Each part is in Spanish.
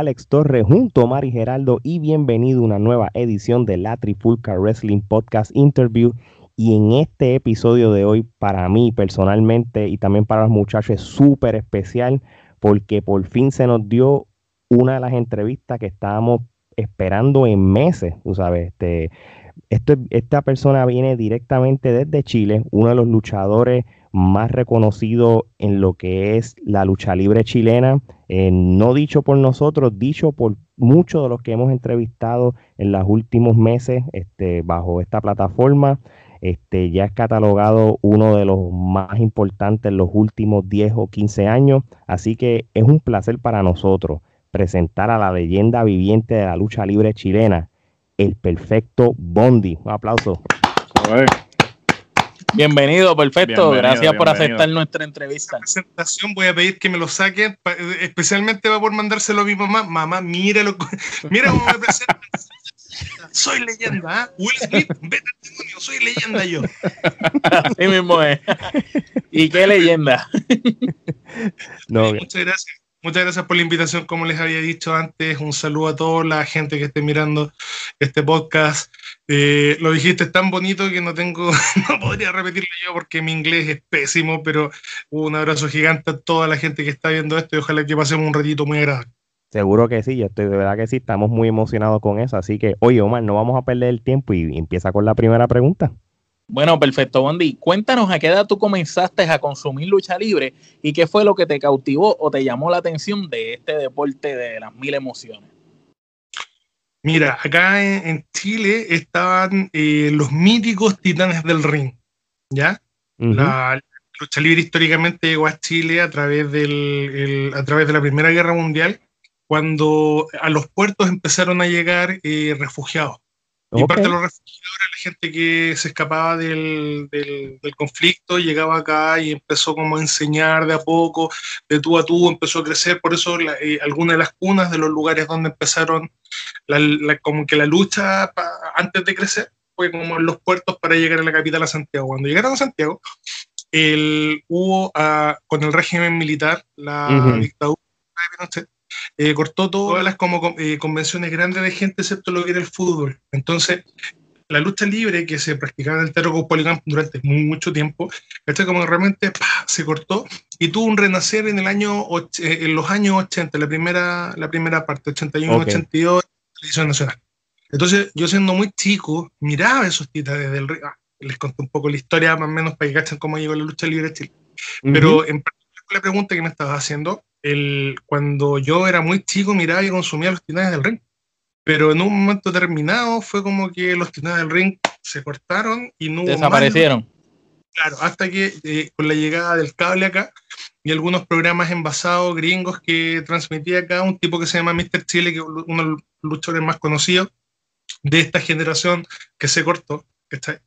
Alex Torres junto a Mari Geraldo y bienvenido a una nueva edición de la Trifulca Wrestling Podcast Interview. Y en este episodio de hoy, para mí personalmente y también para los muchachos, es súper especial porque por fin se nos dio una de las entrevistas que estábamos esperando en meses, tú sabes, este, esta persona viene directamente desde Chile, uno de los luchadores más reconocidos en lo que es la lucha libre chilena, eh, no dicho por nosotros, dicho por muchos de los que hemos entrevistado en los últimos meses este, bajo esta plataforma. Este, ya es catalogado uno de los más importantes en los últimos 10 o 15 años, así que es un placer para nosotros presentar a la leyenda viviente de la lucha libre chilena, el perfecto Bondi. Un aplauso. Bienvenido, perfecto. Gracias por aceptar nuestra entrevista. La presentación voy a pedir que me lo saquen, especialmente va por mandárselo a mi mamá. Mamá, míralo, mira cómo me presenta. Soy leyenda, ¿eh? Will Smith, vete al demonio, soy leyenda yo. Así mismo es. ¿Y qué leyenda? no, muchas gracias. Muchas gracias por la invitación, como les había dicho antes. Un saludo a toda la gente que esté mirando este podcast. Eh, lo dijiste tan bonito que no tengo, no podría repetirlo yo porque mi inglés es pésimo, pero un abrazo gigante a toda la gente que está viendo esto y ojalá que pasemos un ratito muy agradable. Seguro que sí, yo estoy de verdad que sí, estamos muy emocionados con eso. Así que, oye, Omar, no vamos a perder el tiempo y empieza con la primera pregunta. Bueno, perfecto, Bondi. Cuéntanos a qué edad tú comenzaste a consumir lucha libre y qué fue lo que te cautivó o te llamó la atención de este deporte de las mil emociones. Mira, acá en, Chile estaban eh, los míticos titanes del ring, ¿ya? La lucha libre históricamente llegó a Chile a través, del, a través de la Primera Guerra Mundial, cuando a los puertos empezaron a llegar eh, refugiados. Y parte de los refugiados era la gente que se escapaba del, del, conflicto, llegaba acá y empezó como a enseñar de a poco, de tú a tú, empezó a crecer. Por eso eh, algunas de las cunas de los lugares donde empezaron la, como que la lucha antes de crecer fue como en los puertos para llegar a la capital a Santiago. Cuando llegaron a Santiago, el, hubo ah, con el régimen militar, la dictadura de eh, cortó todas las como, eh, convenciones grandes de gente, excepto lo que era el fútbol. Entonces, la lucha libre que se practicaba en el Terro Polygon durante mucho tiempo, este como realmente se cortó y tuvo un renacer en el año eh, en los años 80, la primera, la primera parte, 81, 82, televisión nacional. Entonces, yo siendo muy chico, miraba esos titanes del río. Ah, les conté un poco la historia, más o menos, para que cachen cómo llegó la lucha libre a Chile. Pero en particular, la pregunta que me estabas haciendo, el, cuando yo era muy chico miraba y consumía los titanes del ring. Pero en un momento determinado fue como que los titanes del ring se cortaron y no Desaparecieron. Claro, hasta que eh, con la llegada del cable acá y algunos programas envasados gringos que transmitía acá un tipo que se llama Mr. Chile, que es uno de los luchadores más conocidos de esta generación que se cortó, ¿está?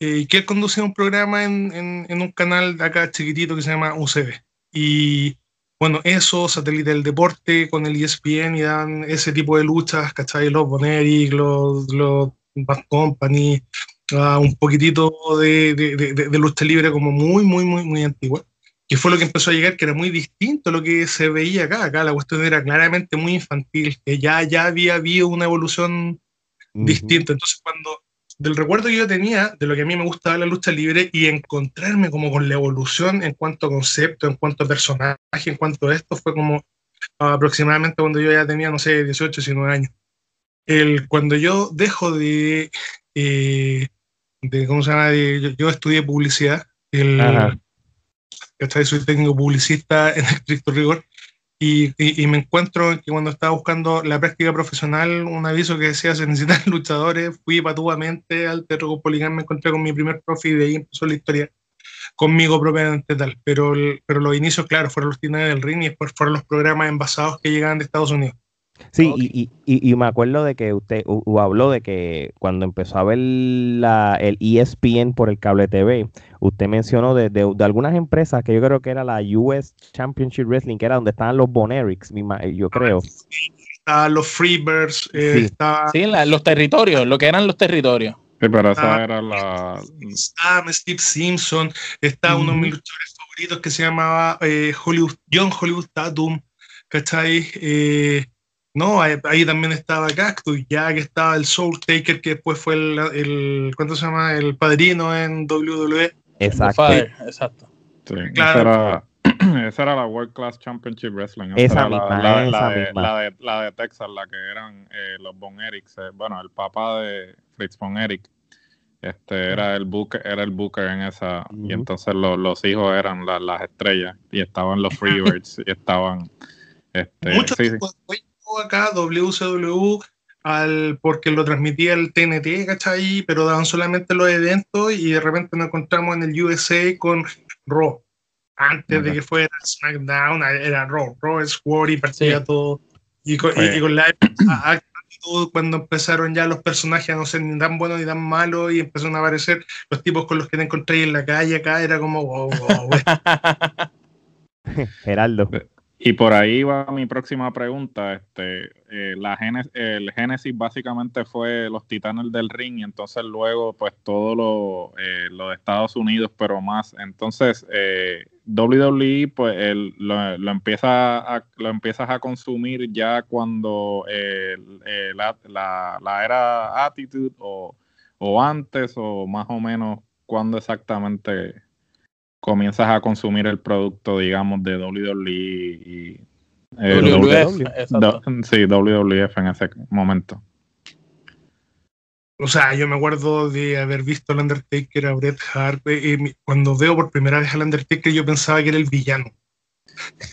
Eh, que conducía un programa en, en, en, un canal acá chiquitito que se llama UCB. Y bueno, eso, satélite del deporte con el ESPN y dan ese tipo de luchas, ¿cachai? Los Boneric, los, los Bad Company, uh, un poquitito de, de, de, lucha libre como muy, muy, muy, muy antigua, que fue lo que empezó a llegar, que era muy distinto a lo que se veía acá. Acá la cuestión era claramente muy infantil, que ya, ya había habido una evolución distinta. Entonces, cuando del recuerdo que yo tenía de lo que a mí me gustaba la lucha libre y encontrarme como con la evolución en cuanto a concepto, en cuanto a personaje, en cuanto a esto, fue como aproximadamente cuando yo ya tenía, no sé, 18, 19 años. El, cuando yo dejo de, eh, de ¿cómo se llama? yo, estudié publicidad, el, soy técnico publicista en estricto rigor, y, y, me encuentro que cuando estaba buscando la práctica profesional, un aviso que decía se necesitan luchadores, fui patuamente al Teatro Poligán, me encontré con mi primer profe y de ahí empezó la historia conmigo propiamente tal. Pero, pero los inicios, claro, fueron los finales del ring y después fueron los programas envasados que llegaban de Estados Unidos. Sí, y, y, y, me acuerdo de que usted habló de que cuando empezó a ver la, el ESPN por el cable TV, usted mencionó de, de, algunas empresas que yo creo que era la US Championship Wrestling, que era donde estaban los Bonerics, yo creo. Sí, los Freebirds, eh, sí. los territorios, lo que eran los territorios. Sí, pero esa era la. Steve Simpson, está uno de mis luchadores favoritos que se llamaba eh, Hollywood, John Hollywood Tatum, ¿cachai? Eh, No, ahí, ahí también estaba Cactus, ya que estaba el Soul Taker, que después fue el, el ¿cuánto se llama? El padrino en WWE. Exacto. Father, exacto. Sí, Claro. esa, era, esa era la World Class Championship Wrestling. Esa era la- misma, la, esa la de, misma. la, de, la de Texas, la que eran eh, los Von Erichs. eh, bueno, el papá de Fritz Von Erich. Este era el booker, era el booker en esa, y entonces lo- los hijos eran la- las estrellas, y estaban los Freebirds, y estaban este, Mucho sí, sí. acá WCW al, porque lo transmitía el TNT, ¿cachai? Pero daban solamente los eventos y de repente nos encontramos en el USA con Raw. Antes de que fuera SmackDown, era Raw. Raw es War y partía Sí. todo. Y con, y- y con la actitud, cuando empezaron ya los personajes a no ser ni tan buenos ni tan malos y empezaron a aparecer los tipos con los que te encontré en la calle acá, era como, wow, wow, wow. Geraldo. Y por ahí va mi próxima pregunta. Este, eh, el Génesis básicamente fue los Titanes del Ring y entonces luego pues todo lo, eh, de Estados Unidos, pero más. Entonces eh, WWE pues lo, lo empieza lo empiezas a consumir ya cuando eh, eh, la, la- la era Attitude o, o antes o más o menos cuando exactamente comienzas a consumir el producto, digamos, de WWE y eh, WWF, exacto. Do- sí, WWF en ese momento. O sea, yo me acuerdo de haber visto al Undertaker, a Bret Hart. eh, eh, cuando veo por primera vez al Undertaker, yo pensaba que era el villano.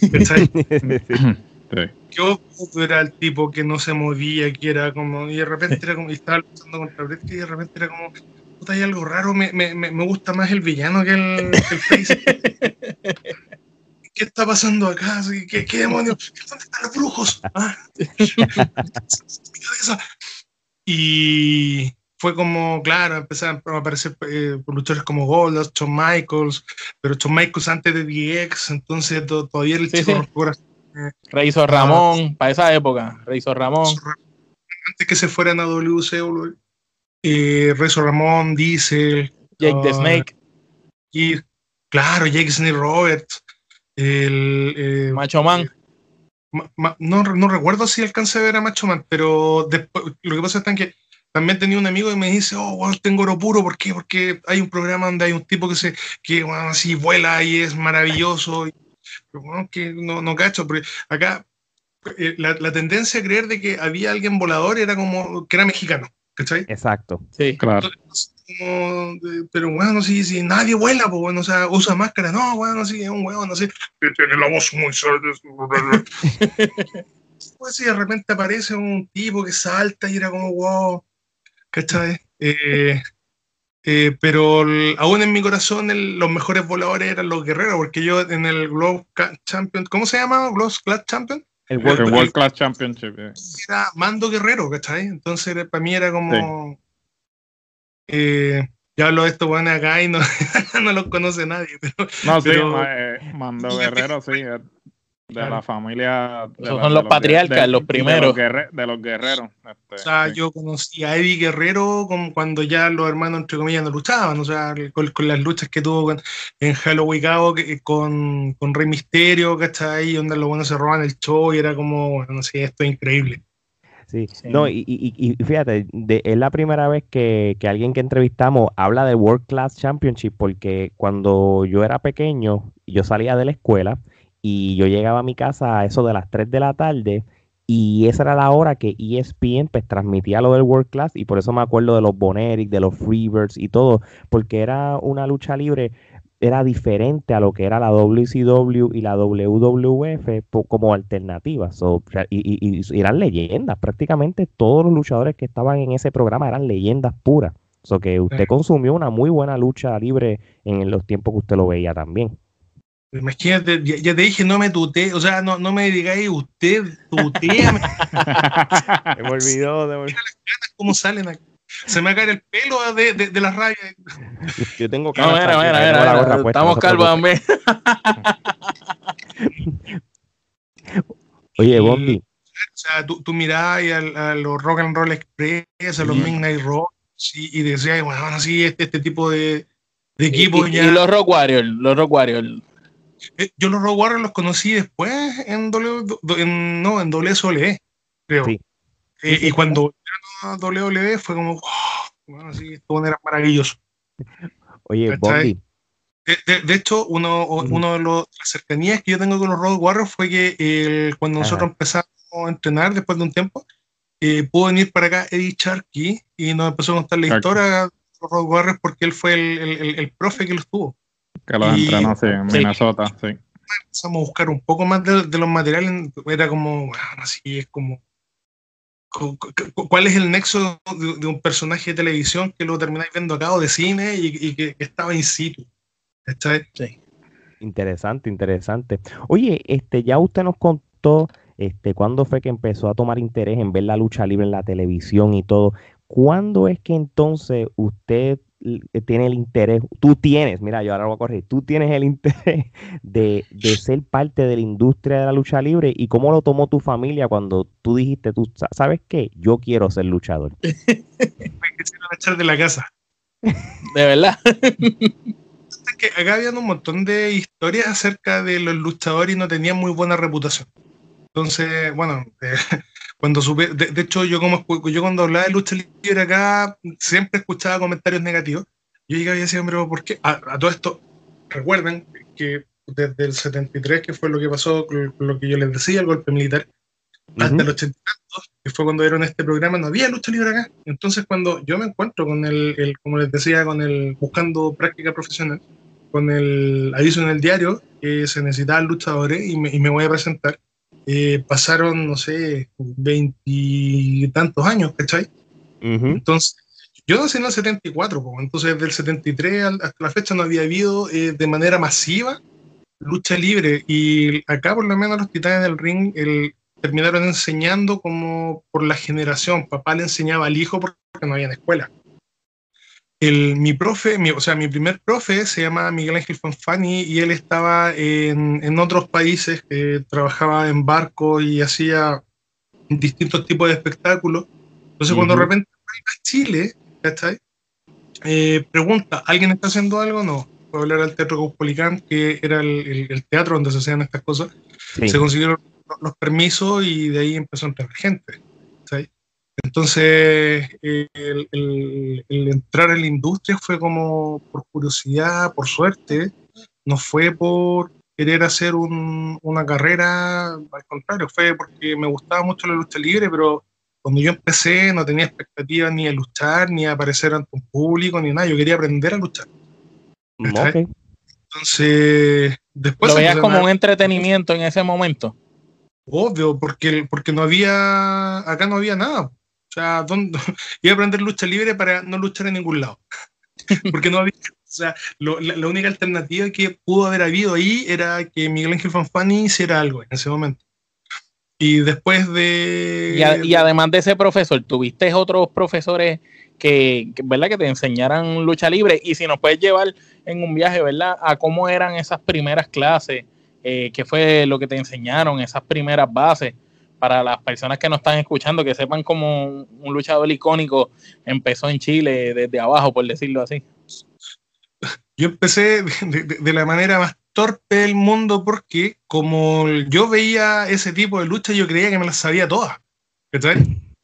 Sí. Yo era el tipo que no se movía, que era como. Y de repente era como. Y estaba luchando contra Bret, y de repente era como. Puta, hay algo raro, me, me, me gusta más el villano que el, que el face. ¿Qué está pasando acá? ¿Qué, qué demonios? ¿Dónde están los brujos? Ah. y fue como, claro, empezaron a aparecer eh, luchadores como Goldust, Shawn Michaels, pero Shawn Michaels antes de DX, entonces to- todavía el Sí, chico sí. Reizo Ramón, para esa época, Reizo Ramón. antes que se fueran a WC, eh, Rezo Ramón, Diesel, Jake the Ah, Snake, y claro, Jake Snake Roberts, el, eh, Macho Man. Ma- ma- no, no recuerdo si alcancé a ver a Macho Man, pero después, lo que pasa es que también tenía un amigo que me dice, oh, bueno, tengo oro puro, ¿por qué? Porque hay un programa donde hay un tipo que se, que bueno, así vuela y es maravilloso. Y, pero, bueno, que no, no cacho, porque acá eh, la, la tendencia a creer de que había alguien volador era como que era mexicano, ¿cachai? Exacto. Sí. Claro. Como de- pero bueno, sí, sí, nadie vuela, pues bueno, o sea, usa máscara, no, bueno, sí, es un huevo, no sé, que tiene la voz muy pues sí, de repente aparece un tipo que salta y era como, wow, ¿cachai? Eh, eh, pero el- aún en mi corazón el- los mejores voladores eran los guerreros, porque yo en el Globe Champion, ¿cómo se llama? Globe Class Champion, El El World- Class Championship. eh. era Mando Guerrero, ¿cachai? Entonces era- para mí era como... eh, yo hablo de estos buenos acá y no, no los conoce nadie, pero No, sí, ma- eh, Mando Guerrero, sí. De Claro. la familia. de Esos la- son de los patriarcas, de- los de primeros. De los guerreros. este, O sea, sí. yo conocí a Eddie Guerrero como cuando ya los hermanos, entre comillas, no luchaban, o sea, con, con las luchas que tuvo con- en Halloween Cabo, con, con Rey Misterio, ¿cachai? Donde los buenos se roban el show y era como, bueno, no sé, esto es increíble. Sí. Sí. No, y, y- y- y fíjate, de- es la primera vez que, que alguien que entrevistamos habla de World Class Championship, porque cuando yo era pequeño, yo salía de la escuela y yo llegaba a mi casa a eso de las 3 de la tarde, y esa era la hora que ESPN pues, transmitía lo del World Class, y por eso me acuerdo de los Boneric, de los Freebirds y todo, porque era una lucha libre era diferente a lo que era la WCW y la WWF como alternativas. So, y, y- y eran leyendas. Prácticamente todos los luchadores que estaban en ese programa eran leyendas puras. So que usted Sí. consumió una muy buena lucha libre en los tiempos que usted lo veía también. Imagínate, ya, ya te dije, no me tutee, o sea, no, no me digáis usted, tuteame, Se me olvidó. se me cómo salen aquí. Se me va a caer el pelo de, de, de la raya. olvidó. Yo tengo No, hasta mira, que mira, tengo la gorra puesta, no Estamos calvos también. Oye, Bondi, O sea, tú, tú mirabas a, los Rock and Roll Express, a los Mm. Midnight Rock, y, y decías, bueno, sí, este, este tipo de, de Y, y- ya. y los Rock Warriors, los Rock Warriors. Eh, Yo los Rock Warriors los conocí después en W, en- no, en WSOLE. creo. y cuando a WWE fue como, bueno, sí, esto era maravilloso. Oye, Bobby. De, hecho, uno, uno de los, las cercanías que yo tengo con los Road Warriors fue que cuando nosotros empezamos a entrenar después de un tiempo, eh, pudo venir para acá Eddie Charkey y nos empezó a contar la historia de los Road Warriors porque él fue el, el, el, profe que los tuvo. Que los entrenó, sí, en Minnesota, sí. Empezamos a buscar un poco más de, de los materiales, era como, bueno, así es como ¿Cuál es el nexo de, un personaje de televisión que lo termináis viendo acá o de cine y, que, estaba in situ? Sí. Interesante, interesante. Oye, este, ya usted nos contó este, cuándo fue que empezó a tomar interés en ver la lucha libre en la televisión y todo. ¿Cuándo es que entonces usted tiene el interés, tú tienes, mira, yo ahora voy a correr, tú tienes el interés de, ser parte de la industria de la lucha libre y cómo lo tomó tu familia cuando tú dijiste, tú sabes qué, yo quiero ser luchador. Me quisieron echar de la casa. De verdad. que acá había un montón de historias acerca de los luchadores y no tenían muy buena reputación. Entonces, bueno, eh, cuando supe, de, hecho yo como yo cuando hablaba de lucha libre acá siempre escuchaba comentarios negativos. Yo llegaba y decía, pero ¿por qué? A, todo esto, recuerden que desde el 73, que fue lo que pasó, lo que yo les decía, el golpe militar, hasta el 80 que fue cuando dieron este programa, no había lucha libre acá. Entonces cuando yo me encuentro con el, el como les decía, con el buscando práctica profesional, con el aviso en el diario que se necesitaban luchadores y me, y me voy a presentar, eh, pasaron, no sé, veintitantos años, ¿cachai? Entonces, yo nací en el 74, entonces del 73 hasta la fecha no había habido eh, de manera masiva lucha libre y acá por lo menos los titanes del ring el, terminaron enseñando como por la generación, papá le enseñaba al hijo porque no había en escuela mi profe, o sea, mi primer profe se llama Miguel Ángel Fanfani y él estaba en, otros países, trabajaba en barco y hacía distintos tipos de espectáculos. Entonces, cuando de repente va a Chile, ¿cachai? Eh, pregunta, ¿alguien está haciendo algo? No. Fue a hablar al Teatro Caupolicán, que era el, teatro donde se hacían estas cosas. Se consiguieron los permisos y de ahí empezó a entrar gente. Entonces, el, entrar en la industria fue como por curiosidad, por suerte, no fue por querer hacer una carrera, al contrario, fue porque me gustaba mucho la lucha libre, pero cuando yo empecé no tenía expectativas ni de luchar, ni de aparecer ante un público, ni nada, yo quería aprender a luchar. Entonces, después... ¿Lo veías como un entretenimiento en ese momento? Obvio, porque, porque no había, acá no había nada. Sea, ¿dónde? iba a aprender lucha libre para no luchar en ningún lado. Porque no había. O sea, la, única alternativa que pudo haber habido ahí era que Miguel Ángel Fanfani hiciera algo en ese momento. Y después de. Y, además de ese profesor, ¿tuviste otros profesores que, ¿verdad? que te enseñaran lucha libre? Y si nos puedes llevar en un viaje, ¿verdad? A cómo eran esas primeras clases, eh, qué fue lo que te enseñaron, esas primeras bases para las personas que nos están escuchando, que sepan cómo un, luchador icónico empezó en Chile desde abajo, por decirlo así. Yo empecé de, la manera más torpe del mundo porque como yo veía ese tipo de lucha, yo creía que me las sabía todas.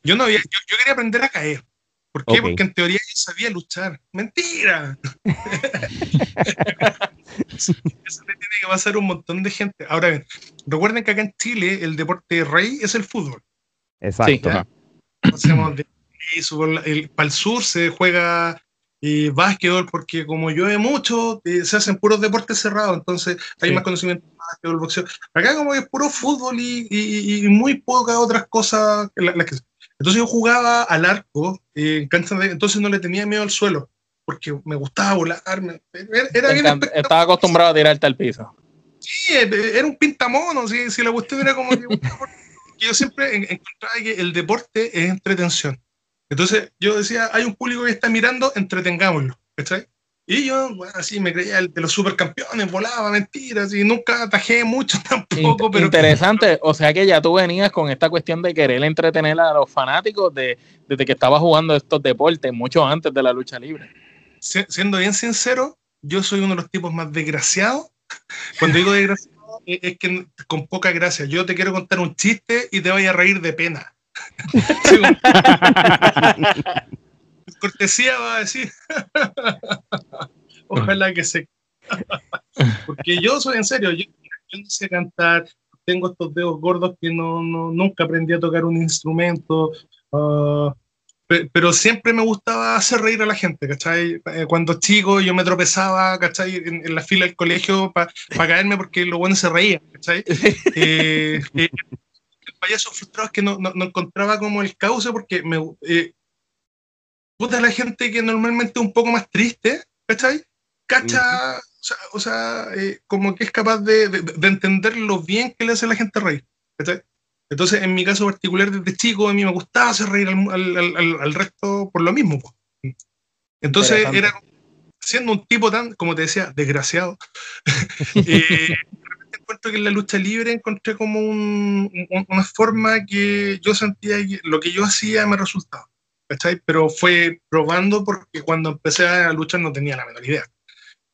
Yo, no yo, quería aprender a caer. ¿Por qué? Porque en teoría yo sabía luchar. ¡Mentira! Eso le tiene que pasar un montón de gente. Ahora bien, recuerden que acá en Chile el deporte rey es el fútbol. Exacto. para el sur se juega eh, básquetbol, porque como llueve mucho, eh, se hacen puros deportes cerrados, entonces hay más conocimiento de básquetbol, boxeo. Acá como es puro fútbol y, muy pocas otras cosas. Entonces yo jugaba al arco, eh, entonces no le tenía miedo al suelo porque me gustaba volar. era bien Estaba acostumbrado a tirarte al piso. Sí, eh, era un pintamono, si, si la cuestión era como que, yo siempre encontraba que el deporte es entretención. Entonces yo decía, hay un público que está mirando, entretengámoslo, ¿cachai? Y yo, bueno, así me creía de los supercampeones, volaba, mentiras, y nunca atajé mucho tampoco. pero Interesante, o sea que ya tú venías con esta cuestión de querer entretener a los fanáticos de, desde que estabas jugando estos deportes, mucho antes de la lucha libre siendo bien sincero, yo soy uno de los tipos más desgraciados. Cuando digo desgraciado, es que con poca gracia. Yo te quiero contar un chiste y te voy a reír de pena. Cortesía va a decir. Ojalá que se. Porque yo soy en serio, yo, no sé cantar, tengo estos dedos gordos que no, nunca aprendí a tocar un instrumento. Uh, pero siempre me gustaba hacer reír a la gente, ¿cachai? Eh, cuando chico yo me tropezaba, ¿cachai? En, la fila del colegio para caerme porque los buenos se reían, ¿cachai? Eh, eh, el payaso frustrado es que no, no, encontraba como el cauce porque me... Eh, puta, la gente que normalmente es un poco más triste, ¿cachai? Cacha, o sea, como que es capaz de, de, entender lo bien que le hace a la gente reír, ¿cachai? Entonces, en mi caso particular, desde chico, a mí me gustaba hacer reír al, resto por lo mismo. Entonces, era siendo un tipo tan, como te decía, desgraciado. eh, encuentro que en la lucha libre encontré como una forma que yo sentía que lo que yo hacía me resultaba. ¿Cachai? Pero fue probando porque cuando empecé a luchar no tenía la menor idea.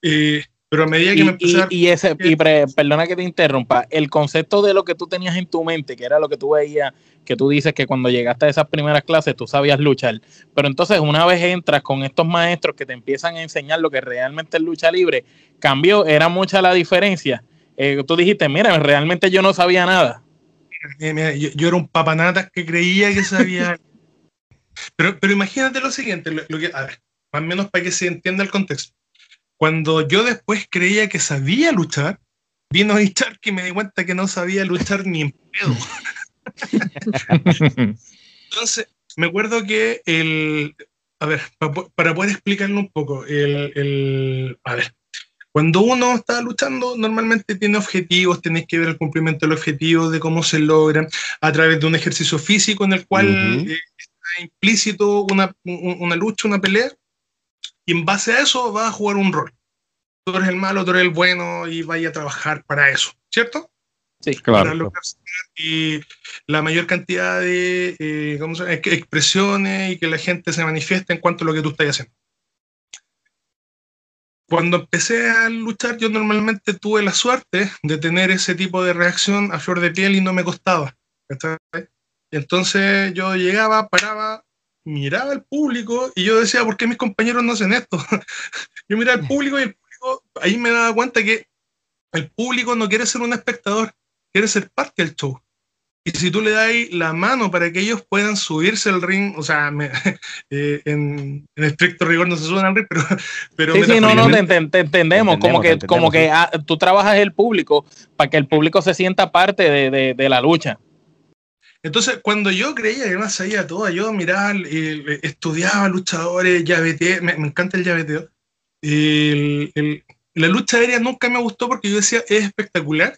Eh, pero a medida que me empecé y, ese, y perdona que te interrumpa, el concepto de lo que tú tenías en tu mente, que era lo que tú veías, que tú dices que cuando llegaste a esas primeras clases tú sabías luchar, pero entonces una vez entras con estos maestros que te empiezan a enseñar lo que realmente es lucha libre, cambió, era mucha la diferencia. Eh, tú dijiste, mira, realmente yo no sabía nada. yo, era un papanatas que creía que sabía. pero, pero imagínate lo siguiente, lo, que, a ver, más o menos para que se entienda el contexto cuando yo después creía que sabía luchar, vino a echar que me di cuenta que no sabía luchar ni en pedo. Entonces, me acuerdo que el. A ver, para poder explicarlo un poco, el, el, a ver, cuando uno está luchando, normalmente tiene objetivos, tenés que ver el cumplimiento del objetivo, de cómo se logran, a través de un ejercicio físico en el cual eh, está implícito una, una lucha, una pelea, y en base a eso va a jugar un rol. Tú eres el malo, tú eres el bueno y vaya a trabajar para eso, ¿cierto? Sí, claro. y la mayor cantidad de eh, expresiones y que la gente se manifieste en cuanto a lo que tú estás haciendo. Cuando empecé a luchar, yo normalmente tuve la suerte de tener ese tipo de reacción a flor de piel y no me costaba. Entonces yo llegaba, paraba, miraba al público y yo decía, ¿por qué mis compañeros no hacen esto? yo miraba al público y el público, ahí me daba cuenta que el público no quiere ser un espectador, quiere ser parte del show. Y si tú le das la mano para que ellos puedan subirse al ring, o sea, eh, en, estricto rigor no se suben al ring, pero... pero sí, sí, no, no, te, entendemos, como que, como que ah, tú trabajas el público para que el público se sienta parte de, de la lucha. Entonces, cuando yo creía que más sabía todo, yo miraba, estudiaba luchadores, llaveteo, me, me encanta el llaveteo. la lucha aérea nunca me gustó porque yo decía, es espectacular,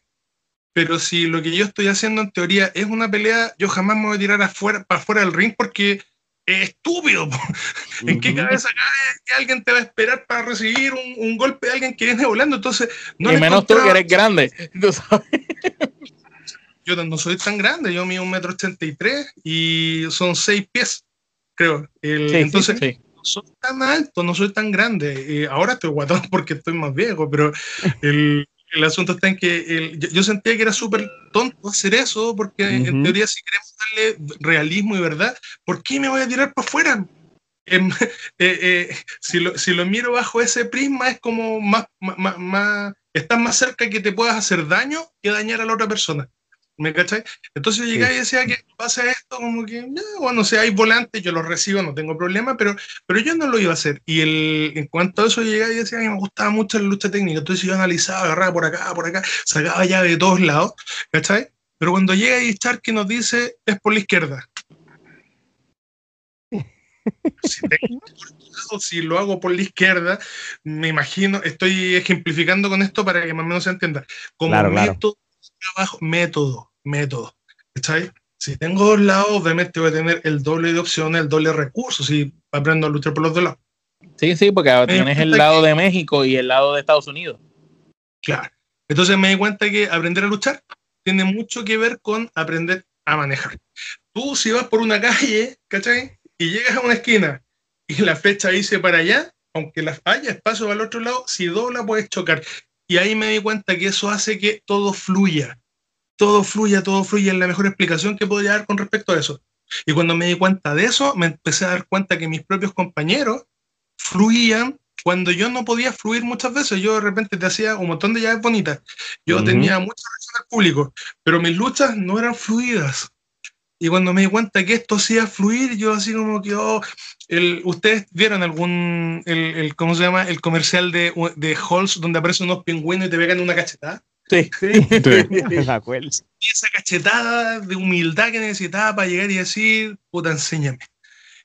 pero si lo que yo estoy haciendo en teoría es una pelea, yo jamás me voy a tirar afuera, para afuera del ring porque es estúpido. ¿En qué cabeza cae que alguien te va a esperar para recibir un, golpe de alguien que viene volando? Entonces, no y menos tú que eres grande. ¿tú sabes? Yo no soy tan grande, yo mido un metro ochenta y tres y son seis pies, creo. entonces, no soy tan alto, no soy tan grande. ahora estoy guatón porque estoy más viejo, pero el, el asunto está en que yo, sentía que era súper tonto hacer eso, porque en teoría si queremos darle realismo y verdad, ¿por qué me voy a tirar para afuera? Em, eh, eh, si, lo, si, lo, miro bajo ese prisma es como más, más, más, estás más cerca que te puedas hacer daño que dañar a la otra persona. ¿Me cachai? Entonces yo llegaba y decía que pasa esto, como que, bueno, si hay volantes, yo los recibo, no tengo problema, pero, pero yo no lo iba a hacer. Y el, en cuanto a eso llegaba y decía que me gustaba mucho la lucha técnica, entonces yo analizaba, agarraba por acá, por acá, sacaba llave de todos lados, ¿cachai? Pero cuando llega y que nos dice, es por la izquierda. Si, si lo hago por la izquierda, me imagino, estoy ejemplificando con esto para que más o menos se entienda. Como claro, método, trabajo, método método. ¿Cachai? Si tengo dos lados, obviamente voy a tener el doble de opciones, el doble de recursos, si aprendo a luchar por los dos lados. Sí, sí, porque ahora tienes el lado de México y el lado de Estados Unidos. Claro. Entonces me di cuenta que aprender a luchar tiene mucho que ver con aprender a manejar. Tú si vas por una calle, ¿cachai? Y llegas a una esquina y la flecha dice para allá, aunque haya espacio al otro lado, si dobla puedes chocar. Y ahí me di cuenta que eso hace que todo fluya todo fluya, todo fluye, es la mejor explicación que podría dar con respecto a eso. Y cuando me di cuenta de eso, me empecé a dar cuenta que mis propios compañeros fluían cuando yo no podía fluir muchas veces. Yo de repente te hacía un montón de llaves bonitas. Yo tenía mucha reacción al público, pero mis luchas no eran fluidas. Y cuando me di cuenta que esto hacía fluir, yo así como que, oh, el, ¿ustedes vieron algún, el, el, ¿cómo se llama? El comercial de, de Halls donde aparecen unos pingüinos y te pegan una cachetada. Sí, sí. Y esa cachetada de humildad que necesitaba para llegar y decir, puta, enséñame.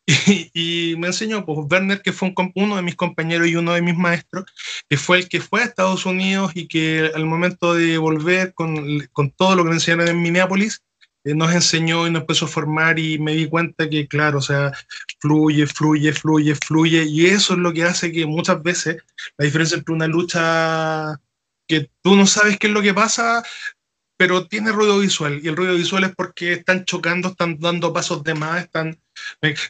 Y, y me enseñó, pues, Werner, que fue un, uno de mis compañeros y uno de mis maestros, que fue el que fue a Estados Unidos y que al momento de volver con, con todo lo que me enseñaron en Minneapolis, eh, nos enseñó y nos empezó a formar y me di cuenta que, claro, o sea, fluye, fluye, fluye, fluye, y eso es lo que hace que muchas veces la diferencia entre una lucha que tú no sabes qué es lo que pasa, pero tiene ruido visual, y el ruido visual es porque están chocando, están dando pasos de más, están...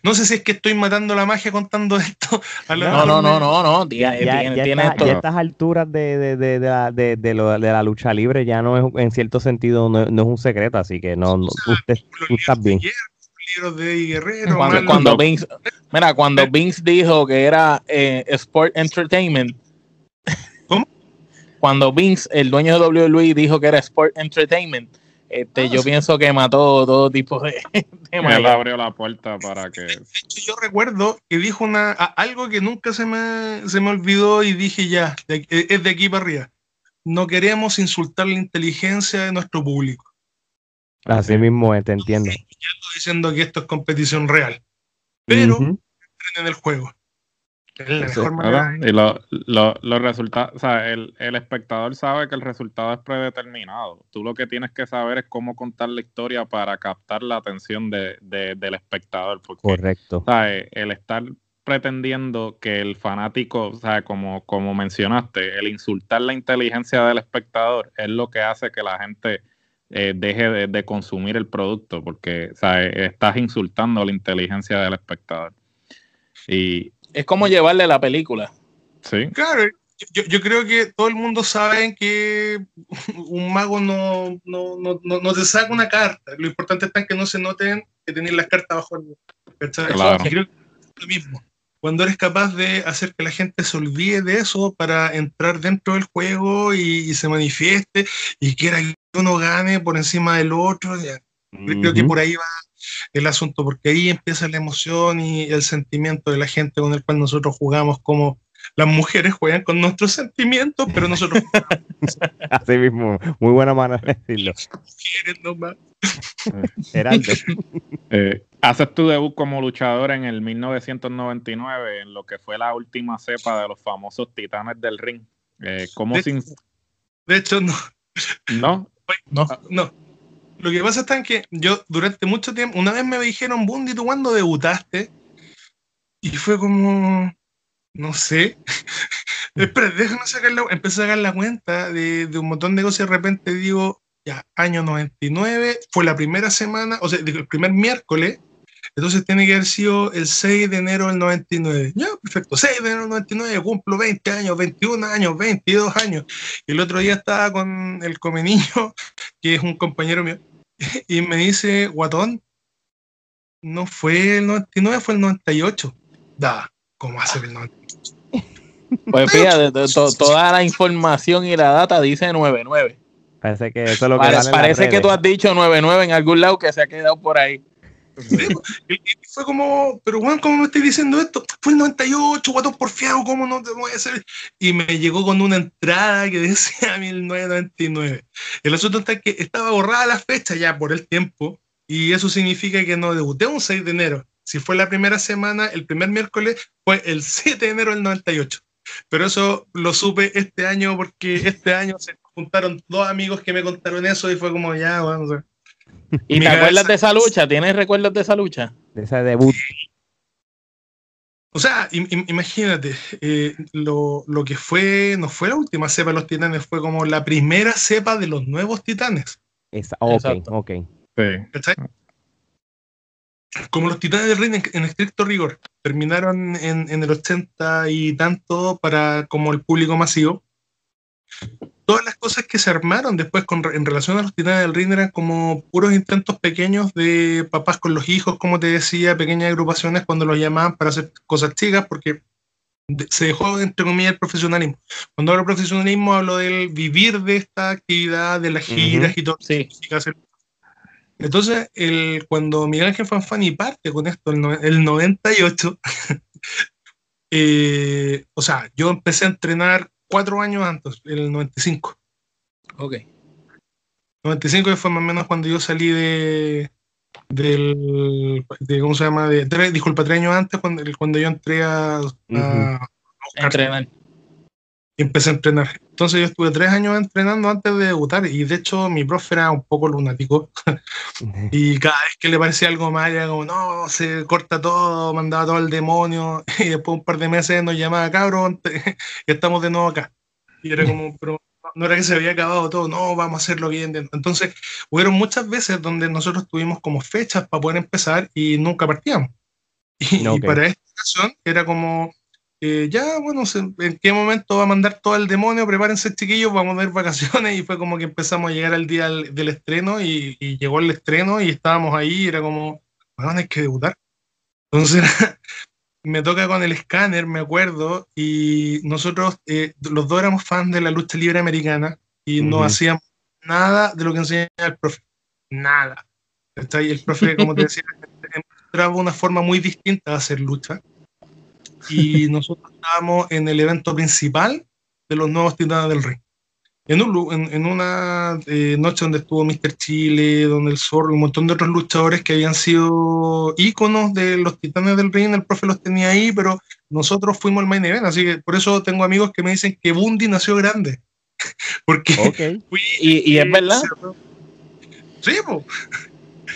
No sé si es que estoy matando la magia contando esto. A no, no, no, no, no, ya, ya, ya, está, ya, estas alturas de, de, de, de, la, de, de, lo, de la lucha libre ya no es, en cierto sentido, no, no es un secreto, así que no, no usted, tú estás bien. De Guerrero, cuando, cuando Vince, mira, cuando Vince dijo que era eh, Sport Entertainment, cuando Vince, el dueño de WWE, dijo que era Sport Entertainment, este, ah, yo pienso que mató todo tipo de, de Él abrió la puerta para que. yo recuerdo que dijo una algo que nunca se me, se me olvidó y dije ya, es de aquí para arriba. No queremos insultar la inteligencia de nuestro público. Así mismo te entiendo. Ya estoy diciendo que esto es competición real. Pero en el juego. Y los resultados, o sea, el, espectador sabe que el resultado es predeterminado. Tú lo que tienes que saber es cómo contar la historia para captar la atención de, del espectador. Correcto. El estar pretendiendo que el fanático, o sea, como, como mencionaste, el insultar la inteligencia del espectador es lo que hace que la gente eh, deje de, de, consumir el producto, porque o sea, estás insultando la inteligencia del espectador. Y, es como llevarle la película. Sí. Claro, yo, yo, creo que todo el mundo sabe que un mago no, no, no, no, te saca una carta. Lo importante es que no se noten que tienen las cartas bajo el. Claro. Creo que es lo mismo. Cuando eres capaz de hacer que la gente se olvide de eso para entrar dentro del juego y, y se manifieste y quiera que uno gane por encima del otro, ya. creo que por ahí va el asunto, porque ahí empieza la emoción y el sentimiento de la gente con el cual nosotros jugamos, como las mujeres juegan con nuestros sentimientos, pero nosotros Así mismo, muy buena manera de decirlo. eh, haces tu debut como luchador en el 1999, en lo que fue la última cepa de los famosos titanes del ring. Eh, ¿cómo de, sin... de hecho, no. ¿No? No, no. Lo que pasa es que yo durante mucho tiempo, una vez me dijeron, Bundy, ¿tú cuándo debutaste? Y fue como, no sé. Espera, déjame sacar la, empecé a sacar la cuenta de, de, un montón de cosas y de repente digo, ya, año 99, fue la primera semana, o sea, el primer miércoles, entonces tiene que haber sido el 6 de enero del 99. Ya, perfecto, 6 de enero del 99, cumplo 20 años, 21 años, 22 años. Y el otro día estaba con el Comenillo, que es un compañero mío, y me dice, Guatón, no fue el 99, fue el 98. Da, ¿cómo hace el 98? Pues fíjate, to, toda la información y la data dice 99. Parece que eso es lo que Parece, parece que tú has dicho 99 en algún lado que se ha quedado por ahí. Y, fue como, pero bueno, ¿cómo me estoy diciendo esto? Fue el 98, guatón porfiado, ¿cómo no te voy a hacer? Y me llegó con una entrada que decía 1999. El asunto está que estaba borrada la fecha ya por el tiempo, y eso significa que no debuté un 6 de enero. Si fue la primera semana, el primer miércoles fue el 7 de enero del 98. Pero eso lo supe este año porque este año se juntaron dos amigos que me contaron eso y fue como ya, bueno, o sea, ¿Y te acuerdas de esa lucha? ¿Tienes recuerdos de esa lucha? De ese debut. O sea, imagínate, eh, lo, lo, que fue, no fue la última cepa de los titanes, fue como la primera cepa de los nuevos titanes. Esa, ok, Exacto. ok. Sí. Como los titanes del ring en, en, estricto rigor terminaron en, en, el 80 y tanto para como el público masivo, todas las cosas que se armaron después con, en relación a los titanes del ring eran como puros intentos pequeños de papás con los hijos, como te decía, pequeñas agrupaciones cuando los llamaban para hacer cosas chicas, porque se dejó, entre comillas, el profesionalismo. Cuando hablo de profesionalismo, hablo del vivir de esta actividad, de las giras y todo. Sí. Entonces, el, cuando Miguel Ángel Fanfani parte con esto, el, el 98, eh, o sea, yo empecé a entrenar cuatro años antes, el 95. Ok. 95 fue más o menos cuando yo salí de, del, de, ¿cómo se llama? De, tres, disculpa, tres años antes, cuando, cuando yo entré a, a, entrenar. Y empecé a entrenar. Entonces yo estuve tres años entrenando antes de debutar y de hecho mi profe era un poco lunático y cada vez que le parecía algo mal era como, no, se corta todo, mandaba todo al demonio y después un par de meses nos llamaba, cabrón, y estamos de nuevo acá. Y era como, pero no era que se había acabado todo, no, vamos a hacerlo bien. Entonces, hubieron muchas veces donde nosotros tuvimos como fechas para poder empezar y nunca partíamos. Y, para esta ocasión era como, eh, ya, bueno, ¿en qué momento va a mandar todo el demonio? Prepárense, chiquillos, vamos a ver vacaciones. Y fue como que empezamos a llegar al día del, estreno y, llegó el estreno y estábamos ahí y era como, bueno, hay que debutar. Entonces, me toca con el escáner, me acuerdo, y nosotros eh, los dos éramos fans de la lucha libre americana y no hacíamos nada de lo que enseñaba el profe. Nada. Y el profe, como te decía, mostraba una forma muy distinta de hacer lucha. Y nosotros estábamos en el evento principal de los nuevos titanes del rey en, en, una eh, noche donde estuvo Mr. Chile, donde el Zorro y un montón de otros luchadores que habían sido íconos de los titanes del ring, el profe los tenía ahí, pero nosotros fuimos el main event, así que por eso tengo amigos que me dicen que Bundy nació grande. Porque ¿Y, es verdad. Sí, pues.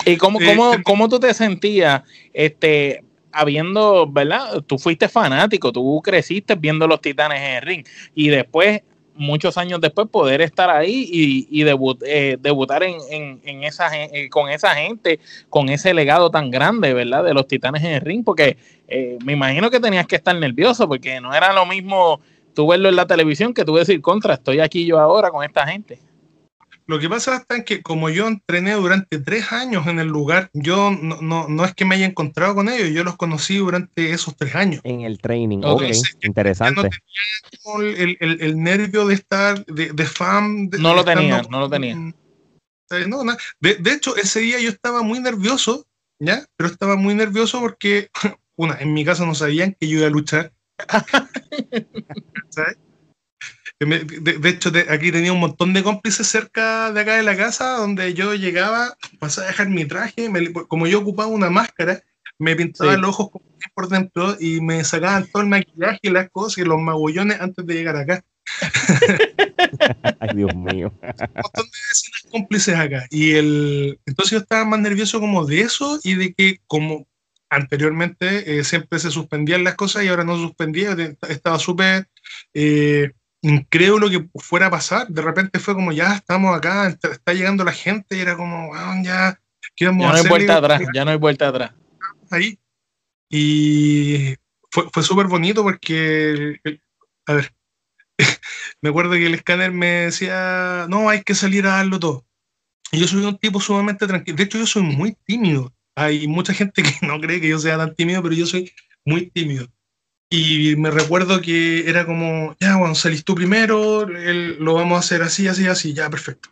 ¿Y cómo, cómo, este, cómo tú te sentías este, habiendo, ¿verdad? Tú fuiste fanático, tú creciste viendo los titanes en el ring y después muchos años después poder estar ahí y, eh, debutar en, esa, eh, con esa gente, con ese legado tan grande, ¿verdad? De los titanes en el ring, porque eh, me imagino que tenías que estar nervioso, porque no era lo mismo tú verlo en la televisión que tú decir, contra, estoy aquí yo ahora con esta gente. Lo que pasa es que como yo entrené durante tres años en el lugar, yo no, no, no, es que me haya encontrado con ellos, yo los conocí durante esos tres años. En el training, ok, interesante. No tenía el, el, el, nervio de estar de, de fan. no lo tenía, no lo tenía. No, de, de, hecho, ese día yo estaba muy nervioso, ¿ya? Pero estaba muy nervioso porque, una, en mi casa no sabían que yo iba a luchar. ¿Sabes? De, hecho, aquí tenía un montón de cómplices cerca de acá de la casa, donde yo llegaba, pasaba a dejar mi traje, como yo ocupaba una máscara, me pintaba los ojos por dentro y me sacaban todo el maquillaje y las cosas y los magullones antes de llegar acá. Ay, Dios mío. un montón de vecinos cómplices acá. Y el, entonces yo estaba más nervioso como de eso y de que como anteriormente eh, siempre se suspendían las cosas y ahora no suspendía, estaba súper... Eh, incrédulo que fuera a pasar. De repente fue como, ya estamos acá, está, llegando la gente y era como, ya, ¿qué vamos ya no Hay vuelta atrás, ya no hay vuelta atrás. Ahí. Y fue, fue súper bonito porque, a ver, me acuerdo que el escáner me decía, no, hay que salir a darlo todo. Y yo soy un tipo sumamente tranquilo. De hecho, yo soy muy tímido. Hay mucha gente que no cree que yo sea tan tímido, pero yo soy muy tímido. Y me recuerdo que era como, ya, bueno, salís tú primero, lo vamos a hacer así, así, así, ya, perfecto.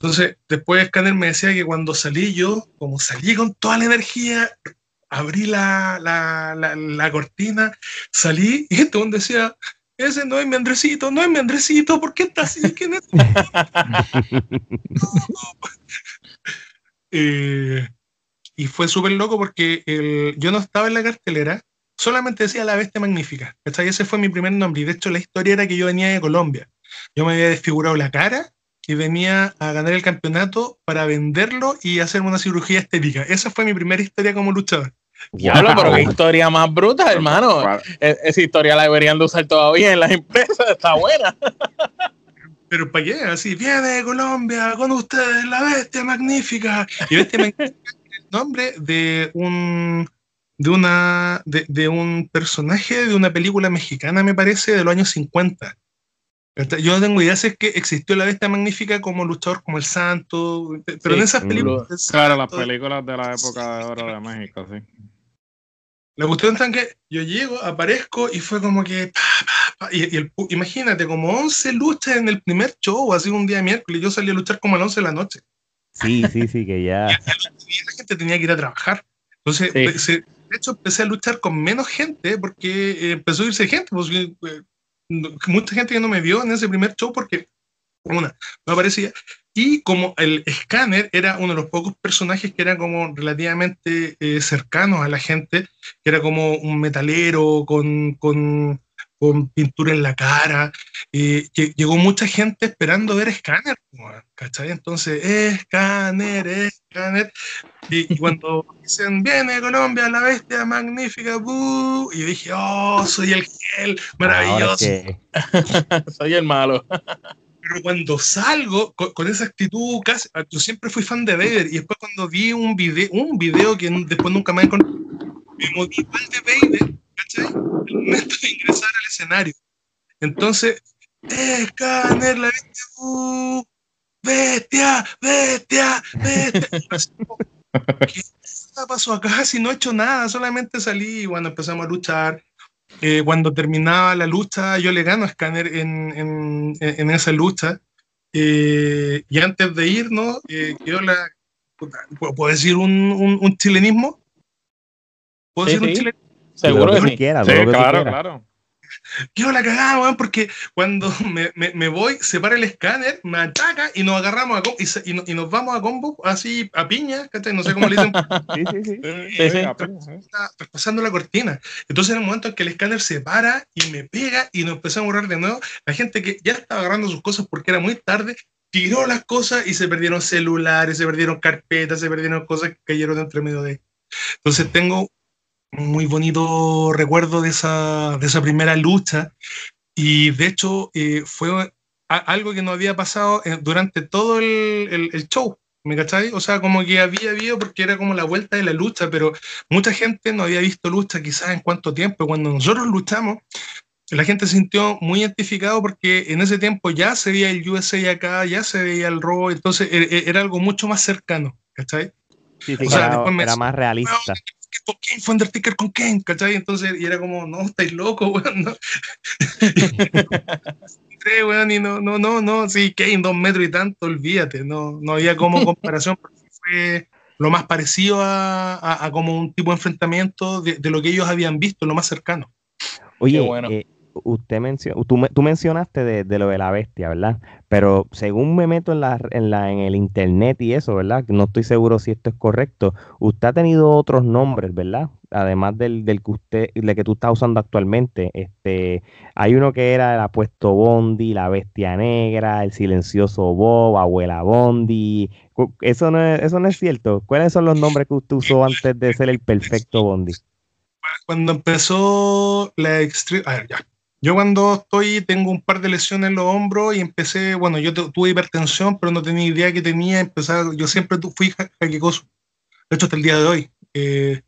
Entonces, después Scanner me decía que cuando salí yo, como salí con toda la energía, abrí la, la, la, cortina, salí y todo mundo decía, ese no es mi Andresito, no es mi Andresito, ¿por qué está así? ¿Quién es? Eh, y fue súper loco porque el, yo no estaba en la cartelera, solamente decía la bestia magnífica. Ese fue mi primer nombre. Y de hecho, la historia era que yo venía de Colombia. Yo me había desfigurado la cara y venía a ganar el campeonato para venderlo y hacerme una cirugía estética. Esa fue mi primera historia como luchador. Diablo, pero qué historia más bruta, hermano. E-, esa historia la deberían de usar todavía en las empresas, está buena. Pero ¿para qué? Así, viene de Colombia con ustedes la bestia magnífica. Y bestia magnífica es el nombre de un de, una, de, un personaje de una película mexicana, me parece, de los años 50. Yo no tengo idea si es que existió la bestia magnífica como luchador, como el santo, pero en esas películas... Claro, las películas de la época de oro de México, sí. La cuestión es que yo llego, aparezco y fue como que... y, el, imagínate, como 11 luchas en el primer show, así un día de miércoles, yo salí a luchar como a las 11 de la noche. Sí, sí, sí, que ya... y la gente tenía que ir a trabajar. Entonces, de hecho, empecé a luchar con menos gente porque empezó a irse gente. Pues, eh, mucha gente que no me vio en ese primer show porque, una, no aparecía. Y como el escáner era uno de los pocos personajes que eran como relativamente eh, cercanos a la gente, que era como un metalero con, con, con pintura en la cara, eh, llegó mucha gente esperando ver escáner, ¿cachai? Entonces, escáner, escáner. Y, cuando dicen, viene Colombia, la bestia magnífica, y dije, oh, soy el gel, maravilloso. soy el malo. Pero cuando salgo con, esa actitud, casi, yo siempre fui fan de Vader y después cuando vi un video, un video que después nunca me encontré, me moví de Vader, ¿cachai? El momento de ingresar al escenario. Entonces, escáner, la bestia, uh, bestia, bestia, bestia. ¿Qué pasó acá si no he hecho nada? Solamente salí y bueno, empezamos a luchar eh, cuando terminaba la lucha, yo le gano a Scanner en, en, en esa lucha. Eh, y antes de irnos, eh, quedó la. ¿Puedo decir un, un, un chilenismo? ¿Puedo decir un chilenismo? Seguro que sí. claro, claro. Yo la cagaba, weón, porque cuando me, me, me, voy, se para el escáner, me ataca y nos agarramos a y, y, y, nos vamos a combo así a piña, ¿cachai? No sé cómo le dicen. sí, sí, sí. sí, sí. Traspasando la cortina. Entonces, en el momento en que el escáner se para y me pega y nos empezamos a borrar de nuevo, la gente que ya estaba agarrando sus cosas porque era muy tarde, tiró las cosas y se perdieron celulares, se perdieron carpetas, se perdieron cosas que cayeron entre medio de. Entonces, tengo muy bonito recuerdo de esa, de esa primera lucha y de hecho eh, fue algo que no había pasado eh, durante todo el, el, show. ¿Me cacháis? O sea, como que había habido porque era como la vuelta de la lucha, pero mucha gente no había visto lucha quizás en cuánto tiempo. Cuando nosotros luchamos, la gente se sintió muy identificado porque en ese tiempo ya se veía el USA acá, ya se veía el robo, entonces e, e, era, algo mucho más cercano, ¿cachai? Sí, o sea, era, más realista esto Kane fue Undertaker con Kane, ¿cachai? Entonces, y era como, no, estáis locos, weón, no. weón, y no, no, no, no, sí, Kane, dos metros y tanto, olvídate, no, no había como comparación, porque fue lo más parecido a, a, como un tipo de enfrentamiento de, de, lo que ellos habían visto, lo más cercano. Oye, bueno. eh, usted mencionó, tú, tú mencionaste de, de, lo de la bestia, ¿verdad? Pero según me meto en, la, en, la, en el internet y eso, ¿verdad? No estoy seguro si esto es correcto. Usted ha tenido otros nombres, ¿verdad? Además del, del que usted, del que tú estás usando actualmente. Este, hay uno que era el apuesto Bondi, la bestia negra, el silencioso Bob, abuela Bondi. Eso no es, eso no es cierto. ¿Cuáles son los nombres que usted usó antes de ser el perfecto Bondi? Cuando empezó la Extreme. A ver, ya yo cuando estoy, tengo un par de lesiones en los hombros y empecé, bueno, yo tuve hipertensión, pero no tenía idea que tenía, empezar, yo siempre fui jaquecoso, de hecho hasta el día de hoy. Eh,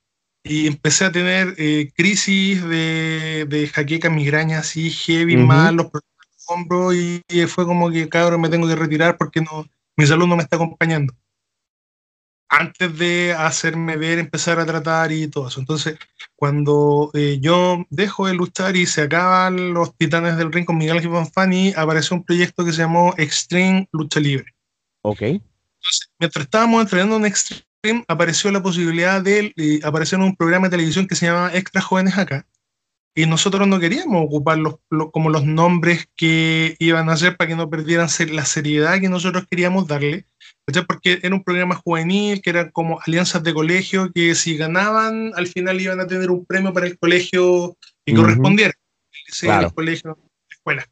y empecé a tener eh, crisis de, de jaqueca, migraña así, heavy, mal, los hombros, y, y, fue como que, cabrón, me tengo que retirar porque no, mi salud no me está acompañando antes de hacerme ver, empezar a tratar y todo eso. Entonces, cuando eh, yo dejo de luchar y se acaban los titanes del ring con Miguel Fanny, apareció un proyecto que se llamó Extreme Lucha Libre. Ok. Entonces, mientras estábamos entrenando en Extreme, apareció la posibilidad de eh, aparecer en un programa de televisión que se llama Extra Jóvenes Acá. Y nosotros no queríamos ocupar los, como los nombres que iban a hacer para que no perdieran la seriedad que nosotros queríamos darle porque era un programa juvenil, que eran como alianzas de colegio, que si ganaban, al final iban a tener un premio para el colegio y correspondiera, el colegio, la escuela.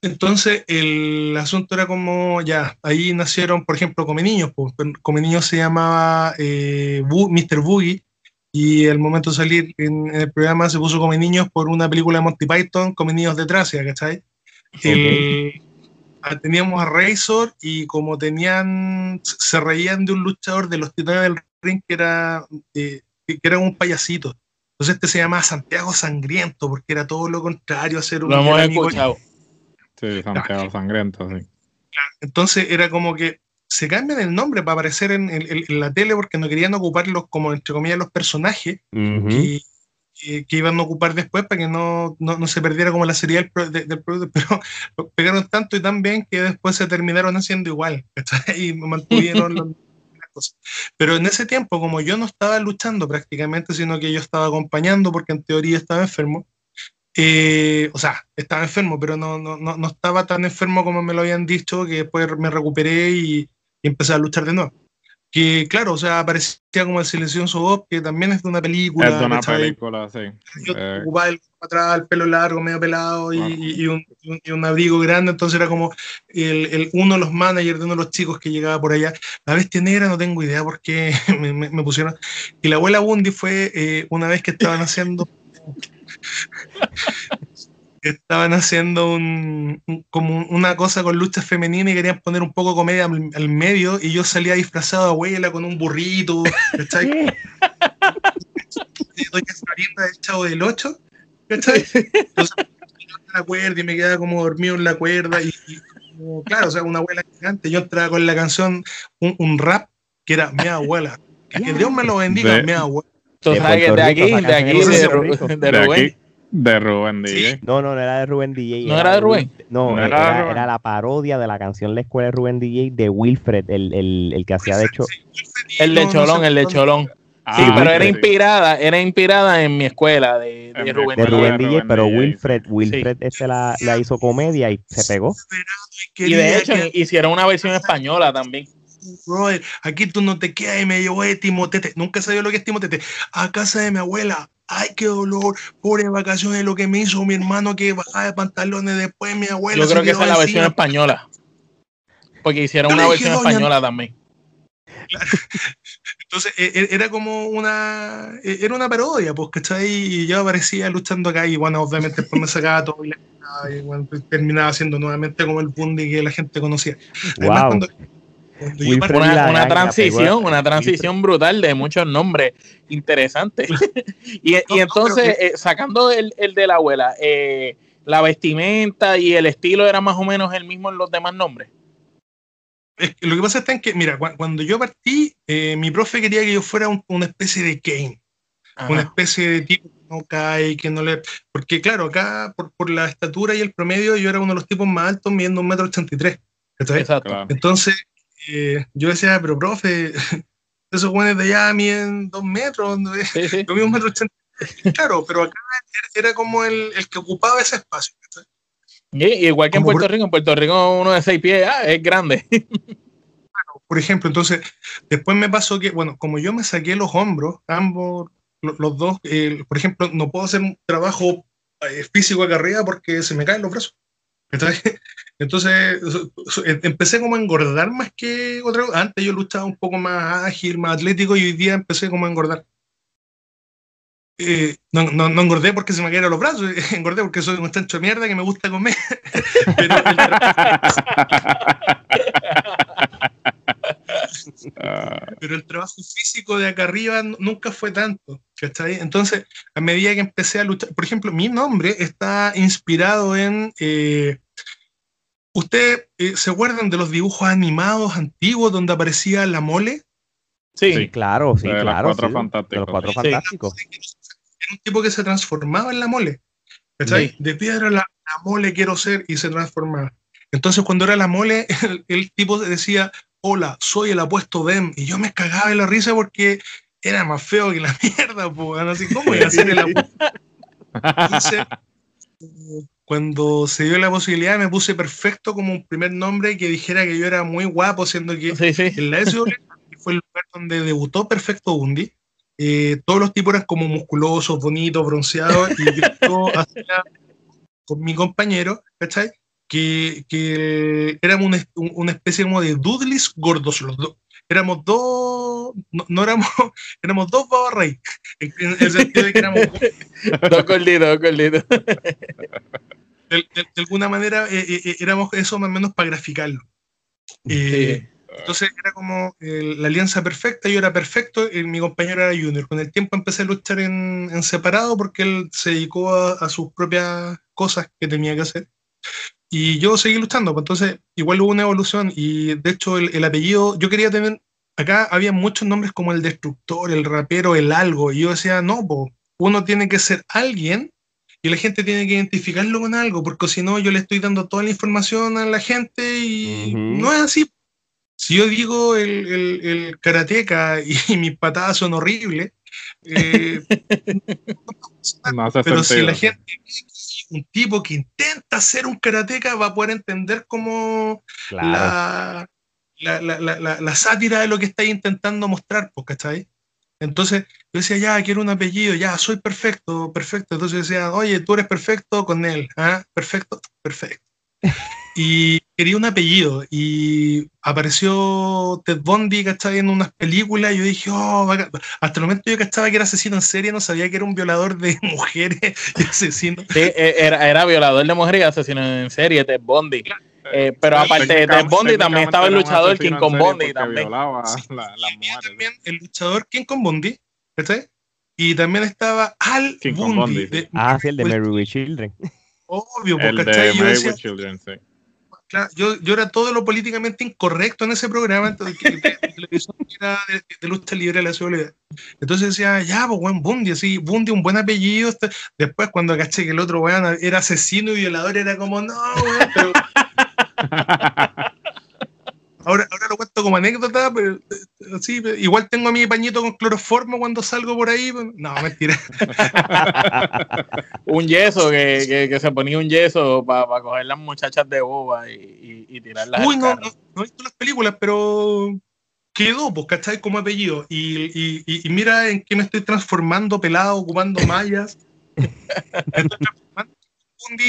Entonces, el asunto era como, ya, ahí nacieron, por ejemplo, Come Niños. Pues, Come Niños se llamaba eh, Mr. Boogie, y el momento de salir en, el programa se puso Come Niños por una película de Monty Python, Come Niños de Tracia, ¿cachai? El, teníamos a Razor y como tenían, se reían de un luchador de los titanes del ring que era, eh, que era un payasito. Entonces este se llamaba Santiago Sangriento porque era todo lo contrario a ser un... Lo hemos escuchado. Sí, Santiago Sangriento, sí. Entonces era como que se cambian el nombre para aparecer en, la tele porque no querían ocuparlos como, entre comillas, los personajes que, iban a ocupar después para que no, se perdiera como la serie del, producto, pero pegaron tanto y tan bien que después se terminaron haciendo igual, y mantuvieron las cosas. Pero en ese tiempo, como yo no estaba luchando prácticamente, sino que yo estaba acompañando porque en teoría estaba enfermo, eh, o sea, estaba enfermo, pero no, no, no, estaba tan enfermo como me lo habían dicho, que después me recuperé y, empecé a luchar de nuevo. Que claro, o sea, parecía como el silencioso Bob, que también es de una película. Es de una película, sí. Yo eh. ocupaba el, atrás, el pelo largo, medio pelado y, y, un, y, un, abrigo grande, entonces era como el, el, uno de los managers de uno de los chicos que llegaba por allá. La bestia negra no tengo idea por qué me, me, pusieron. Y la abuela Bundy fue eh, una vez que estaban haciendo estaban haciendo un, como una cosa con lucha femenina y querían poner un poco comedia al, medio y yo salía disfrazado de abuela con un burrito, ¿cachai? Doña Florinda del Chavo del 8, ¿cachai? Entonces, la cuerda y me quedaba como dormido en la cuerda y, claro, o sea, una abuela gigante, yo entraba con la canción, un, rap que era mi abuela, que Dios me lo bendiga, mi abuela. De, aquí, de aquí, de, Rubén. De Rubén DJ. No, no, no era de Rubén DJ. ¿No era, de Rubén? No, era, era, la parodia de la canción La Escuela de Rubén DJ de Wilfred, el, el, el que hacía de hecho. El de Cholón, el de Cholón. sí, ah, pero era inspirada, era inspirada en mi escuela de, de Rubén, de Rubén DJ, pero Wilfred, Wilfred este la, la, hizo comedia y se pegó. Y de hecho hicieron una versión española también brother, aquí tú no te quedas y me llevo de Timotete. Nunca sabía lo que es Timotete. A casa de mi abuela. Ay, qué dolor. Pobre vacaciones, lo que me hizo mi hermano que bajaba de pantalones después mi abuela. Yo creo que esa es la versión española. Porque hicieron una versión española también. Entonces e, e, era como una e, era una parodia, pues, ¿cachai? Y yo aparecía luchando acá y bueno, obviamente después me sacaba todo y, terminaba siendo nuevamente como el Bundy que la gente conocía. wow una, transición, una transición brutal de muchos nombres interesantes. y, entonces, eh, sacando el, de la abuela, eh, la vestimenta y el estilo era más o menos el mismo en los demás nombres. lo que pasa es que, mira, cuando yo partí, eh, mi profe quería que yo fuera una especie de Kane, una especie de tipo que no cae, que no le... Porque claro, acá por, por, la estatura y el promedio yo era uno de los tipos más altos, midiendo un metro ochenta y tres. Exacto. Entonces, eh, yo decía, pero profe, esos buenos de allá miden dos metros, sí, sí. un metro ochenta. Claro, pero acá era como el, el que ocupaba ese espacio. igual que en Puerto Rico, en Puerto Rico uno de seis pies ah, es grande. por ejemplo, entonces, después me pasó que, bueno, como yo me saqué los hombros, ambos, los, dos, por ejemplo, no puedo hacer un trabajo eh, físico acá arriba porque se me caen los brazos. Entonces, em, empecé como a engordar más que otra cosa. Antes yo luchaba un poco más ágil, más atlético y hoy día empecé como a engordar. Eh, no, no, no, engordé porque se me cayeron los brazos, engordé porque soy un chancho de mierda que me gusta comer. Pero, el trabajo físico de acá arriba nunca fue tanto. Entonces, a medida que empecé a luchar, por ejemplo, mi nombre está inspirado en eh, ¿Ustedes eh, se acuerdan de los dibujos animados antiguos donde aparecía la mole? Sí, claro, sí, de claro. Los cuatro fantásticos. los cuatro fantásticos. Era un tipo que se transformaba en la mole. De piedra la, mole quiero ser y se transformaba. Entonces, cuando era la mole, el, tipo decía, hola, soy el apuesto Dem. Y yo me cagaba de la risa porque era más feo que la mierda, pues. Así, ¿cómo iba a ser el? Entonces, cuando se dio la posibilidad me puse perfecto como un primer nombre que dijera que yo era muy guapo, siendo que en la SW fue el lugar donde debutó Perfecto Bundy. Eh, todos los tipos eran como musculosos, bonitos, bronceados, y yo hacía con mi compañero, ¿cachai? Que, que éramos una, una, especie como de doodles gordos los dos. Éramos dos, no, éramos, éramos dos babarrey, en, el sentido de que éramos dos gorditos, dos gorditos de, alguna manera eh, eh, eh, éramos eso más o menos para graficarlo. Entonces era como la alianza perfecta, yo era perfecto, y mi compañero era junior. Con el tiempo empecé a luchar en, separado porque él se dedicó a, sus propias cosas que tenía que hacer. Y yo seguí luchando, pues entonces igual hubo una evolución y de hecho el, apellido, yo quería tener, acá había muchos nombres como el destructor, el rapero, el algo, y yo decía, no, pues uno tiene que ser alguien y la gente tiene que identificarlo con algo, porque si no yo le estoy dando toda la información a la gente y no es así. Si yo digo el, el, el karateca y, mis patadas son horribles, eh, pero si la gente un tipo que intenta ser un karateca va a poder entender como la, la, sátira de lo que estáis intentando mostrar, pues, ¿cachai? Entonces yo decía, ya, quiero un apellido, ya, soy perfecto, perfecto. Entonces decía, oye, tú eres perfecto con él, ¿ah? Perfecto, perfecto. Y quería un apellido y apareció Ted Bundy, ¿cachai? En unas películas y yo dije, oh, hasta el momento yo cachaba que era asesino en serie, no sabía que era un violador de mujeres y asesino. Sí, e, era, era violador de mujeres y asesino en serie, Ted Bundy. Eh, pero aparte de Ted Bundy también estaba el luchador King Kong Bundy también. también el luchador King Kong Bundy, ¿cachai? Y también estaba Al Bundy. ah, sí, el de Mary with Children. Obvio, porque de with Children, sí yo, yo, era todo lo políticamente incorrecto en ese programa entonces, de, televisión era de, lucha libre de la ciudad. Entonces decía, ya, pues buen Bundy, así, Bundy, un buen apellido. Este". Después, cuando caché que el otro weón era asesino y violador, era como, no, weón, pero. Ahora, ahora lo cuento como anécdota, pero eh, sí, igual tengo a mi pañito con cloroformo cuando salgo por ahí. No, mentira. un yeso, que, que, se ponía un yeso para coger las muchachas de boba y, y, tirarlas. Uy, no, no, he visto las películas, pero quedó, pues, ¿cachai? Como apellido. Y, y, mira en qué me estoy transformando, pelado, ocupando mallas.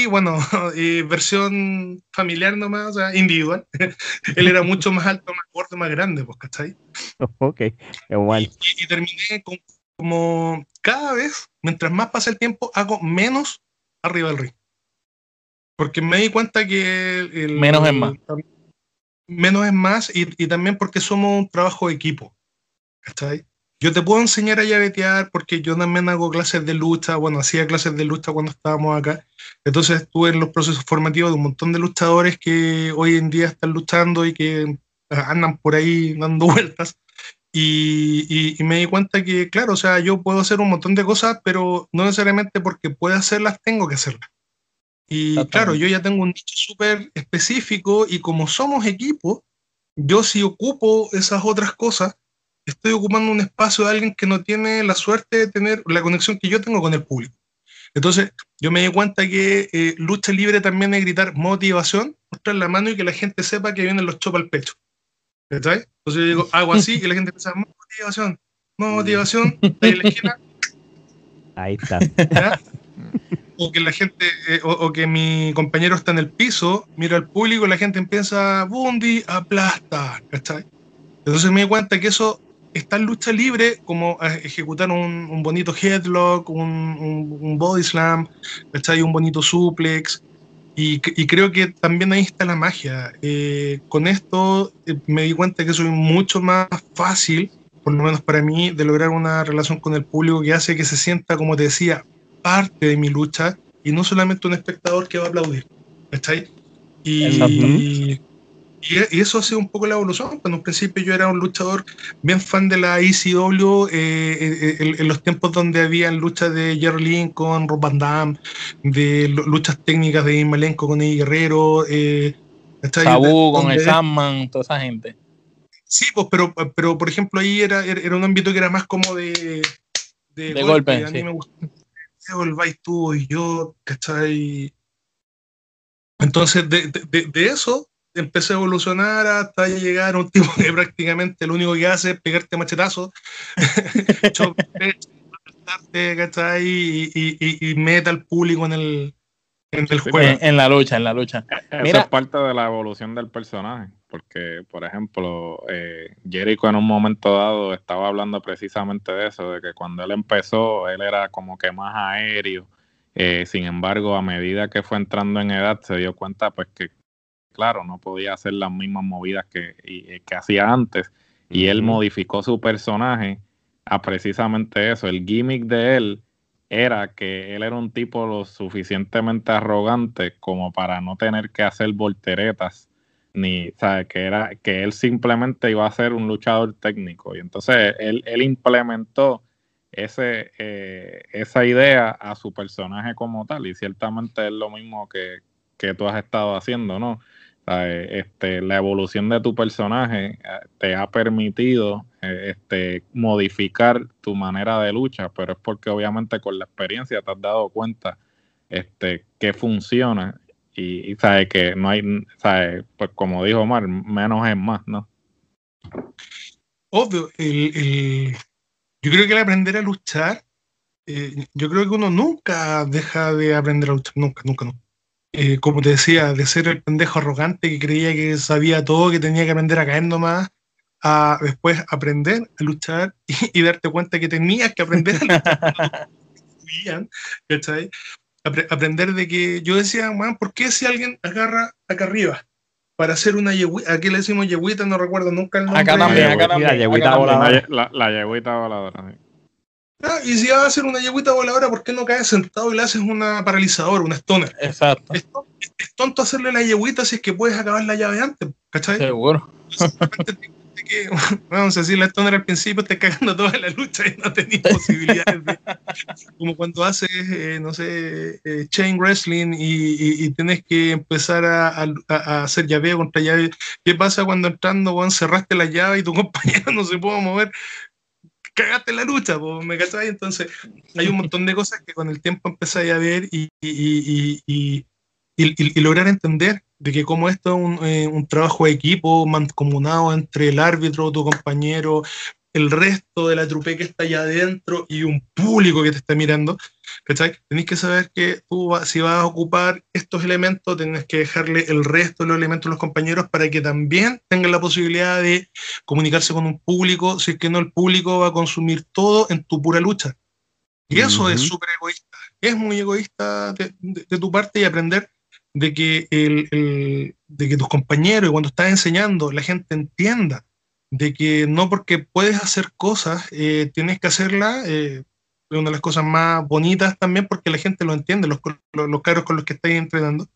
bueno, versión familiar nomás, o sea, individual. Él era mucho más alto, más gordo, más grande, pues, ¿cachai? Ok, igual. Y, terminé con, como cada vez, mientras más pasa el tiempo, hago menos arriba del ring. Porque me di cuenta que... El, menos es más. menos es más y, y también porque somos un trabajo de equipo. ¿Cachai? Yo te puedo enseñar a llavetear porque yo también hago clases de lucha, bueno, hacía clases de lucha cuando estábamos acá. Entonces estuve en los procesos formativos de un montón de luchadores que hoy en día están luchando y que ah, andan por ahí dando vueltas. Y, y, me di cuenta que, claro, o sea, yo puedo hacer un montón de cosas, pero no necesariamente porque pueda hacerlas, tengo que hacerlas. Y claro, yo ya tengo un nicho súper específico y como somos equipo, yo si ocupo esas otras cosas, estoy ocupando un espacio de alguien que no tiene la suerte de tener la conexión que yo tengo con el público. Entonces, yo me di cuenta que eh, lucha libre también es gritar motivación, mostrar la mano y que la gente sepa que vienen los chopas al pecho. ¿Entonces yo digo, hago así y la gente piensa, motivación, motivación, ahí en la esquina. Ahí está. O que la gente, eh, o, que mi compañero está en el piso, mira al público y la gente empieza, Bundi, aplasta, ¿cachai? Entonces me di cuenta que eso está en lucha libre como ejecutar un, un bonito headlock, un, un, body slam, ¿cachai? un bonito suplex. Y, y, creo que también ahí está la magia. Eh, con esto eh, me di cuenta que soy mucho más fácil, por lo menos para mí, de lograr una relación con el público que hace que se sienta, como te decía, parte de mi lucha y no solamente un espectador que va a aplaudir. ¿Cachai? Y, y, eso ha sido un poco la evolución. Cuando en un principio yo era un luchador bien fan de la ECW, eh, eh, eh, en, los tiempos donde había luchas de Jerry Lincoln, Rob Van Damme, de luchas técnicas de Malenko con Eddie Guerrero. Eh, Sabu con el Sandman, toda esa gente. Sí, pues, pero, pero por ejemplo ahí era, era un ámbito que era más como de, de, golpe. A mí me gusta el tú y yo, ¿cachai? Entonces, de, de, de, eso empecé a evolucionar hasta llegar a un tipo que prácticamente lo único que hace es pegarte machetazo, y, y, y, meta al público en el, en el juego. En, la lucha, en la lucha. Eso es parte de la evolución del personaje, porque, por ejemplo, eh, Jericho en un momento dado estaba hablando precisamente de eso, de que cuando él empezó, él era como que más aéreo. Eh, sin embargo, a medida que fue entrando en edad, se dio cuenta pues que claro, no podía hacer las mismas movidas que, eh, que hacía antes. Y él modificó su personaje a precisamente eso. El gimmick de él era que él era un tipo lo suficientemente arrogante como para no tener que hacer volteretas ni, ¿sabes? Que era que él simplemente iba a ser un luchador técnico y entonces él, él implementó ese, eh, esa idea a su personaje como tal y ciertamente es lo mismo que, que tú has estado haciendo, ¿no? Este, la evolución de tu personaje eh, te ha permitido eh, este, modificar tu manera de lucha, pero es porque obviamente con la experiencia te has dado cuenta este, que funciona y, sabes que no hay, sabes, pues como dijo Omar, menos es más, ¿no? Obvio, el, yo creo que el aprender a luchar, eh, yo creo que uno nunca deja de aprender a luchar, nunca, nunca, no. Eh, como te decía, de ser el pendejo arrogante que creía que sabía todo, que tenía que aprender a caer nomás, a después aprender a luchar y, darte cuenta que tenías que aprender a luchar. aprender de que yo decía, man, ¿por qué si alguien agarra acá arriba para hacer una yeguita, aquí le decimos yeguita, no recuerdo nunca el nombre. Acá también, acá también. La yeguita voladora. La, la yeguita voladora. Ah, y si vas a hacer una yeguita voladora, ¿por qué no caes sentado y le haces una paralizadora, una stoner? Exacto. Es, tonto hacerle la yeguita si es que puedes acabar la llave antes, ¿cachai? Seguro. que, vamos a decir, la stoner al principio te cagando toda la lucha y no tenías posibilidades de, como cuando haces, eh, no sé, eh, chain wrestling y, y, tienes que empezar a, a, hacer llave contra llave. ¿Qué pasa cuando entrando, bueno, cerraste la llave y tu compañero no se puede mover? Cagaste la lucha, ¿me cachai? Entonces, hay un montón de cosas que con el tiempo empezáis a ver y, y, y, y, lograr entender de que como esto es un, eh, un trabajo de equipo mancomunado entre el árbitro, tu compañero, el resto de la trupe que está allá adentro y un público que te está mirando, ¿cachai? Tenés que saber que tú si vas a ocupar estos elementos, tenés que dejarle el resto de los elementos a los compañeros para que también tengan la posibilidad de comunicarse con un público, si es que no el público va a consumir todo en tu pura lucha. Y eso es súper egoísta, es muy egoísta de, tu parte y aprender de que, el, de que tus compañeros, y cuando estás enseñando, la gente entienda de que no porque puedes hacer cosas, eh, tienes que hacerlas. Eh, una de las cosas más bonitas también porque la gente lo entiende, los, los, los carros con los que estáis entrenando.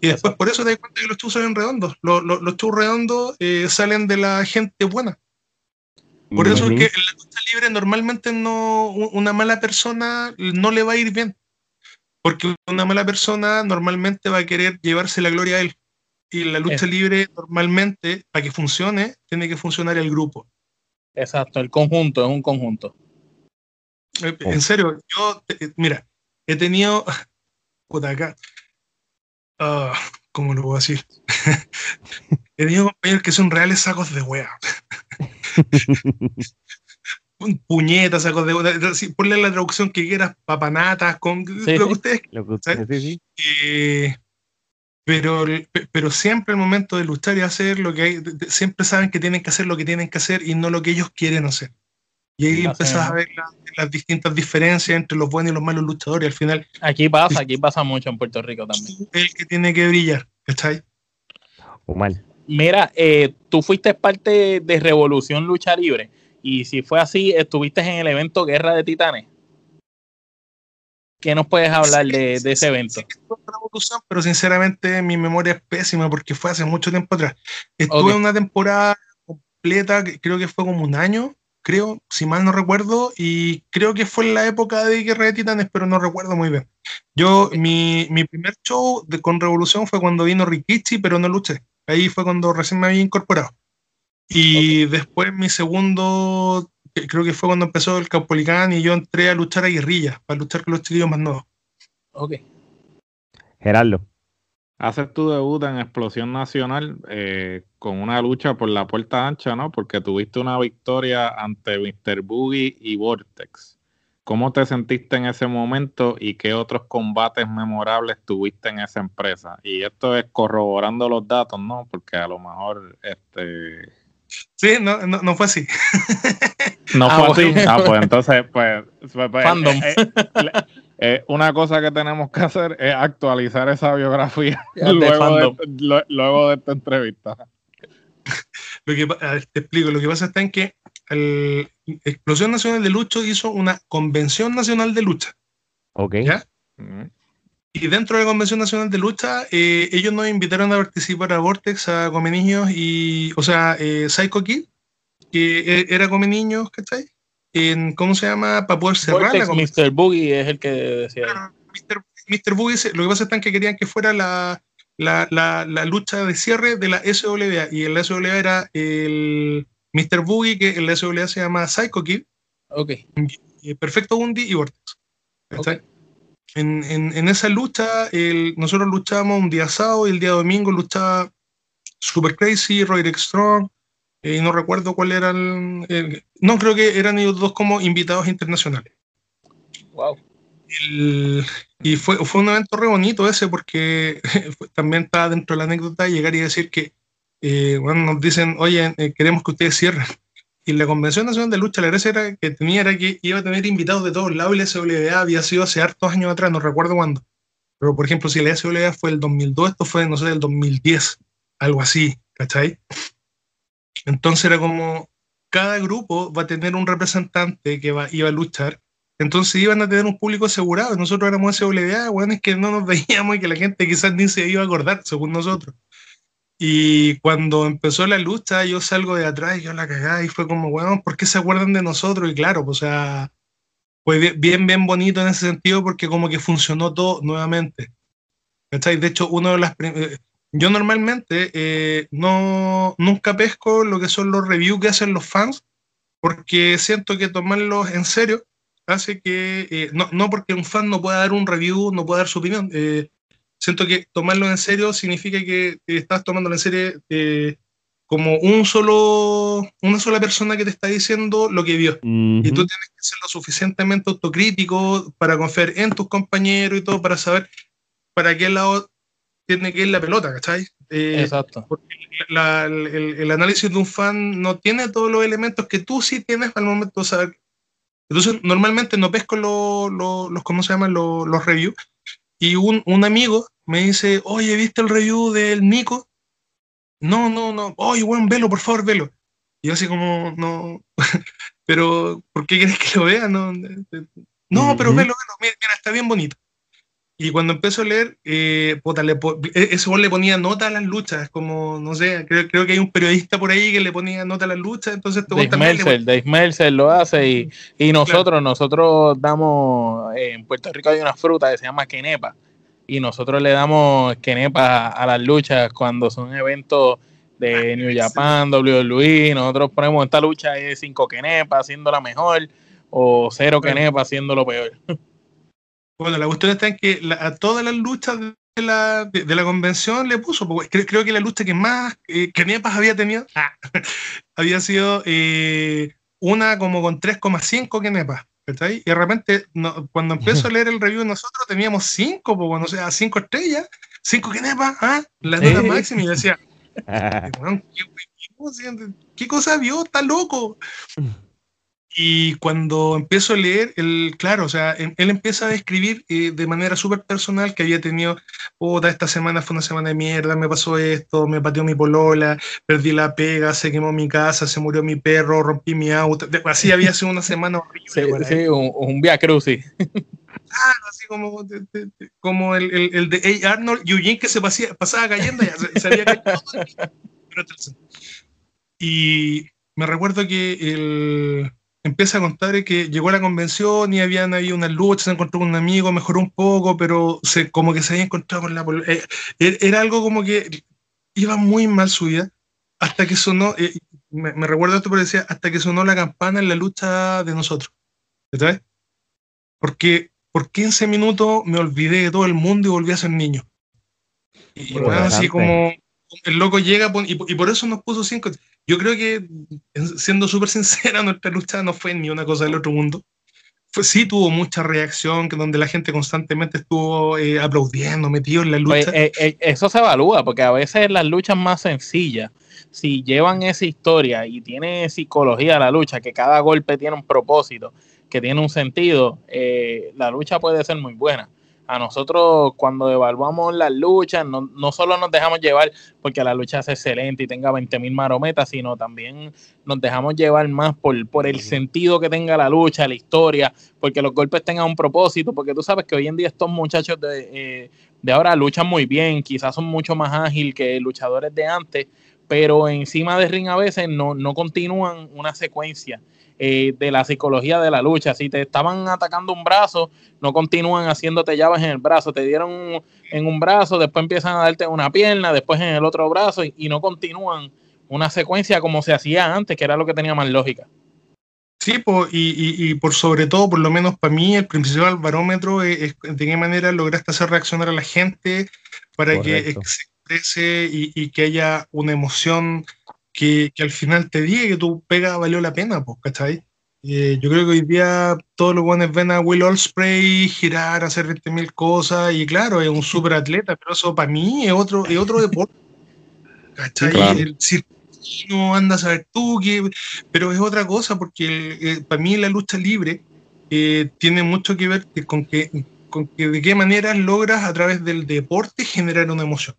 Y después por eso te das cuenta que los chus salen redondos. Los, los, los redondos eh, salen de la gente buena. Por eso es que en la lucha libre normalmente no, una mala persona no le va a ir bien. Porque una mala persona normalmente va a querer llevarse la gloria a él. Y la lucha libre normalmente, para que funcione, tiene que funcionar el grupo. Exacto, el conjunto, es un conjunto. Eh, en serio, yo, eh, mira, he tenido, puta acá, uh, ¿cómo lo puedo decir? he tenido compañeros que son reales sacos de wea. puñetas, sacos de wea. Ponle la traducción que quieras, papanatas, con lo que ustedes. Lo que ustedes sí, eh, pero, pero siempre el momento de luchar y hacer lo que hay, siempre saben que tienen que hacer lo que tienen que hacer y no lo que ellos quieren hacer. Y ahí empezás a ver las distintas diferencias entre los buenos y los malos luchadores. Al final. Aquí pasa, aquí pasa mucho en Puerto Rico también. El que tiene que brillar, ahí? O mal. Mira, eh, tú fuiste parte de Revolución Lucha Libre. Y si fue así, estuviste en el evento Guerra de Titanes. ¿Qué nos puedes hablar de, ese evento? pero sinceramente mi memoria es pésima porque fue hace mucho tiempo atrás. Estuve en una temporada completa, creo que fue como un año, creo, si mal no recuerdo, y creo que fue en la época de Guerra de Titanes, pero no recuerdo muy bien. Yo, mi, mi primer show de, con Revolución fue cuando vino Rikichi, pero no luché. Ahí fue cuando recién me había incorporado. Y después mi segundo creo que fue cuando empezó el Caupolicán y yo entré a luchar a guerrilla, para luchar con los chiquillos más nuevos. Ok. Gerardo. Haces tu debut en Explosión Nacional eh, con una lucha por la puerta ancha, ¿no? Porque tuviste una victoria ante Mr. Boogie y Vortex. ¿Cómo te sentiste en ese momento y qué otros combates memorables tuviste en esa empresa? Y esto es corroborando los datos, ¿no? Porque a lo mejor este Sí, no, no, no fue así. No ah, fue así. Ah, pues entonces, pues. pues, pues eh, eh, eh, una cosa que tenemos que hacer es actualizar esa biografía luego, de, luego de esta entrevista. Lo que, te explico, lo que pasa está en que la Explosión Nacional de Lucha hizo una convención nacional de lucha. Ok. ¿Ya? Y dentro de la Convención Nacional de Lucha, eh, ellos nos invitaron a participar a Vortex, a Come Niños y, o sea, eh, Psycho Kid, que e- era Come Niños, ¿cachai? En, ¿Cómo se llama? Para poder cerrar la Vortex, convención. Mr. Boogie es el que decía. Claro, Mr. Mr. Boogie, lo que pasa es que querían que fuera la, la, la, la lucha de cierre de la SWA, y el SWA era el Mr. Boogie, que en la SWA se llama Psycho Kid, Ok. eh, Perfecto Bundy y Vortex. ¿cachai? En, en, en esa lucha, el- nosotros luchamos un día sábado y el día domingo luchaba Super Crazy, Roderick Strong, eh, y no recuerdo cuál eran. el- no, creo que eran ellos dos como invitados internacionales. Wow. El- y fue, fue un evento re bonito ese porque también está dentro de la anécdota llegar y decir que eh, bueno, nos dicen, oye, eh, queremos que ustedes cierren. Y la Convención Nacional de Lucha, la gracia era, que tenía era que iba a tener invitados de todos lados y la SWA había sido hace hartos años atrás, no recuerdo cuándo. Pero por ejemplo, si la SWA fue el 2002, esto fue, no sé, el 2010, algo así, ¿cachai? Entonces era como, cada grupo va a tener un representante que va, iba a luchar entonces iban a tener un público asegurado. Nosotros éramos SWA, bueno, es que no nos veíamos y que la gente quizás ni se iba a acordar, según nosotros. Y cuando empezó la lucha, yo salgo de atrás y yo la cagaba y fue como, bueno, ¿por qué se acuerdan de nosotros? Y claro, pues, o sea, fue bien, bien, bonito en ese sentido porque como que funcionó todo nuevamente. ¿Cachai? De hecho, uno de las... Yo normalmente eh, no, nunca pesco lo que son los reviews que hacen los fans porque siento que tomarlos en serio hace que, eh, no, no porque un fan no pueda dar un review, no pueda dar su opinión, eh, siento que tomarlo en serio significa que estás tomándolo en serio como un solo, una sola persona que te está diciendo lo que vio. Y tú tienes que ser lo suficientemente autocrítico para confiar en tus compañeros y todo, para saber para qué lado tiene que ir la pelota, ¿cachai? Eh, Exacto. la- el, el análisis de un fan no tiene todos los elementos que tú sí tienes al momento de saber. Entonces, normalmente no pesco lo- lo- los, ¿cómo se llaman? Los, los reviews. Y un, un amigo me dice, oye, ¿viste el review del Nico? No, no, no. Oye, bueno, velo, por favor, velo. Y yo así como, no, pero ¿por qué quieres que lo vea? No, no pero velo, velo, mira, mira, está bien bonito. Y cuando empiezo a leer, eh, puta, le po- e- ese gol le ponía nota a las luchas, como, no sé, creo, creo que hay un periodista por ahí que le ponía nota a las luchas, entonces este Dave también le Meltzer, Meltzer lo hace y, y nosotros, nosotros damos, eh, en Puerto Rico hay una fruta que se llama quenepa y nosotros le damos quenepa a las luchas cuando son eventos de New Japan, WWE, nosotros ponemos esta lucha de cinco quenepas haciéndola mejor o cero Bueno. quenepa haciéndolo peor. Bueno, la cuestión está en que la- a todas las luchas de la, de, de la convención le puso, porque creo, creo que la lucha que más eh, había tenido ah, había sido eh, una como con 3,5 Kenepas. ¿cachai? Y de repente, no- cuando empiezo a leer el review, nosotros teníamos 5, pues, bueno, o sea, 5 estrellas, 5 Kenepas, ¿ah? la nota máxima. Y decía, "Weón, ¿qué, qué- qué cosa vio? Está loco. Y cuando empiezo a leer, él, claro, o sea, él, él empieza a describir eh, de manera súper personal que había tenido, puta, esta semana fue una semana de mierda, me pasó esto, me pateó mi polola, perdí la pega, se quemó mi casa, se murió mi perro, rompí mi auto. Así había sido una semana horrible. Sí, para sí, él. un, un via crucis. Así como, de- de- de- como el, el, el de A. Arnold Eugene que se pasía- pasaba cayendo, ya, se, se había caído Y me recuerdo que el, empieza a contar que llegó a la convención y habían ahí unas luchas, se encontró con un amigo, mejoró un poco, pero se, como que se había encontrado con la... eh, er- era algo como que iba muy mal su vida, hasta que sonó, eh, me, recuerdo esto, pero decía, hasta que sonó la campana en la lucha de nosotros. ¿Sabes? Porque por 15 minutos me olvidé de todo el mundo y volví a ser niño. Y Bueno, así como el loco llega y, y por eso nos puso cinco. Yo creo que, en- siendo súper sincera, nuestra lucha no fue ni una cosa del otro mundo. Fue, sí tuvo mucha reacción, que donde la gente constantemente estuvo eh, aplaudiendo, metido en la lucha. Eh, eh, eso se evalúa, porque a veces las luchas más sencillas, si llevan esa historia y tiene psicología la lucha, que cada golpe tiene un propósito, que tiene un sentido, eh, la lucha puede ser muy buena. A nosotros cuando evaluamos las luchas, no, no solo nos dejamos llevar porque la lucha es excelente y tenga 20.000 marometas, sino también nos dejamos llevar más por, por el sentido que tenga la lucha, la historia, porque los golpes tengan un propósito, porque tú sabes que hoy en día estos muchachos de, eh, de ahora luchan muy bien, quizás son mucho más ágil que luchadores de antes, pero encima de ring a veces no, no continúan una secuencia. Eh, de la psicología de la lucha. Si te estaban atacando un brazo, no continúan haciéndote llaves en el brazo. Te dieron en un brazo, después empiezan a darte una pierna, después en el otro brazo y, no continúan una secuencia como se hacía antes, que era lo que tenía más lógica. Sí, y, por sobre todo, por lo menos para mí, el principal barómetro es, de qué manera lograste hacer reaccionar a la gente para que se exprese y, que haya una emoción que, al final te diga que tu pega valió la pena, pues, ¿cachai? Eh, yo creo que hoy día todos los buenos ven a Will Allspray girar, hacer 20.000 cosas, y claro, es un super atleta, pero eso para mí es otro, es otro deporte. ¿Cachai? El circuito anda a saber tú, que, pero es otra cosa, porque eh, para mí la lucha libre eh, tiene mucho que ver con que, con que de qué manera logras a través del deporte generar una emoción.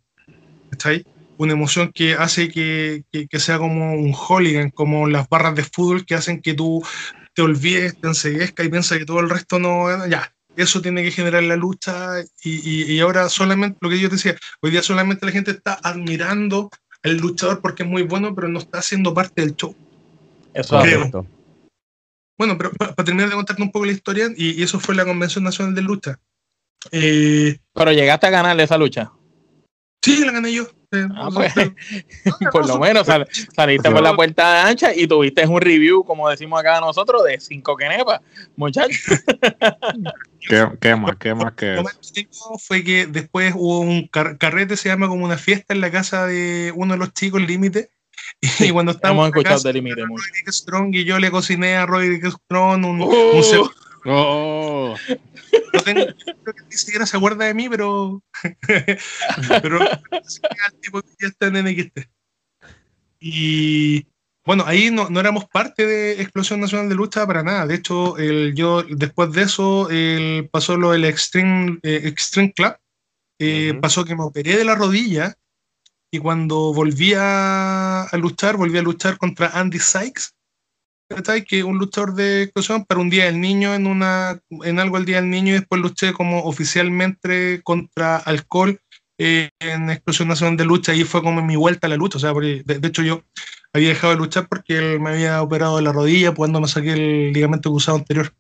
¿Cachai? Una emoción que hace que, que, sea como un hooligan, como las barras de fútbol que hacen que tú te olvides, te enseguezca y piensas que todo el resto no... Ya, eso tiene que generar la lucha y, y, ahora solamente, lo que yo te decía, hoy día solamente la gente está admirando al luchador porque es muy bueno, pero no está siendo parte del show. Eso es Bueno, pero para, terminar de contarte un poco la historia, y, eso fue la Convención Nacional de Lucha. Eh, pero llegaste a ganar esa lucha. Sí, la gané yo. Ah, pues, por lo menos saliste por la puerta ancha y tuviste un review, como decimos acá nosotros, de cinco quenepas, muchachos. ¿Qué, más? ¿Qué más que eso? Fue que después hubo un carrete, se llama como una fiesta en la casa de uno de los chicos, Límite. Y cuando estábamos hemos escuchado de Límite. Strong y yo le cociné a Roderick Strong un, uh. Oh. No tengo, creo que ni siquiera se acuerda de mí, pero. pero al tipo que ya está en NXT. Y bueno, ahí no, no, éramos parte de Explosión Nacional de Lucha para nada. De hecho, el, yo después de eso el, pasó lo del Extreme, eh, Extreme Club. Eh, pasó que me operé de la rodilla y cuando volví a, luchar, volví a luchar contra Andy Sykes que un luchador de explosión para un día del niño en una en algo el día del niño y después luché como oficialmente contra alcohol eh, en explosión nacional de lucha y fue como mi vuelta a la lucha o sea de, hecho yo había dejado de luchar porque él me había operado de la rodilla cuando me saqué el ligamento cruzado anterior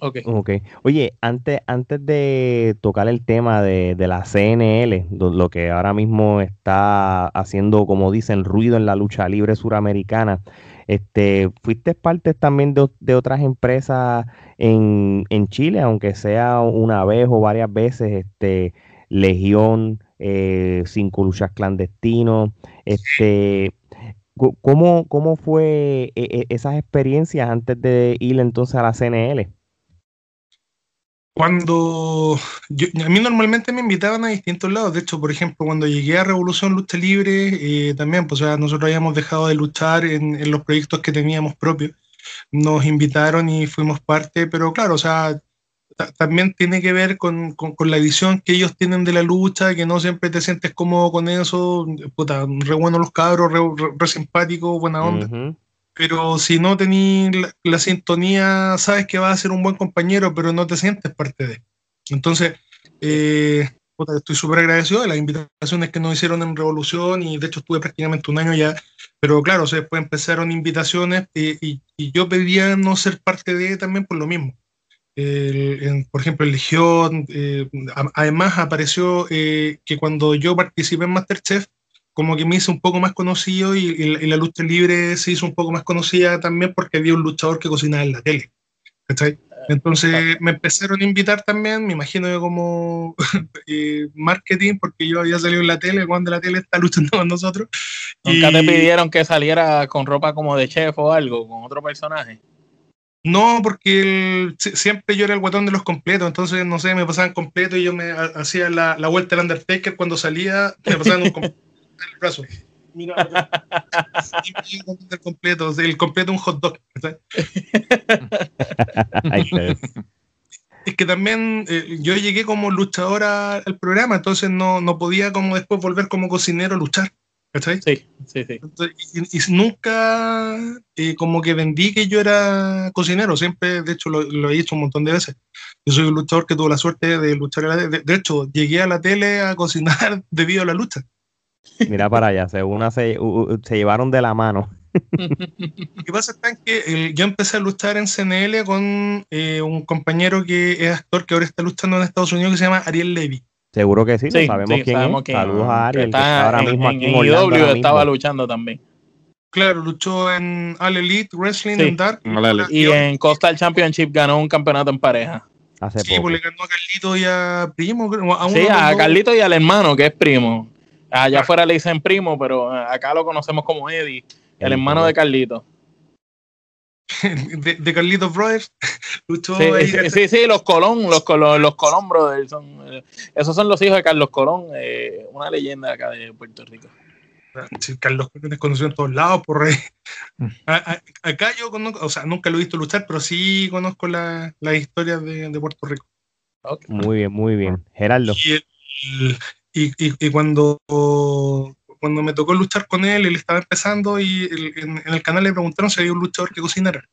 Ok. okay. Oye, antes, antes de tocar el tema de, de, la CNL, lo que ahora mismo está haciendo, como dicen, ruido en la lucha libre suramericana, este, fuiste parte también de, otras empresas en, Chile, aunque sea una vez o varias veces, este, Legión, eh, Cinco Luchas Clandestinos, este, ¿cómo, cómo fue e, e, esas experiencias antes de ir entonces a la CNL? Cuando a mí normalmente me invitaban a distintos lados, de hecho, por ejemplo, cuando llegué a Revolución Lucha Libre, eh, también, pues nosotros habíamos dejado de luchar en, los proyectos que teníamos propios, nos invitaron y fuimos parte, pero claro, o sea, también tiene que ver con, la visión que ellos tienen de la lucha, que no siempre te sientes cómodo con eso, puta, re bueno los cabros, re, simpáticos, buena onda pero si no tenés la, sintonía, sabes que vas a ser un buen compañero, pero no te sientes parte de. Entonces, eh, estoy súper agradecido de las invitaciones que nos hicieron en Revolución y de hecho estuve prácticamente un año ya, pero claro, después empezaron invitaciones y, yo pedía no ser parte de también por lo mismo. por ejemplo, en Legión, eh, además apareció eh, que cuando yo participé en Masterchef, como que me hice un poco más conocido y, la lucha libre se hizo un poco más conocida también porque había un luchador que cocinaba en la tele. ¿cachai? Entonces me empezaron a invitar también, me imagino yo como eh, marketing, porque yo había salido en la tele cuando la tele está luchando con nosotros. ¿Nunca te pidieron que saliera con ropa como de chef o algo, con otro personaje? No, porque siempre yo era el guatón de los completos, entonces no sé, me pasaban completo y yo me hacía la, la vuelta del Undertaker cuando salía, me pasaban un completo el brazo. Mira, el completo, el completo un hot dog. es que también eh, yo llegué como luchador al programa, entonces no, no podía como después volver como cocinero a luchar. ¿Cachai? Sí, sí, sí. y, nunca eh, como que vendí que yo era cocinero, siempre, de hecho, lo, he dicho un montón de veces. Yo soy un luchador que tuvo la suerte de luchar a la de, de hecho, llegué a la tele a cocinar debido a la lucha. Mira para allá, según se, se llevaron de la mano. Lo que pasa es que yo empecé a luchar en CNL con eh, un compañero que es actor que ahora está luchando en Estados Unidos que se llama Ariel Levy. Seguro que sí, sabemos, quién es. Saludos a Ariel, que, ahora mismo aquí en, estaba luchando también. Claro, luchó en All Elite Wrestling en Dark. Y en Coastal Championship ganó un campeonato en pareja. Hace sí, pues le ganó a Carlito y a Primo. A sí, a Carlito y al hermano, que es primo. Allá afuera le dicen primo, pero acá lo conocemos como Eddie, el hermano de Carlito. de, de Carlitos Brothers. sí, sí, los Colón, los Colón, los Colón Brothers. Son, eh, esos son los hijos de Carlos Colón, eh, una leyenda acá de Puerto Rico. Sí, Carlos Colón es conocido en todos lados por rey. Mm. acá yo conozco, o sea, nunca lo he visto luchar, pero sí conozco las la historias de, de, Puerto Rico. Muy bien, muy bien. Gerardo. Y, y, cuando cuando me tocó luchar con él, él estaba empezando y en, el canal le preguntaron si había un luchador que cocinara.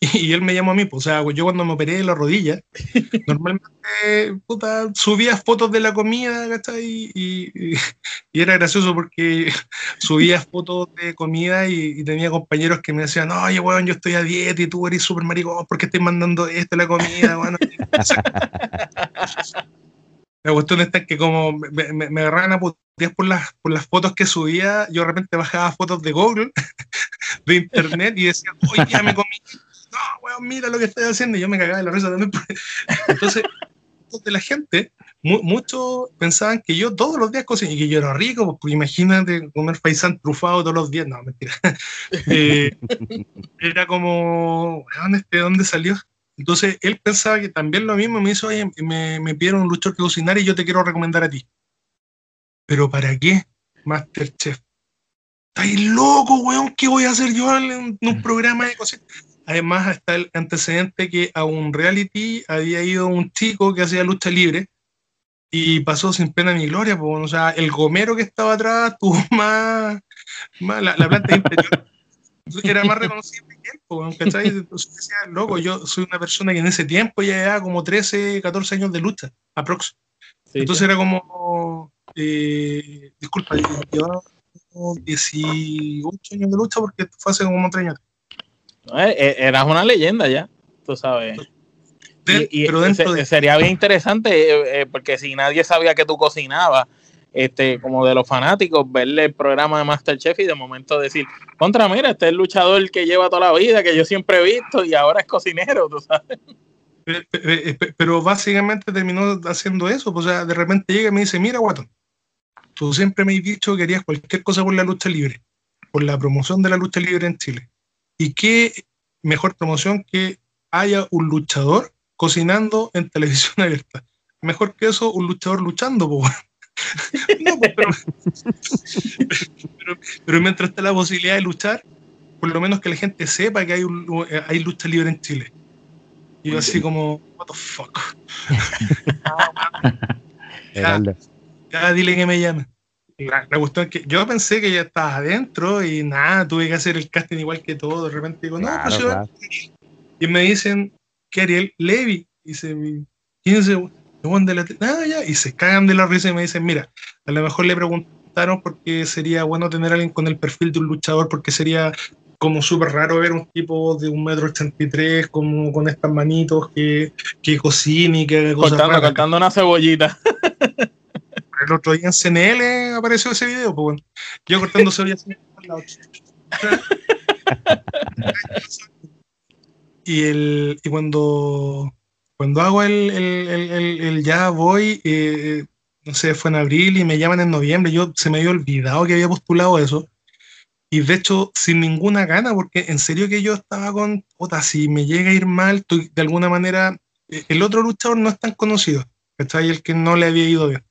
Y, él me llamó a mí, pues, o sea, yo cuando me operé de la rodilla, normalmente puta, subía fotos de la comida, ¿cachai? Y, y, era gracioso porque subía fotos de comida y, tenía compañeros que me decían, oye, weón, yo estoy a dieta y tú eres súper maricón, ¿por qué estás mandando esto la comida? Bueno, La cuestión está que como me, me, agarraban a putear por las, por las fotos que subía, yo de repente bajaba fotos de Google, de internet, y decía, oye, ya me comí. No, weón, mira lo que estoy haciendo. Y yo me cagaba de la risa también. Entonces, de la gente, muchos pensaban que yo todos los días cocinaba y que yo era rico, porque imagínate comer faisán trufado todos los días. No, mentira. Eh, era como, ¿de dónde salió? Entonces él pensaba que también lo mismo, me hizo, oye, me, me pidieron un luchador que cocinar y yo te quiero recomendar a ti. ¿Pero para qué, Masterchef? ¿Estáis loco, weón? ¿Qué voy a hacer yo en un programa de cocina? Además está el antecedente que a un reality había ido un chico que hacía lucha libre y pasó sin pena ni gloria, pues, o sea, el gomero que estaba atrás tuvo más, más la, la planta interior era más reconocible él, ¿cachai? Entonces decía, loco, yo soy una persona que en ese tiempo ya llevaba como 13, 14 años de lucha, aprox. Entonces era como, eh, disculpa, llevaba 18 años de lucha porque fue hace como 3 años. Eh, eh, eras una leyenda ya, tú sabes. y, pero dentro sería bien interesante eh, porque si nadie sabía que tú cocinabas, este, como de los fanáticos, verle el programa de Masterchef y de momento decir, contra, mira, este es el luchador que lleva toda la vida, que yo siempre he visto y ahora es cocinero, tú sabes. Pero, básicamente terminó haciendo eso, pues, o sea, de repente llega y me dice, mira, Guatón, tú siempre me has dicho que harías cualquier cosa por la lucha libre, por la promoción de la lucha libre en Chile. ¿Y qué mejor promoción que haya un luchador cocinando en televisión abierta? Mejor que eso, un luchador luchando, pues. No, pues, pero, mientras está la posibilidad de luchar, por lo menos que la gente sepa que hay, hay lucha libre en Chile. Y yo así como, what the fuck. ya, dile que me llame. Me gustó que yo pensé que ya estaba adentro y nada, tuve que hacer el casting igual que todo. De repente digo, no, pues yo. Y me dicen que Ariel Levy. Y 15 Ah, y se cagan de la risa y me dicen, mira, a lo mejor le preguntaron porque sería bueno tener a alguien con el perfil de un luchador, porque sería como súper raro ver un tipo de un metro ochenta y tres como con estas manitos que, que cocina y que haga cosas cortando, cortando una cebollita. El otro día en CNL apareció ese video, pues bueno. Yo cortando cebollas. y, el, y cuando cuando hago el, el, ya voy, eh, no sé, fue en abril y me llaman en noviembre, yo se me había olvidado que había postulado eso. Y de hecho, sin ninguna gana, porque en serio que yo estaba con, puta, si me llega a ir mal, de alguna manera, eh, el otro luchador no es tan conocido, ¿cachai? El que no le había ido bien.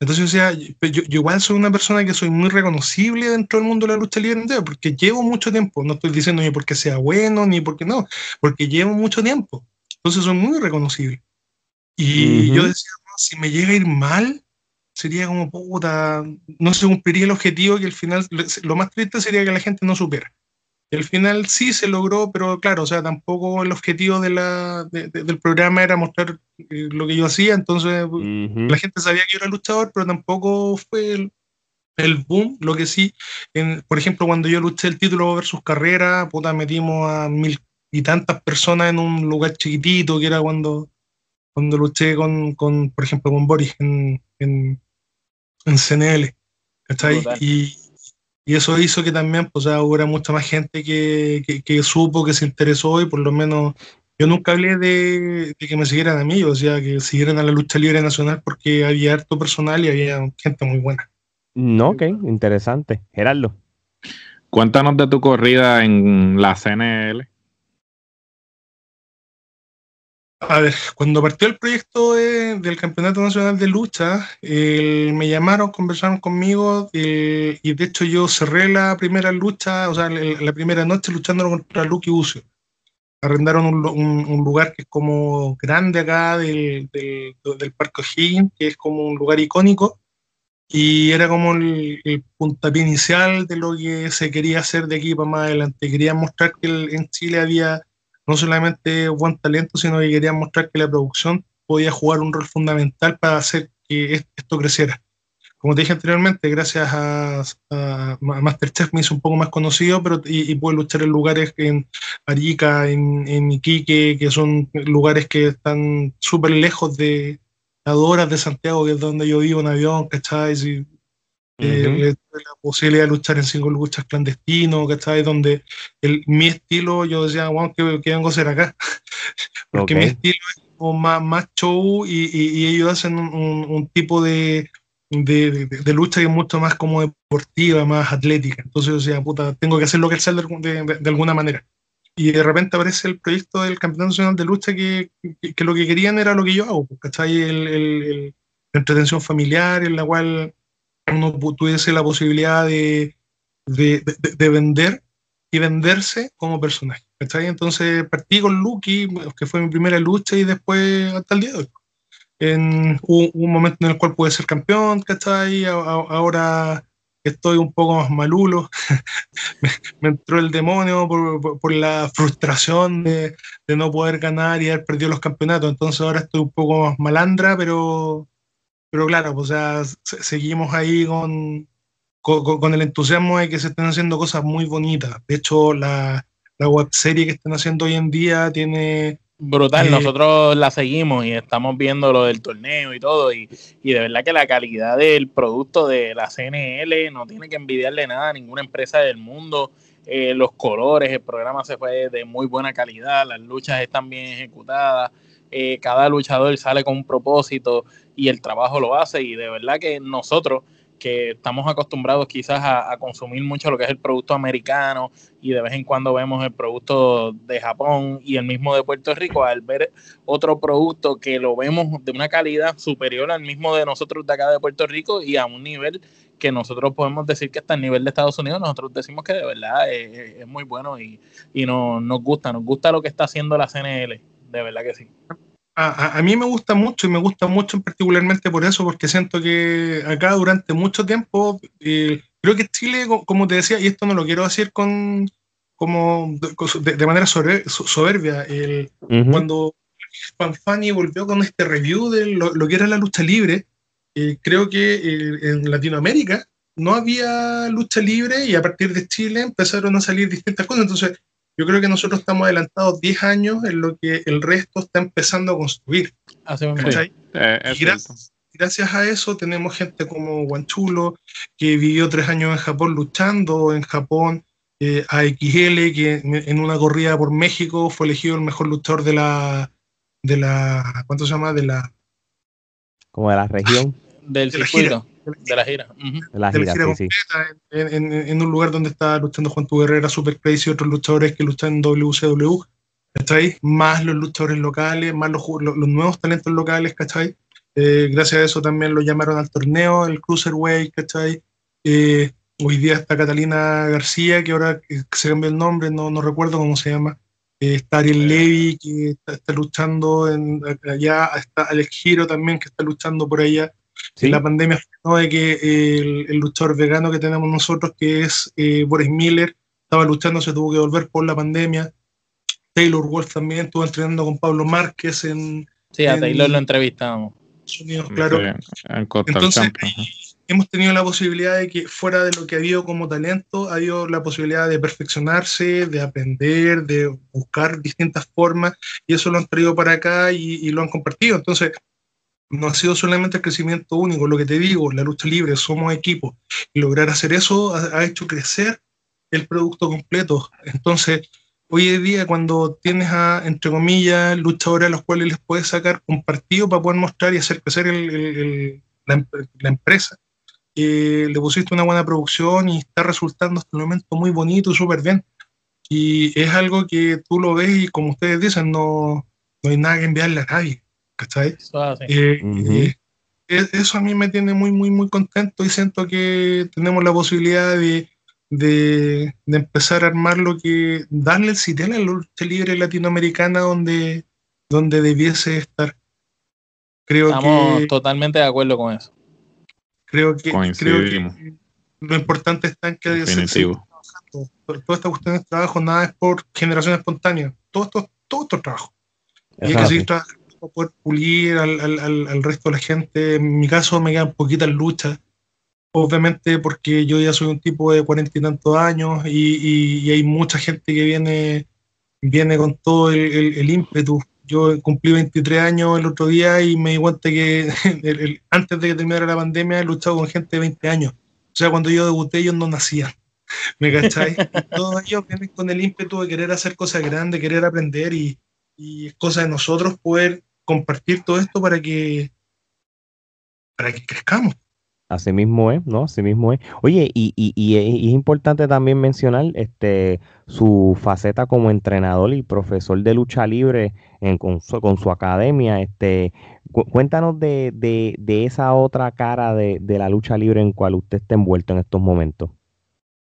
Entonces, o sea, yo, yo, igual soy una persona que soy muy reconocible dentro del mundo de la lucha libre entero, porque llevo mucho tiempo, no estoy diciendo ni porque sea bueno, ni porque no, porque llevo mucho tiempo. Entonces son muy reconocibles. Y yo decía, si me llega a ir mal, sería como puta, no se cumpliría el objetivo que al final, lo más triste sería que la gente no supiera. Y al final sí se logró, pero claro, o sea, tampoco el objetivo de la, del programa era mostrar eh, lo que yo hacía, entonces la gente sabía que yo era luchador, pero tampoco fue el, el boom, lo que sí, en, por ejemplo, cuando yo luché el título versus carrera, puta, metimos a mil y tantas personas en un lugar chiquitito, que era cuando, cuando luché con, con por ejemplo, con Boris en, en, en CNL, Y, y, eso hizo que también, pues, hubiera mucha más gente que, que, supo, que se interesó y por lo menos yo nunca hablé de, de, que me siguieran a mí, o sea, que siguieran a la lucha libre nacional porque había harto personal y había gente muy buena. No, ok, interesante. Gerardo. Cuéntanos de tu corrida en la CNL. A ver, cuando partió el proyecto del Campeonato Nacional de Lucha, me llamaron, conversaron conmigo y de hecho yo cerré la primera lucha, o sea, la, primera noche luchando contra Lucky Ucio. Arrendaron un, lugar que es como grande acá del, del, Parque O'Higgins, que es como un lugar icónico y era como el, puntapié inicial de lo que se quería hacer de aquí para más adelante. Querían mostrar que en Chile había no solamente buen talento, sino que querían mostrar que la producción podía jugar un rol fundamental para hacer que esto creciera. Como te dije anteriormente, gracias a, Masterchef me hizo un poco más conocido, pero y, y pude luchar en lugares en Arica, en, en Iquique, que son lugares que están súper lejos de, a horas de Santiago, que es donde yo vivo en avión, ¿cachai? Eh, la posibilidad de luchar en cinco luchas clandestinos, ¿cachai? Donde el, mi estilo, yo decía, wow, ¿qué, vengo a hacer acá? Porque mi estilo es como más, más show y, y, ellos hacen un, un, tipo de, de, de, lucha que es mucho más como deportiva, más atlética. Entonces, yo decía, puta, tengo que hacer lo que sea de, de alguna manera y de repente aparece el proyecto del Campeonato Nacional de Lucha que, que, lo que querían era lo que yo hago, ¿cachai? El, el, la entretención familiar en la cual uno tuviese la posibilidad de, de, de, vender y venderse como personaje, ¿cachai? Entonces partí con Lucky, que fue mi primera lucha y después hasta el día de hoy. En, hubo, un momento en el cual pude ser campeón, ¿cachai? ahora estoy un poco más malulo, me, entró el demonio por, la frustración de, no poder ganar y haber perdido los campeonatos, entonces ahora estoy un poco más malandra, pero, pero claro, pues, o sea, seguimos ahí con, con, el entusiasmo de que se estén haciendo cosas muy bonitas. De hecho, la, la web serie que están haciendo hoy en día tiene Brutal, eh, nosotros la seguimos y estamos viendo lo del torneo y todo, y, y, de verdad que la calidad del producto de la CNL no tiene que envidiarle nada a ninguna empresa del mundo. Eh, los colores, el programa se fue de muy buena calidad, las luchas están bien ejecutadas, eh, cada luchador sale con un propósito y el trabajo lo hace, y de verdad que nosotros que estamos acostumbrados quizás a, consumir mucho lo que es el producto americano y de vez en cuando vemos el producto de Japón y el mismo de Puerto Rico, al ver otro producto que lo vemos de una calidad superior al mismo de nosotros de acá de Puerto Rico y a un nivel que nosotros podemos decir que está al nivel de Estados Unidos, nosotros decimos que de verdad es, muy bueno y, y nos gusta, nos gusta lo que está haciendo la CNL, de verdad que sí a, mí me gusta mucho y me gusta mucho particularmente por eso, porque siento que acá durante mucho tiempo, eh, creo que Chile, como te decía, y esto no lo quiero decir con como de, manera soberbia, el, cuando Juan Fanny volvió con este review de lo, que era la lucha libre, eh, creo que eh, en Latinoamérica no había lucha libre y a partir de Chile empezaron a salir distintas cosas. Entonces, yo creo que nosotros estamos adelantados 10 años en lo que el resto está empezando a construir. Eh, y gracias, gracias, a eso tenemos gente como Guanchulo, que vivió tres años en Japón luchando en Japón, eh, a XL, que en una corrida por México fue elegido el mejor luchador de la, de la, ¿cuánto se llama? De la... Como de la región. Del circuito de la gira. De la gira, sí, En, un lugar donde está luchando Juan Tu Guerrera, Super Crazy y otros luchadores que luchan en WCW, ¿cachai? Más los luchadores locales, más los, los, nuevos talentos locales, ¿cachai? Eh, gracias a eso también lo llamaron al torneo, el Cruiserweight, ¿cachai? Eh, hoy día está Catalina García, que ahora se cambió el nombre, no, no recuerdo cómo se llama. eh, está Ariel Levy que está, luchando en, allá, está Alex Giro también que está luchando por allá. ¿Sí? La pandemia fue de que el, luchador vegano que tenemos nosotros, que es eh, Boris Miller, estaba luchando, se tuvo que volver por la pandemia. Taylor Wolf también estuvo entrenando con Pablo Márquez en... Sí, a Taylor lo entrevistamos. claro. Entonces, hemos tenido la posibilidad de que fuera de lo que ha habido como talento, ha habido la posibilidad de perfeccionarse, de aprender, de buscar distintas formas, y eso lo han traído para acá y, lo han compartido. Entonces, no ha sido solamente el crecimiento único, lo que te digo, la lucha libre, somos equipo, y lograr hacer eso ha, hecho crecer el producto completo. Entonces, hoy en día cuando tienes a, entre comillas, luchadores a los cuales les puedes sacar un partido para poder mostrar y hacer crecer la, empresa, le pusiste una buena producción y está resultando hasta el momento muy bonito y súper bien. Y es algo que tú lo ves y como ustedes dicen, no, no hay nada que enviarle a nadie. ¿Cachai? Eh, eh, eso a mí me tiene muy, muy, muy contento y siento que tenemos la posibilidad de, de, empezar a armar lo que, darle el sitio a la lucha libre latinoamericana donde, donde debiese estar. Creo Estamos totalmente de acuerdo con eso. Creo que, creo que lo importante está en que Definitivo. toda esta cuestión de trabajo nada es por generación espontánea. Todo esto, todo esto trabajo. Y hay que seguir trabajando para poder pulir al, al, al, resto de la gente. En mi caso me quedan poquitas luchas. Obviamente porque yo ya soy un tipo de cuarenta y tantos años y, y, hay mucha gente que viene, viene con todo el, el ímpetu yo cumplí 23 años el otro día y me di cuenta que antes de que terminara la pandemia he luchado con gente de 20 años. O sea, cuando yo debuté ellos no nacían. ¿Me cacháis? todos ellos vienen con el ímpetu de querer hacer cosas grandes, querer aprender y, y es cosa de nosotros poder compartir todo esto para que, para que crezcamos. Así mismo es, ¿no? Así mismo es. Oye, y, y, y, es importante también mencionar este su faceta como entrenador y profesor de lucha libre en, con, su, academia. Este, cuéntanos de, de, de, esa otra cara de, de, la lucha libre en cual usted está envuelto en estos momentos.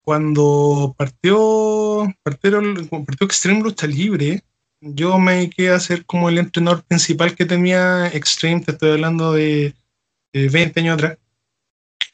Cuando partió, partieron, partió Extreme Lucha Libre, yo me quedé a ser como el entrenador principal que tenía Extreme, te estoy hablando de, de 20 años atrás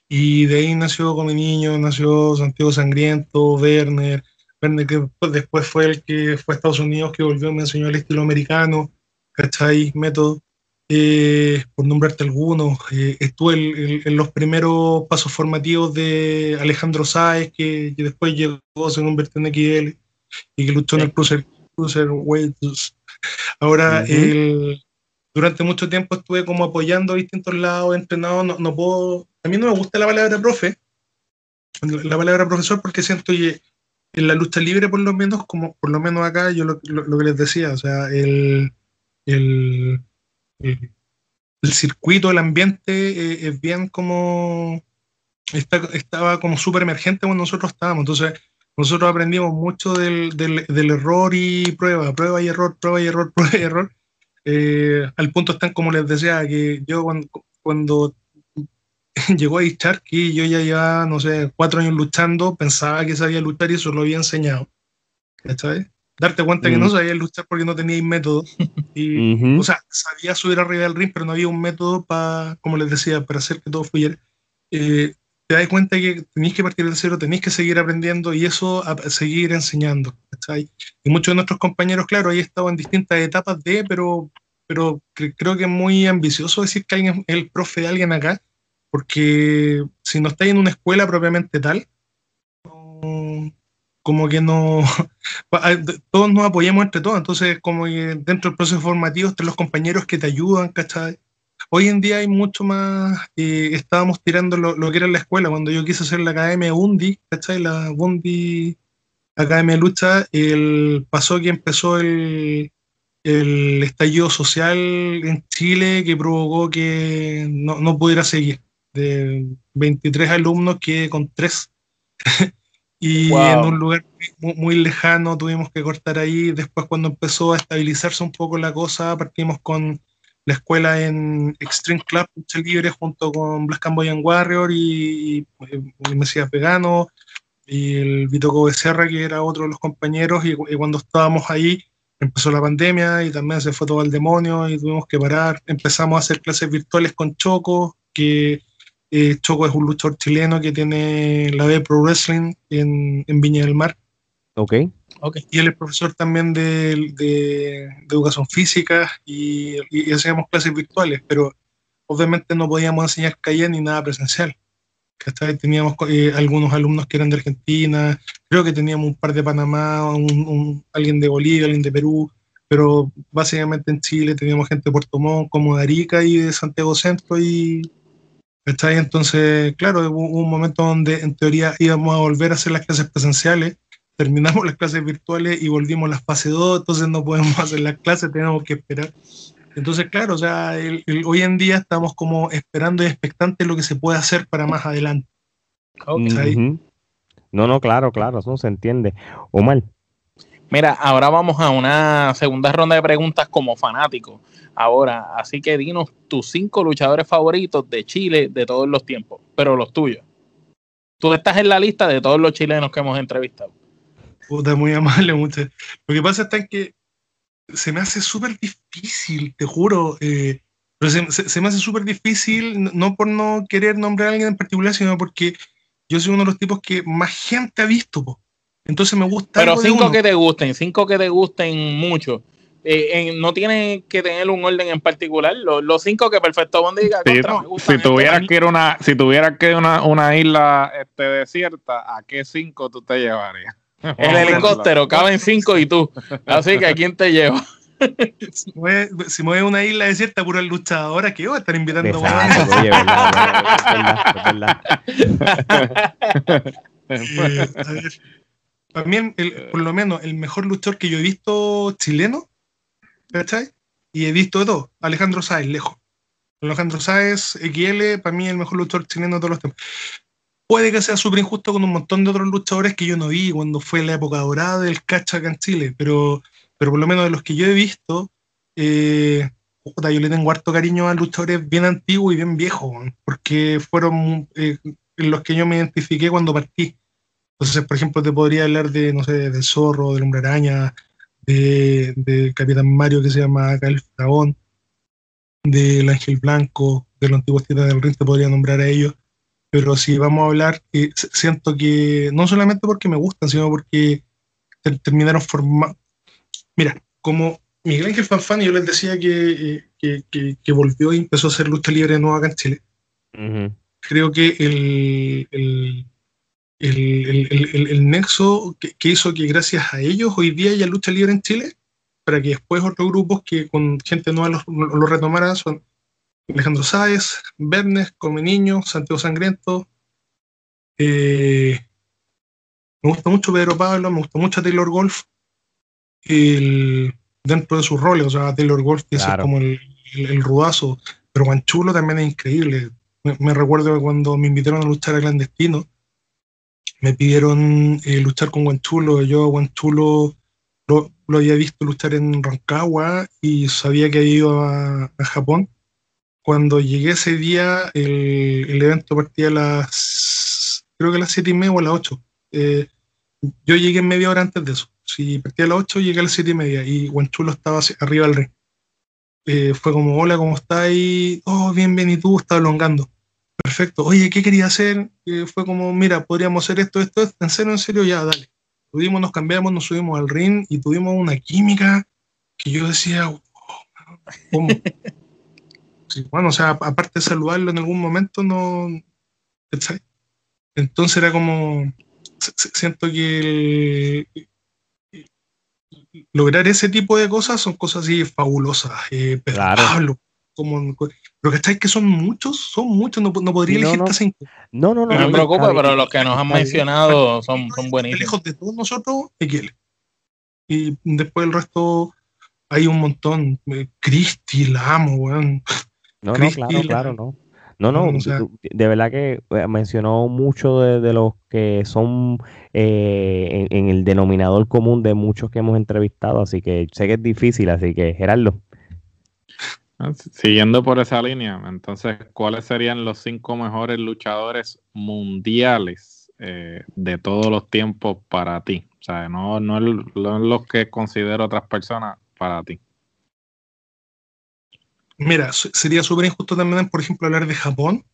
y de ahí nació con mi niño, nació Santiago Sangriento, Werner, Werner que después fue el que fue a Estados Unidos, que volvió y me enseñó el estilo americano, ¿cachai? Método, eh, por nombrarte algunos. Eh, estuve en los primeros pasos formativos de Alejandro Sáez, que, después llegó, se convirtió en XL y que luchó en el Cruiser, Cruiser Ahora, el durante mucho tiempo estuve como apoyando a distintos lados, entrenado, no, no, puedo, a mí no me gusta la palabra profe, la palabra profesor, porque siento que en la lucha libre, por lo menos, como por lo menos acá, yo lo, lo, que les decía, o sea, el, el, el, circuito, el ambiente eh, es bien como, está, estaba como súper emergente cuando nosotros estábamos, entonces nosotros aprendimos mucho del, del, del error y prueba, prueba y error, prueba y error, prueba y error, eh, al punto están, como les decía, que yo cuando, cuando llegó a que yo ya llevaba, no sé, cuatro años luchando, pensaba que sabía luchar y eso lo había enseñado. ¿Sabes? Darte cuenta que no mm. sabía luchar porque no tenía método. Y, O sea, sabía subir arriba del ring, pero no había un método para, como les decía, para hacer que todo fluyera. Eh, te das cuenta que tenéis que partir de cero, tenéis que seguir aprendiendo y eso a seguir enseñando. Y muchos de nuestros compañeros, claro, ahí estado en distintas etapas de, pero, pero creo que es muy ambicioso decir que alguien es el profe de alguien acá, porque si no estáis en una escuela propiamente tal, como que no, todos nos apoyamos entre todos, entonces como que dentro del proceso formativo están los compañeros que te ayudan, ¿cachai? Hoy en día hay mucho más, eh, estábamos tirando lo, que era la escuela, cuando yo quise hacer la academia Bundi, ¿cachai? La Bundi Academia de Lucha, el, pasó que empezó el, el estallido social en Chile que provocó que no, no pudiera seguir. De 23 alumnos que con 3. y en un lugar muy, muy, lejano tuvimos que cortar ahí. Después cuando empezó a estabilizarse un poco la cosa, partimos con la escuela en Extreme Club Lucha Libre junto con Black Camboyan Warrior y, y, Mesías Vegano y el Vito Becerra, que era otro de los compañeros, y, cuando estábamos ahí empezó la pandemia y también se fue todo al demonio y tuvimos que parar. Empezamos a hacer clases virtuales con Choco, que eh, Choco es un luchador chileno que tiene la B Pro Wrestling en, en Viña del Mar. Ok. Okay. Y él es profesor también de, de, educación física y, y, hacíamos clases virtuales, pero obviamente no podíamos enseñar calle ni nada presencial. Teníamos eh, algunos alumnos que eran de Argentina, creo que teníamos un par de Panamá, un, un, alguien de Bolivia, alguien de Perú, pero básicamente en Chile teníamos gente de Puerto Montt, como de Arica y de Santiago Centro y ¿cachai? Entonces, claro, hubo un momento donde en teoría íbamos a volver a hacer las clases presenciales, terminamos las clases virtuales y volvimos a la fase 2, entonces no podemos hacer las clases, tenemos que esperar. Entonces, claro, o sea, el, el, hoy en día estamos como esperando y expectantes lo que se puede hacer para más adelante. Okay. Uh -huh. No, no, claro, claro, eso se entiende. Omar. Mira, ahora vamos a una segunda ronda de preguntas como fanático. Ahora, así que dinos tus cinco luchadores favoritos de Chile de todos los tiempos, pero los tuyos. Tú estás en la lista de todos los chilenos que hemos entrevistado. Puta, muy amable, muchas. Lo que pasa está que se me hace súper difícil, te juro. Eh, pero se, se, se, me hace súper difícil, no por no querer nombrar a alguien en particular, sino porque yo soy uno de los tipos que más gente ha visto. Po. Entonces me gusta. Pero cinco que te gusten, cinco que te gusten mucho. Eh, eh, no tiene que tener un orden en particular. Los, los cinco que Perfecto Bond diga. Sí, si tuvieras que ir una, si tuvieras que ir una, una isla este, desierta, ¿a qué cinco tú te llevarías? El helicóptero, caben cinco y tú. Así que ¿a quién te lleva? si, a una isla desierta, pura luchadora, que voy a estar invitando Exacto, oye, verdad, verdad, verdad, a ver, También, el, por lo menos, el mejor luchador que yo he visto chileno, ¿cachai? Y he visto de todo, Alejandro Sáez, lejos. Alejandro Sáez, XL, para mí el mejor luchador chileno de todos los tiempos puede que sea súper injusto con un montón de otros luchadores que yo no vi cuando fue la época dorada del catch acá en Chile, pero, pero por lo menos de los que yo he visto, eh, yo le tengo harto cariño a luchadores bien antiguos y bien viejos, porque fueron eh, los que yo me identifiqué cuando partí. Entonces, por ejemplo, te podría hablar de, no sé, del Zorro, del Hombre Araña, de, Capitán Mario que se llama Cal Dragón, del Ángel Blanco, de los antiguos titanes del ring, te podría nombrar a ellos pero si vamos a hablar, eh, siento que no solamente porque me gustan, sino porque ter terminaron formando. Mira, como Miguel Ángel Fanfani, yo les decía que, que, que, que, volvió y empezó a hacer lucha libre nueva acá en Chile. Uh -huh. Creo que el, el, el, el, el nexo que, hizo que gracias a ellos hoy día haya lucha libre en Chile, para que después otros grupos que con gente nueva lo, lo retomaran, son Alejandro Sáez, Bernes, Come Niño, Santiago Sangriento. Eh, me gusta mucho Pedro Pablo, me gusta mucho Taylor Golf. El, dentro de sus roles, o sea, Taylor Golf que claro. es como el, el, el, rudazo, pero Guanchulo también es increíble. Me, recuerdo cuando me invitaron a luchar a clandestino, me pidieron eh, luchar con Guanchulo. Yo a Guanchulo lo, lo, había visto luchar en Rancagua y sabía que había ido a, a Japón cuando llegué ese día, el, el, evento partía a las, creo que a las 7 y media o a las 8. Eh, yo llegué media hora antes de eso. Si partía a las 8, llegué a las 7 y media y Guanchulo estaba arriba del ring. Eh, fue como, hola, ¿cómo estáis? Oh, bien, bien, y tú, estaba elongando. Perfecto. Oye, ¿qué quería hacer? Eh, fue como, mira, podríamos hacer esto, esto, esto. En serio, en serio, ya, dale. Tuvimos, nos cambiamos, nos subimos al ring y tuvimos una química que yo decía, oh, ¿cómo? Sí, bueno, o sea, aparte de saludarlo en algún momento, no. ¿sabes? Entonces era como. Siento que el, lograr ese tipo de cosas son cosas así fabulosas. Eh, pero claro. Pablo, como, pero que estáis que son muchos, son muchos, no, no podría no, elegir no. cinco. No, no, no. No me preocupa, pero los que nos han mencionado son, son buenísimos. Lejos de todos nosotros, Equiel. Y después el resto hay un montón. Cristi, la amo, weón. No, no, claro, claro, no. No, no, de verdad que eh, mencionó mucho de, de los que son eh, en, en, el denominador común de muchos que hemos entrevistado, así que sé que es difícil, así que Gerardo. Siguiendo por esa línea, entonces, ¿cuáles serían los cinco mejores luchadores mundiales eh, de todos los tiempos para ti? O O sea, no, no es lo que considero otras personas para ti. Mira, sería súper injusto también, por ejemplo, hablar de Japón,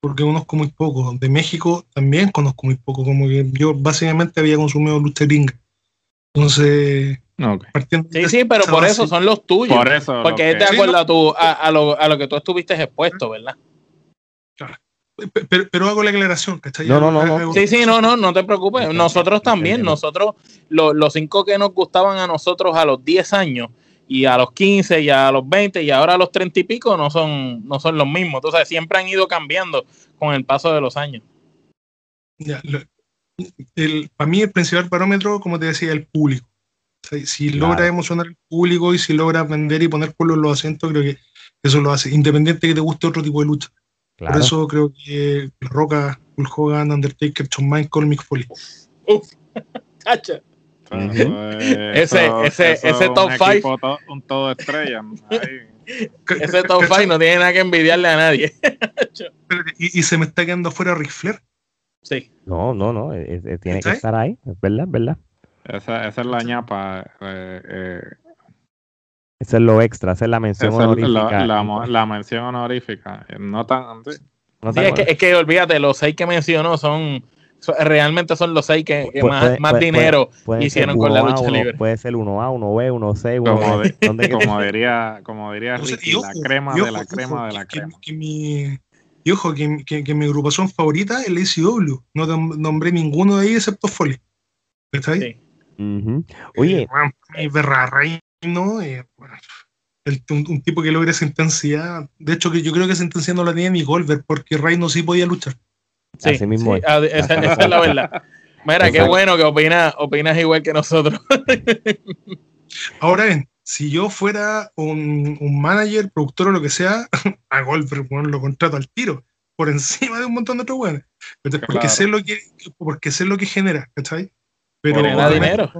porque conozco muy poco. De México también conozco muy poco. Como que yo básicamente había consumido lucha gringa. Entonces, sí, sí, pero por eso son los tuyos. Por eso. Porque es de acuerdo a, tu, a, lo, a, lo, que tú estuviste expuesto, ¿verdad? Claro. Pero, pero, hago la aclaración, ¿cachai? No, no, no, Sí, sí, no, no, no te preocupes. Nosotros también, nosotros, los cinco que nos gustaban a nosotros a los 10 años, y a los 15 y a los 20 y ahora a los 30 y pico no son, no son los mismos. Entonces siempre han ido cambiando con el paso de los años. el, para mí el principal parámetro, como te decía, el público. si logra emocionar al público y si logra vender y poner pueblo en los asientos, creo que eso lo hace, independiente de que te guste otro tipo de lucha. Por eso creo que Roca, Hulk Hogan, Undertaker, Shawn Michael, Mick Foley. Uf, cacha ese, ese, ese top 5. un todo estrella. ese top 5 no tiene nada que envidiarle a nadie. ¿Y, se me está quedando fuera Ric Flair? Sí. No, no, no. tiene que estar ahí. Es verdad, es verdad. Esa, esa es la ñapa. Eh, eh. Esa es lo extra, esa es la mención honorífica. La, la, mención honorífica. No tan. Sí. Tan es, que, es que olvídate, los seis que mencionó son realmente son los seis que, más, más dinero hicieron con la lucha libre. Puede ser 1A, 1B, 1C, 1 como, diría, como diría Ricky, la crema de la crema de la crema. y ojo, que, que, mi agrupación favorita es el ACW. No nombré ninguno de ahí excepto Foley. ¿Está ahí? Sí. Oye. Eh, Reino, eh, un, tipo que logra esa intensidad. De hecho, que yo creo que esa intensidad no la tenía ni Goldberg, porque Reino sí podía luchar. Sí, mismo esa, es la verdad. Mira, qué bueno que opinas opinas igual que nosotros. Ahora bien, si yo fuera un, manager, productor o lo que sea, a Goldberg bueno, lo contrato al tiro, por encima de un montón de otros buenos. Porque, sé lo que, porque sé lo que genera, ¿cachai? Pero, dinero.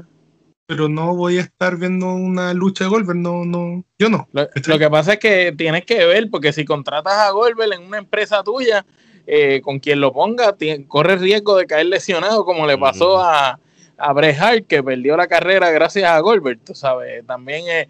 Pero no voy a estar viendo una lucha de Goldberg, no, no, yo no. Lo, lo, que pasa es que tienes que ver, porque si contratas a Goldberg en una empresa tuya, eh, con quien lo ponga corre riesgo de caer lesionado, como le pasó a, a Bret Hart, que perdió la carrera gracias a Goldberg, tú sabes. También eh,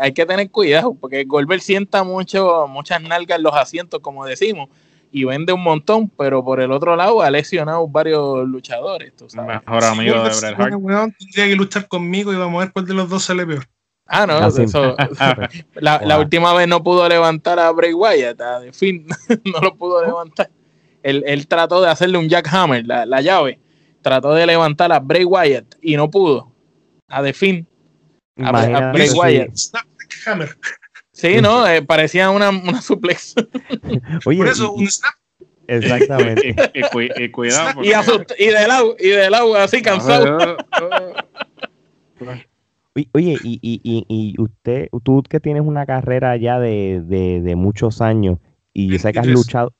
hay, que tener cuidado, porque Goldberg sienta mucho, muchas nalgas en los asientos, como decimos, y vende un montón, pero por el otro lado ha lesionado varios luchadores, tú sabes. Mejor amigo de Bret Hart. tendría que luchar conmigo y vamos a ver cuál de los dos sale peor. Ah, no, eso, la, última vez no pudo levantar a Bray Wyatt, de fin, no lo pudo levantar él, trató de hacerle un jackhammer, la, la llave, trató de levantar a Bray Wyatt y no pudo. A The Finn. A, Bray Wyatt. Sí, no, eh, parecía una, una suplex. Por eso, un snap. Exactamente. y, cuidado. Y, y, del agua, y del agua, así cansado. Oye, y, y, y, usted, tú que tienes una carrera ya de, de, de muchos años y yo sé que has luchado,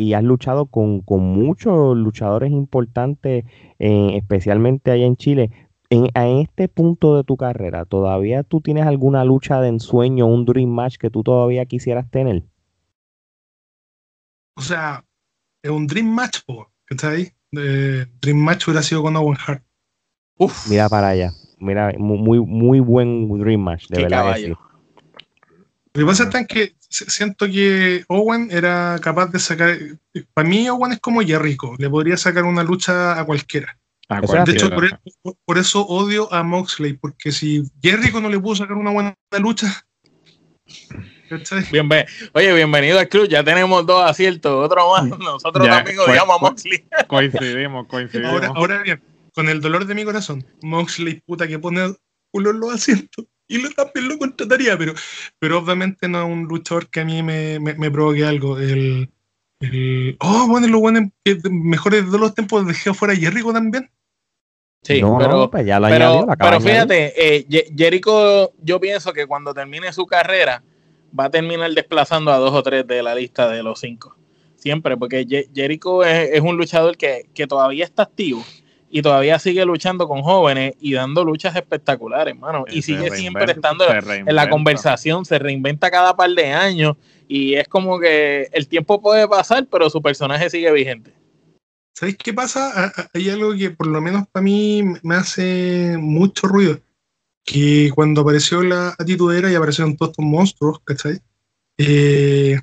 y has luchado con, muchos luchadores importantes, eh, especialmente allá en Chile. En, este punto de tu carrera, ¿todavía tú tienes alguna lucha de ensueño, un dream match que tú todavía quisieras tener? O sea, es un dream match, ¿qué está ahí? dream match hubiera sido con Owen Hart. Uf. Mira para allá. Mira, muy, muy buen dream match, de verdad. Lo que pasa es que siento que Owen era capaz de sacar. Para mí, Owen es como Jericho, le podría sacar una lucha a cualquiera. de hecho, por, eso odio a Moxley, porque si Jericho no le pudo sacar una buena lucha. Bien, oye, bienvenido al club. Ya tenemos dos aciertos, otro más. Nosotros también odiamos a Moxley. Coincidimos, coincidimos. Ahora, ahora bien, con el dolor de mi corazón, Moxley, puta que pone culo en los asientos y lo, también lo contrataría, pero, pero obviamente no es un luchador que a mí me, me, provoque algo. El, el, oh, bueno, lo bueno, mejores de los tiempos dejé fuera Jericho también. Sí, pero, pues pero, fíjate, eh, Jericho, yo pienso que cuando termine su carrera va a terminar desplazando a dos o tres de la lista de los cinco. Siempre, porque Jericho es, es un luchador que, que, todavía está activo y todavía sigue luchando con jóvenes y dando luchas espectaculares, hermano. Y sigue siempre estando en la conversación, se reinventa cada par de años y es como que el tiempo puede pasar, pero su personaje sigue vigente. ¿sabéis qué pasa? Hay algo que por lo menos para mí me hace mucho ruido. Que cuando apareció la atitudera y aparecieron todos estos monstruos, ¿cachai? Eh,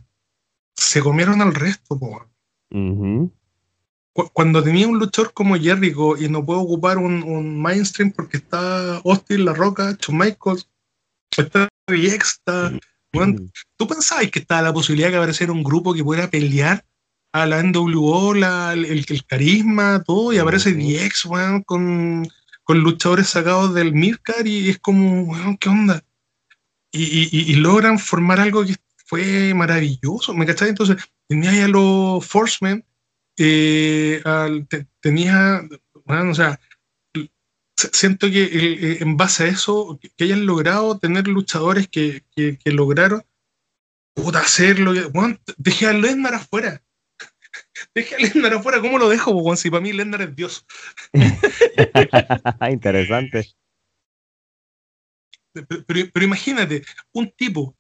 se comieron al resto, po. Cuando tenía un luchador como Jericho y no puedo ocupar un, mainstream porque está Austin, La Roca, Shawn Michaels, está VX, está. ¿Tú pensabas que estaba la posibilidad de apareciera un grupo que pudiera pelear a la NWO, el, el, carisma, todo, y aparece DX, con, con luchadores sacados del Mircar y es como, weón, ¿qué onda? Y, logran formar algo que fue maravilloso, ¿me cachai? Entonces, tenía ya los Forcemen, eh, tenía, bueno, o sea, siento que eh, en base a eso, que, hayan logrado tener luchadores que, que, lograron puta, hacerlo. Bueno, dejé a Lesnar afuera. Dejé a Lesnar afuera, ¿cómo lo dejo? Bueno, si para mí Lesnar es Dios. Interesante. Pero, imagínate, un tipo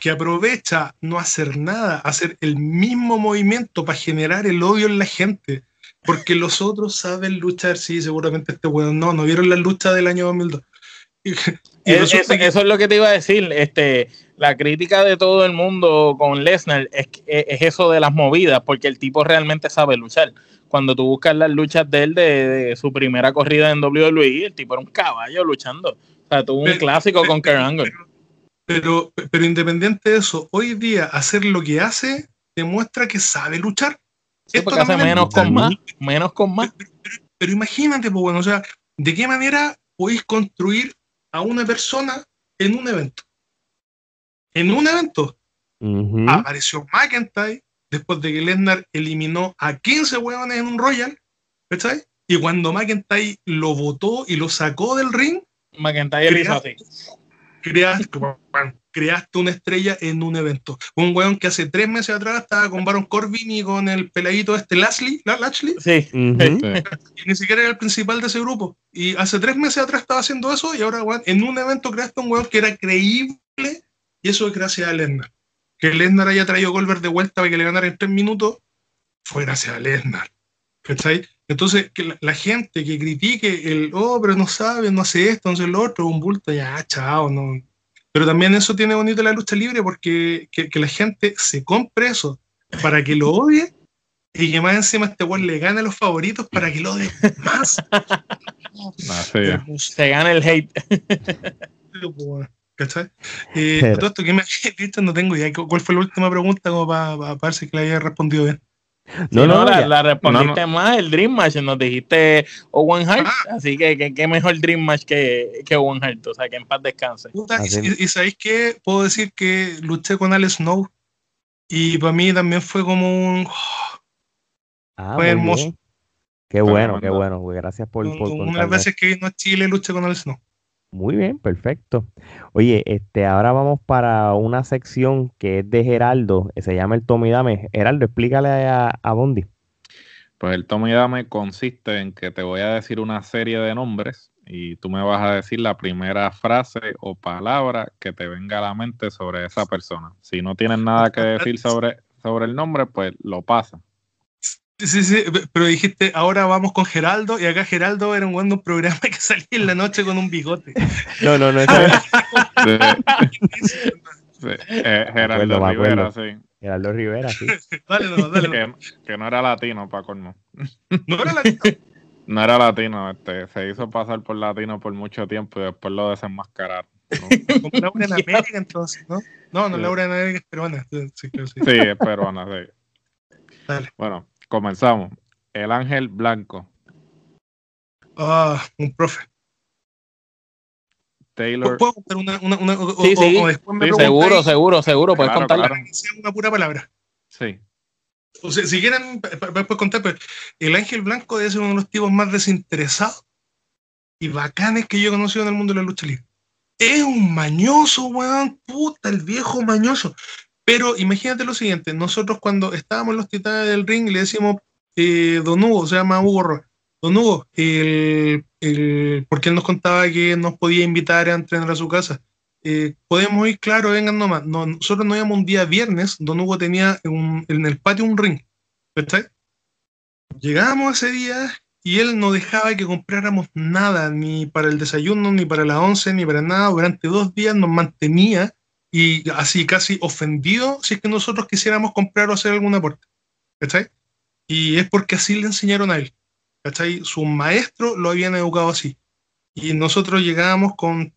que aprovecha no hacer nada, hacer el mismo movimiento para generar el odio en la gente, porque los otros saben luchar, sí, seguramente este weón no, no vieron la lucha del año 2002. eso, es lo que te iba a decir, este, la crítica de todo el mundo con Lesnar es, es, eso de las movidas, porque el tipo realmente sabe luchar. Cuando tú buscas las luchas de él de, su primera corrida en WWE, el tipo era un caballo luchando. O sea, tuvo un clásico con Kurt Angle. Pero, pero, independiente de eso, hoy día hacer lo que hace demuestra que sabe luchar. Sí, porque hace menos con más, menos con más. Pero, imagínate, pues bueno, o sea, ¿de qué manera podéis construir a una persona en un evento? En un evento apareció McIntyre después de que Lesnar eliminó a 15 huevones en un Royal, ¿cachai? Y cuando McIntyre lo votó y lo sacó del ring, McIntyre hizo así creaste, una estrella en un evento. Un weón que hace tres meses atrás estaba con Baron Corbin y con el peladito este Lashley, Lashley. Sí. Y ni siquiera era el principal de ese grupo. Y hace tres meses atrás estaba haciendo eso y ahora, en un evento creaste un weón que era creíble y eso es gracias a Lesnar. Que Lesnar haya traído Goldberg de vuelta para que le ganara en tres minutos fue gracias a Lesnar. ¿Cachai? Entonces, que la, gente que critique el, oh, pero no sabe, no hace esto, no hace lo otro, un bulto, ya, chao, no. Pero también eso tiene bonito la lucha libre porque que, la gente se compre eso para que lo odie y que más encima este weón le gane a los favoritos para que lo odie más. se gana el hate. ¿Cachai? Eh, todo esto que me dicho no tengo idea. ¿Cuál fue la última pregunta como para, para, ver que le haya respondido bien? No, no, la, respondiste más el Dream Match, nos dijiste Owen Hart, ah. así que qué mejor Dream Match que, que Owen Hart, o sea, que en paz descanse. y, sabéis que puedo decir que luché con Alex Snow y para mí también fue como un... Ah, fue hermoso. Qué bueno, qué bueno, Gracias por... por Unas veces que vino a Chile luché con Alex Snow. Muy bien, perfecto. Oye, este, ahora vamos para una sección que es de Geraldo, se llama el Tomidame. Geraldo, explícale a, a Bondi. Pues el Tomidame consiste en que te voy a decir una serie de nombres y tú me vas a decir la primera frase o palabra que te venga a la mente sobre esa persona. Si no tienes nada que decir sobre, sobre el nombre, pues lo pasa. Sí, sí, pero dijiste, ahora vamos con Geraldo, y acá Geraldo era un buen programa que salía en la noche con un bigote. No, no, no. Eh, Geraldo Rivera, sí. Geraldo Rivera, sí. dale, no, dale. Que, que, no era latino, para colmo. ¿No era latino? No era latino, este, se hizo pasar por latino por mucho tiempo y después lo desenmascararon. ¿no? Como Laura en América, entonces, ¿no? No, no, Laura en América es peruana. Sí, sí. sí es peruana, sí. Dale. Bueno, Comenzamos. El ángel blanco. Ah, un profe. Taylor. ¿Puedo contar una, una, una sí, o, sí. O después me sí, seguro, seguro, seguro, puedes contarla. Una pura palabra. Sí. O sea, si quieren, puedes contar, pero el ángel blanco debe ser uno de los tipos más desinteresados y bacanes que yo he conocido en el mundo de la lucha libre. Es un mañoso, weón, puta, el viejo mañoso. Pero imagínate lo siguiente, nosotros cuando estábamos en los titanes del ring le decimos, eh, don Hugo, se llama Hugo don Hugo, el, porque él nos contaba que nos podía invitar a entrenar a su casa. Eh, podemos ir, claro, vengan nomás. nosotros nos íbamos un día viernes, don Hugo tenía en el patio un ring, ¿está? Llegábamos ese día y él no dejaba que compráramos nada, ni para el desayuno, ni para la once, ni para nada. Durante dos días nos mantenía y así casi ofendido si es que nosotros quisiéramos comprar o hacer alguna aporte. ¿Cachai? Y es porque así le enseñaron a él. ¿Cachai? Sus maestros lo habían educado así. Y nosotros llegábamos con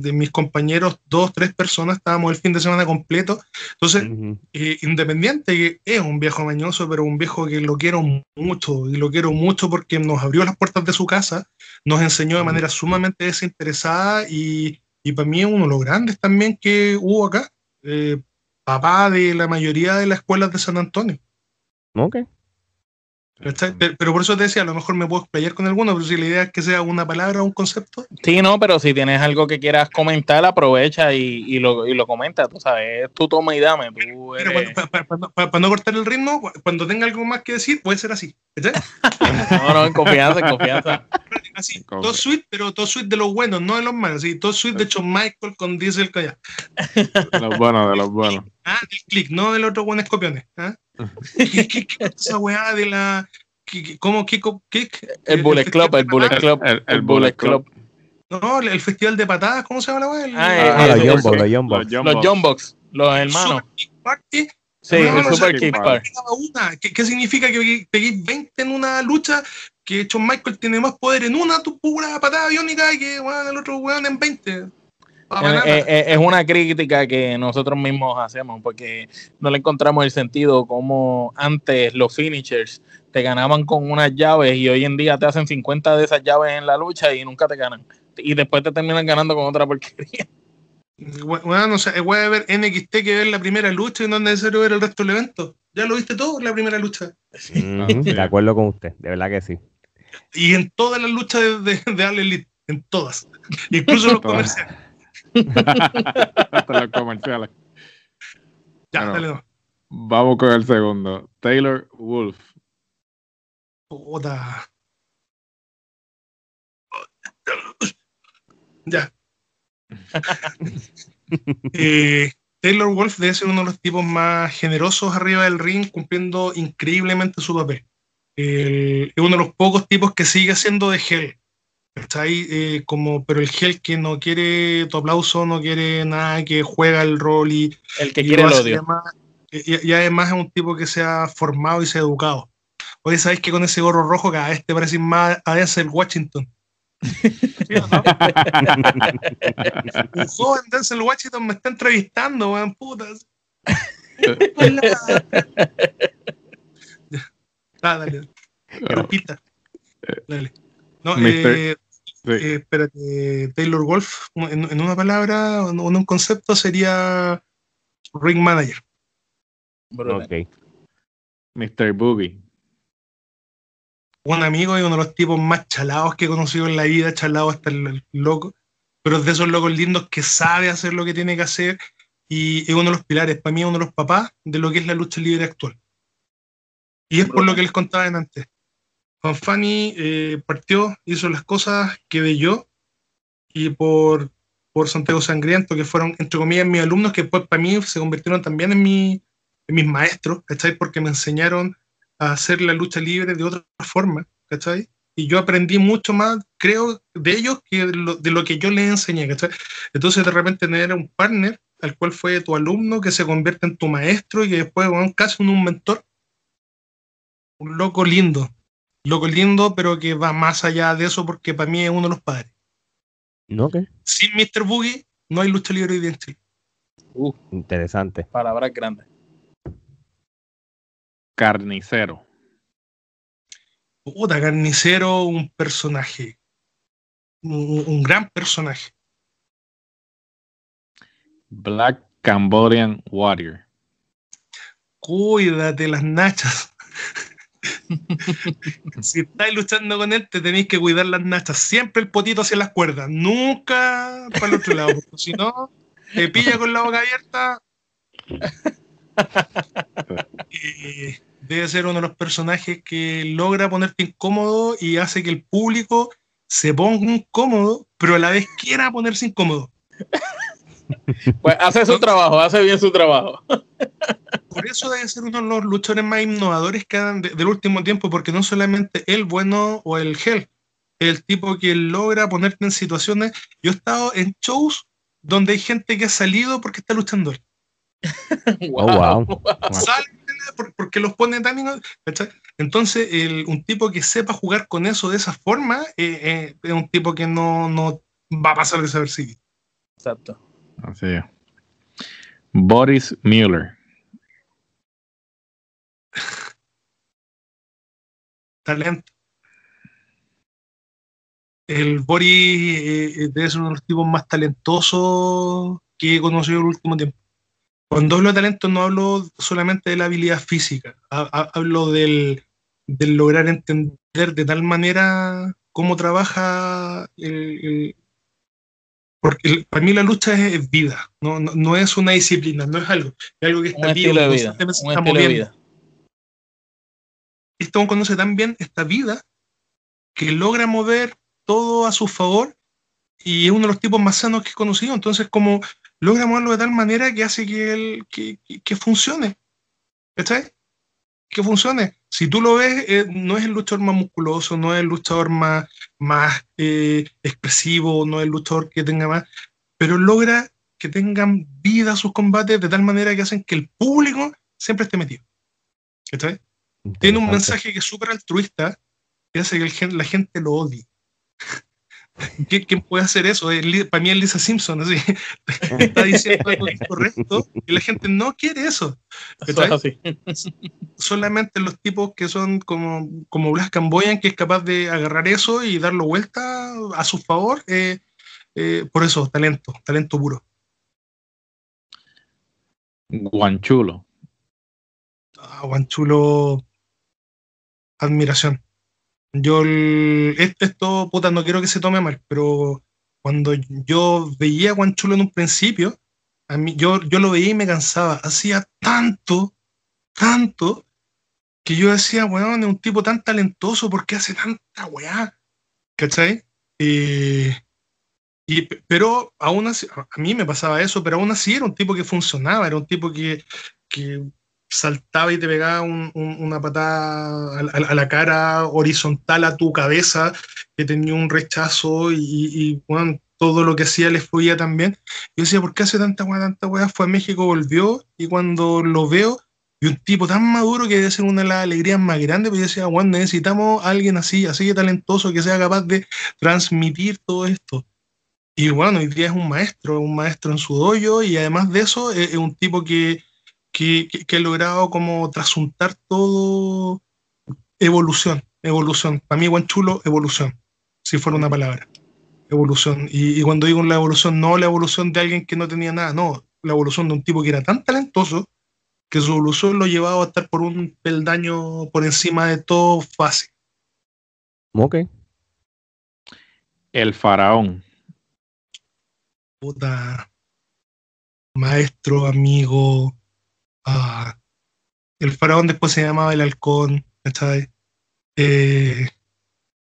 de mis compañeros, dos, tres personas, estábamos el fin de semana completo. Entonces, eh, independiente que es un viejo mañoso, pero un viejo que lo quiero mucho, y lo quiero mucho porque nos abrió las puertas de su casa, nos enseñó de manera sumamente desinteresada y, y para mí es uno de los grandes también que hubo acá. Eh, papá de la mayoría de las escuelas de San Antonio. Ok. Pero por eso te decía, a lo mejor me puedo explayar con alguno, pero si la idea es que sea una palabra o un concepto. Sí, no, pero si tienes algo que quieras comentar, aprovecha y, y, lo, y lo comenta, tú sabes, tú toma y dame. para, no cortar el ritmo, cuando tenga algo más que decir, puede ser así. no, no, en confianza, en confianza. Así, todo sweet, pero todo sweet de los buenos, no de los malos. Sí, todo sweet de hecho Michael con Diesel Calla. De los buenos, de los buenos. Ah, del click, no del otro buen escopiones. ¿ah? ¿Qué, qué, qué esa weá de la. ¿Cómo qué, El Bullet Club, el Bullet Club, el, Bullet Club. No, el festival de patadas, ¿cómo se llama la weá? Ah, los Jumbo, los Jumbo. Los Jumbox, los hermanos. Sí, el Super Kick ¿Qué, ¿Qué, significa que peguéis 20 en una lucha? Que John Michael tiene más poder en una tu pura patada biónica que bueno, el otro weón en 20. Eh, eh, eh, es una crítica que nosotros mismos hacemos porque no le encontramos el sentido como antes los finishers te ganaban con unas llaves y hoy en día te hacen 50 de esas llaves en la lucha y nunca te ganan. Y después te terminan ganando con otra porquería. Bueno, no sé, es ver NXT que ver la primera lucha y no es necesario ver el resto del evento. Ya lo viste todo en la primera lucha. de acuerdo con usted, de verdad que sí. Y en todas las luchas de, de, de Elite, en todas. Incluso los comerciales. Hasta los comerciales. Ya, dale Vamos con el segundo. Taylor Wolf. Puta. Ya. eh, Taylor Wolf debe ser uno de los tipos más generosos arriba del ring, cumpliendo increíblemente su papel. Es uno de los pocos tipos que sigue siendo de gel. Está ahí eh, como, pero el gel que no quiere tu aplauso, no quiere nada, que juega el rol y. El que quiere el odio. y, además es un tipo que se ha formado y se ha educado. Oye, ¿sabéis que con ese gorro rojo cada vez te parece más a el Washington? un joven Denzel Washington me está entrevistando, weón, putas. Ah, dale. Repita. Dale. No, eh, eh, espérate, Taylor Wolf, en, en, una palabra, en un concepto sería ring manager. Ok. Mr. Boogie. Un amigo y uno de los tipos más chalados que he conocido en la vida, chalado hasta el, loco, pero es de esos locos lindos que sabe hacer lo que tiene que hacer y es uno de los pilares, para mí es uno de los papás de lo que es la lucha libre actual. Y es por lo que les contaba antes. Juan Fanny eh, partió, hizo las cosas que de yo y por, por Santiago Sangriento, que fueron, entre comillas, mis alumnos, que después para mí se convirtieron también en, mi, en mis maestros, ¿cachai? Porque me enseñaron a hacer la lucha libre de otra forma, ¿cachai? Y yo aprendí mucho más, creo, de ellos que de lo, de lo que yo les enseñé, ¿cachai? Entonces, de repente, tener un partner al cual fue tu alumno, que se convierte en tu maestro y que después, bueno, casi un mentor, un loco lindo, loco lindo, pero que va más allá de eso porque para mí es uno de los padres. ¿No qué? Sin Mr. Boogie no hay lucha libre hoy en Chile. Uh, interesante. Palabras grandes. Carnicero. Puta, Carnicero, un personaje. Un, un gran personaje. Black Cambodian Warrior. Cuídate las nachas. si estáis luchando con él, te tenéis que cuidar las nachas. Siempre el potito hacia las cuerdas, nunca para el otro lado. Porque si no, te pilla con la boca abierta. Debe ser uno de los personajes que logra ponerte incómodo y hace que el público se ponga incómodo, pero a la vez quiera ponerse incómodo. Pues hace su trabajo, hace bien su trabajo. por eso debe ser uno de los luchadores más innovadores que han del último tiempo, porque no solamente el bueno o el gel, el tipo que logra ponerte en situaciones. Yo he estado en shows donde hay gente que ha salido porque está luchando él. wow. Oh, porque los pone tan. Entonces, un tipo que sepa jugar con eso de esa forma eh, eh, es un tipo que no, no va a pasar de saber si Exacto. Así es. Boris Mueller. Talento. El Boris eh, debe ser uno de los tipos más talentosos que he conocido en el último tiempo. Cuando hablo de talento no hablo solamente de la habilidad física, hablo del, lograr entender de tal manera cómo trabaja el, porque para mí la lucha es, vida, no, es una disciplina, no es algo, es algo que está un estilo de vida, un estilo de vida. Este conoce tan bien esta vida que logra mover todo a su favor y es uno de los tipos más sanos que he conocido. Entonces, como logra moverlo de tal manera que hace que, él, que, que, funcione. ¿Cachai? Que funcione. Si tú lo ves, eh, no es el luchador más musculoso, no es el luchador más, más eh, expresivo, no es el luchador que tenga más, pero logra que tengan vida sus combates de tal manera que hacen que el público siempre esté metido. ¿Cachai? Tiene un mensaje que es súper altruista, que hace que la gente lo odie. ¿Quién puede hacer eso? Para mí es Lisa Simpson, así. Está diciendo algo incorrecto y la gente no quiere eso. Solamente los tipos que son como, como Blas Camboyan, que es capaz de agarrar eso y darlo vuelta a su favor. Eh, eh, por eso, talento, talento puro. Guanchulo. Ah, Guanchulo, admiración. Yo, esto, puta, no quiero que se tome mal, pero cuando yo veía a Guanchulo en un principio, a mí, yo, yo lo veía y me cansaba. Hacía tanto, tanto, que yo decía, weón, es un tipo tan talentoso, ¿por qué hace tanta weá? ¿Cachai? y, pero aún así, a mí me pasaba eso, pero aún así era un tipo que funcionaba, era un tipo que, que saltaba y te pegaba una patada a, la cara horizontal a tu cabeza, que tenía un rechazo y, bueno, todo lo que hacía le fluía también. Yo decía, ¿por qué hace tanta weá, tanta weá? Fue a México, volvió y cuando lo veo, y un tipo tan maduro que debe ser una de las alegrías más grandes, pues yo decía, bueno, necesitamos a alguien así, así de talentoso, que sea capaz de transmitir todo esto. Y bueno, hoy día es un maestro, un maestro en su dojo y además de eso es un tipo que, que, que, he logrado como trasuntar todo evolución, evolución. Para mí, buen chulo, evolución, si fuera una palabra. Evolución. Y, cuando digo la evolución, no la evolución de alguien que no tenía nada, no, la evolución de un tipo que era tan talentoso que su evolución lo llevaba a estar por un peldaño por encima de todo fácil. Ok. El faraón. Puta. Maestro, amigo, Ah, el faraón después se llamaba el halcón, eh,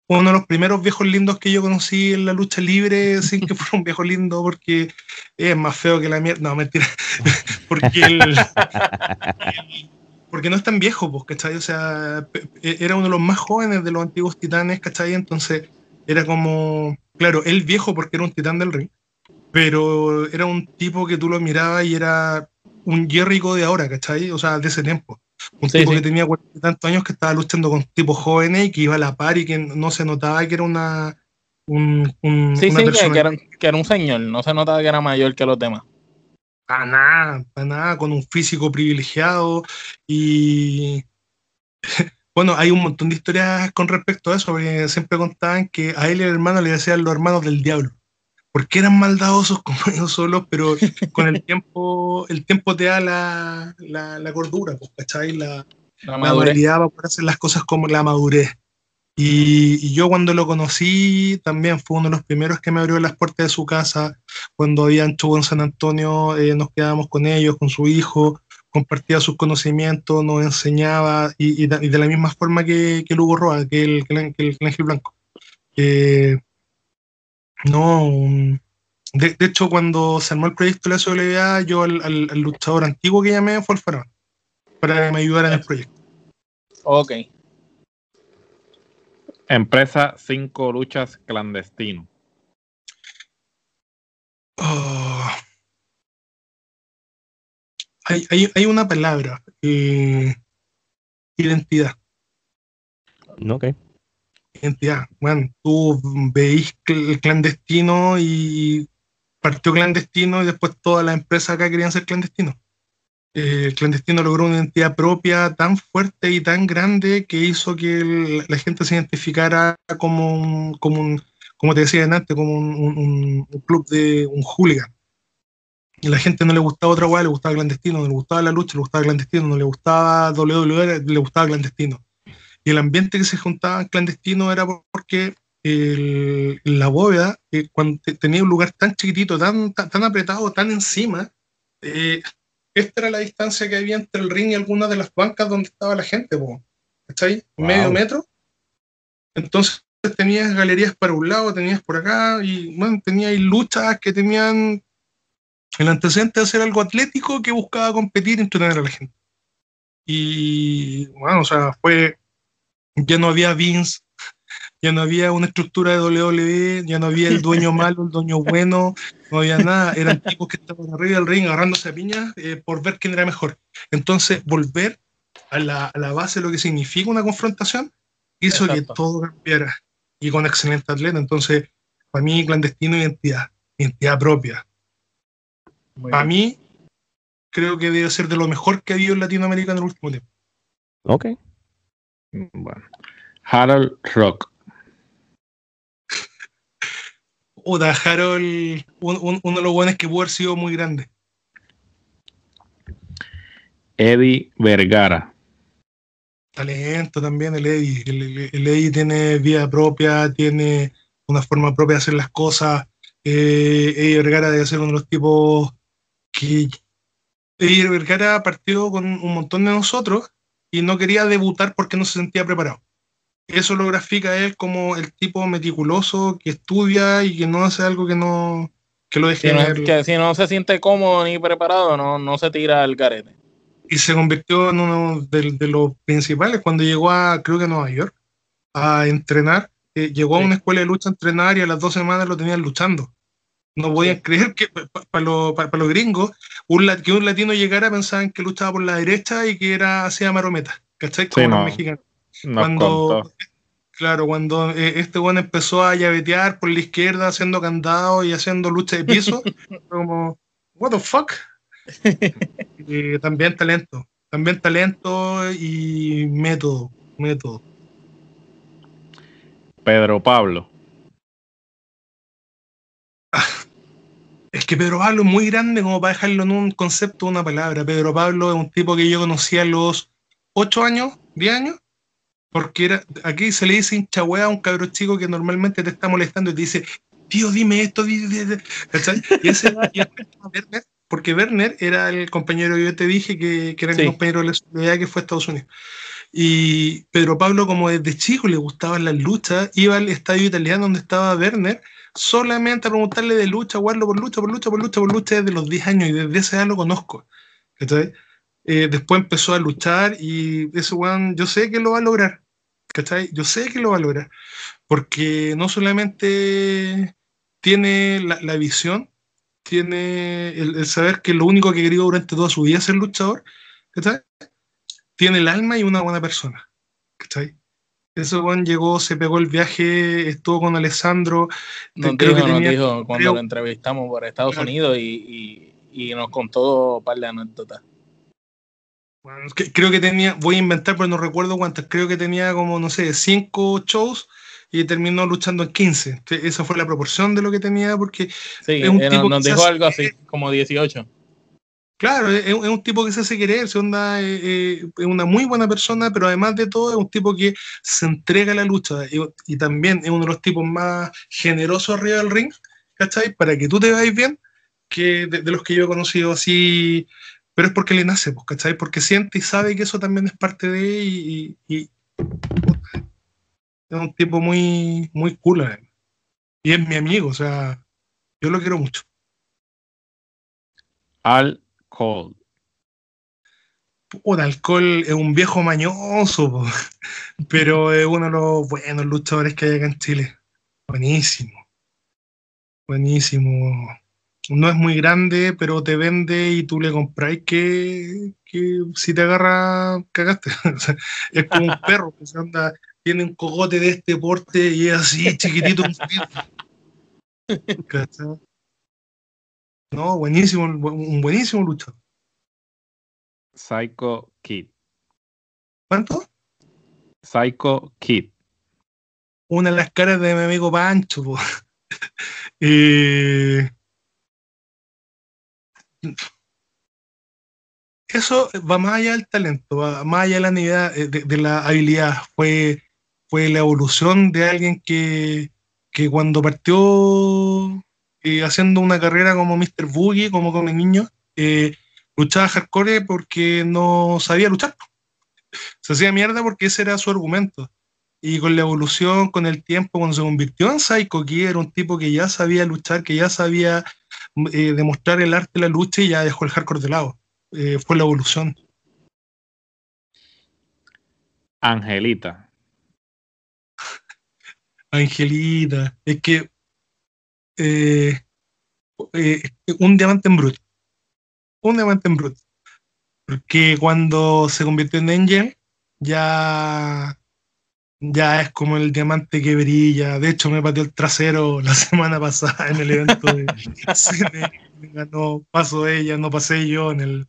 uno de los primeros viejos lindos que yo conocí en la lucha libre, sin que fuera un viejo lindo, porque es más feo que la mierda. No, mentira. porque, porque no es tan viejo, pues, ¿cachai? O sea, era uno de los más jóvenes de los antiguos titanes, ¿cachai? Entonces, era como, claro, él viejo porque era un titán del ring, pero era un tipo que tú lo mirabas y era un Jericho de ahora, ¿cachai? O sea, de ese tiempo. Un tipo que tenía cuarenta tantos años que estaba luchando con tipos jóvenes y que iba a la par y que no se notaba que era una. Un, un, sí, sí, que, era, que, era, un señor, no se notaba que era mayor que los demás. Para nada, para nada, con un físico privilegiado y. bueno, hay un montón de historias con respecto a eso, porque siempre contaban que a él y el hermano le decían los hermanos del diablo porque eran maldadosos como ellos solos, pero con el tiempo, el tiempo te da la, la, cordura, pues, ¿cachai? La, la, habilidad para hacer las cosas como la madurez. Y, yo cuando lo conocí también fue uno de los primeros que me abrió las puertas de su casa. Cuando habían show en San Antonio, eh, nos quedábamos con ellos, con su hijo, compartía sus conocimientos, nos enseñaba, y, de, la misma forma que, que Lugo Roa, que el, que el, Ángel Blanco. Eh, no, de, hecho, cuando se armó el proyecto de la SWA, yo al, luchador antiguo que llamé fue el faraón. para que me ayudara en el proyecto. Ok. Empresa Cinco Luchas Clandestino. Oh. Hay, hay, hay, una palabra, eh, identidad. Ok. Identidad. Bueno, tú veis el clandestino y partió clandestino y después todas las empresas acá querían ser clandestinos. Eh, el clandestino logró una identidad propia tan fuerte y tan grande que hizo que la gente se identificara como un, como un, como te decía antes, como un club de un hooligan. Y la gente no le gustaba otra weá, le gustaba clandestino, no le gustaba la lucha, le gustaba clandestino, no le gustaba WWE, le gustaba clandestino. Y el ambiente que se juntaba clandestino era porque el, la bóveda, eh, cuando tenía un lugar tan chiquitito, tan, tan, tan apretado, tan encima, eh, esta era la distancia que había entre el ring y algunas de las bancas donde estaba la gente, ¿está ahí? Wow. Medio metro. Entonces tenías galerías para un lado, tenías por acá, y bueno, tenías luchas que tenían el antecedente de hacer algo atlético que buscaba competir y entretener a la gente. Y bueno, o sea, fue, ya no había Vince, ya no había una estructura de WWE, ya no había el dueño malo, el dueño bueno, no había nada, eran tipos que estaban arriba del ring agarrándose a piñas eh, por ver quién era mejor. Entonces, volver a la, a la, base de lo que significa una confrontación hizo Exacto. que todo cambiara y con excelente atleta. Entonces, para mí, clandestino identidad, identidad propia. Muy para bien. mí, creo que debe ser de lo mejor que ha habido en Latinoamérica en el último tiempo. Ok. Bueno. Harold Rock. Oda, Harold, un, un, uno de los buenos que pudo haber sido muy grande. Eddie Vergara. Talento también el Eddie. El, el, el, Eddie tiene vida propia, tiene una forma propia de hacer las cosas. Eh, Eddie Vergara debe ser uno de los tipos que... Eddie Vergara partió con un montón de nosotros y no quería debutar porque no se sentía preparado. Eso lo grafica él como el tipo meticuloso que estudia y que no hace algo que no que lo deje si no, que si no se siente cómodo ni preparado no, no se tira al carete y se convirtió en uno de, de los principales cuando llegó a creo que a Nueva York a entrenar. Eh, llegó sí. a una escuela de lucha a entrenar y a las dos semanas lo tenían luchando no podían creer que para pa los pa, pa los gringos un, que un latino llegara pensaban que luchaba por la derecha y que era hacía marometa ¿cachai? como sí, los no. mexicanos cuando contó. claro cuando eh, este bueno empezó a llavetear por la izquierda haciendo candado y haciendo lucha de piso como what the fuck eh, también talento también talento y método método Pedro Pablo es que Pedro Pablo es muy grande como para dejarlo en un concepto, una palabra. Pedro Pablo es un tipo que yo conocí a los 8 años, 10 años, porque era, aquí se le dice hincha hueá a un cabro chico que normalmente te está molestando y te dice, tío, dime esto, di, di, di. Y ese y Werner, porque Werner era el compañero que yo te dije que, que era el sí. compañero de la sociedad que fue a Estados Unidos. Y Pedro Pablo, como desde chico le gustaban las luchas, iba al estadio italiano donde estaba Werner solamente a preguntarle de lucha, jugarlo por lucha, por lucha, por lucha, por lucha desde los 10 años y desde esa edad lo conozco. ¿cachai? Eh, después empezó a luchar y ese weón, yo sé que lo va a lograr. ¿cachai? Yo sé que lo va a lograr. Porque no solamente tiene la, visión, tiene el, el, saber que lo único que quería durante toda su vida es ser luchador, ¿cachai? Tiene el alma y una buena persona, ¿cachai? Ese buen llegó, se pegó el viaje, estuvo con Alessandro. Nos creo dijo, que tenía, nos dijo cuando creo, lo entrevistamos por Estados claro. Unidos y, y, y, nos contó un par de anécdotas. Bueno, creo que tenía, voy a inventar, pero no recuerdo cuántas, creo que tenía como, no sé, cinco shows y terminó luchando en 15. Esa fue la proporción de lo que tenía, porque sí, es un eh, tipo nos dijo algo así, como 18. Claro, es, es, un tipo que se hace querer, se onda, eh, eh, es una muy buena persona, pero además de todo es un tipo que se entrega a la lucha y, también es uno de los tipos más generosos arriba del ring, ¿cachai? Para que tú te vayas bien, que de, los que yo he conocido así, pero es porque le nace, pues, ¿cachai? Porque siente y sabe que eso también es parte de él y, y es un tipo muy, muy cool, ¿eh? y es mi amigo, o sea, yo lo quiero mucho. Al Puta, alcohol es un viejo mañoso, po. pero es uno de los buenos luchadores que hay acá en Chile. Buenísimo. Buenísimo. No es muy grande, pero te vende y tú le compras que, que si te agarra, cagaste. Es como un perro que se anda, tiene un cogote de este porte y es así, chiquitito. un. No, buenísimo, un buenísimo luchador. Psycho Kid. ¿Cuánto? Psycho Kid. Una de las caras de mi amigo Pancho. po. Eh, eso va más allá del talento, va más allá de la, habilidad, eh, de, de la habilidad. Fue, fue la evolución de alguien que, que cuando partió eh, haciendo una carrera como Mr. Boogie, como con el niño, eh, luchaba hardcore porque no sabía luchar. Se hacía mierda porque ese era su argumento. Y con la evolución, con el tiempo, cuando se convirtió en Psycho Kid, era un tipo que ya sabía luchar, que ya sabía eh, demostrar el arte de la lucha y ya dejó el hardcore de lado. Eh, fue la evolución. Angelita. Angelita, es que eh, eh, un diamante en bruto. Un diamante en bruto. Porque cuando se convirtió en Angel, ya, ya es como el diamante que brilla. De hecho, me pateó el trasero la semana pasada en el evento de cine. Ganó, pasó ella, no pasé yo en el.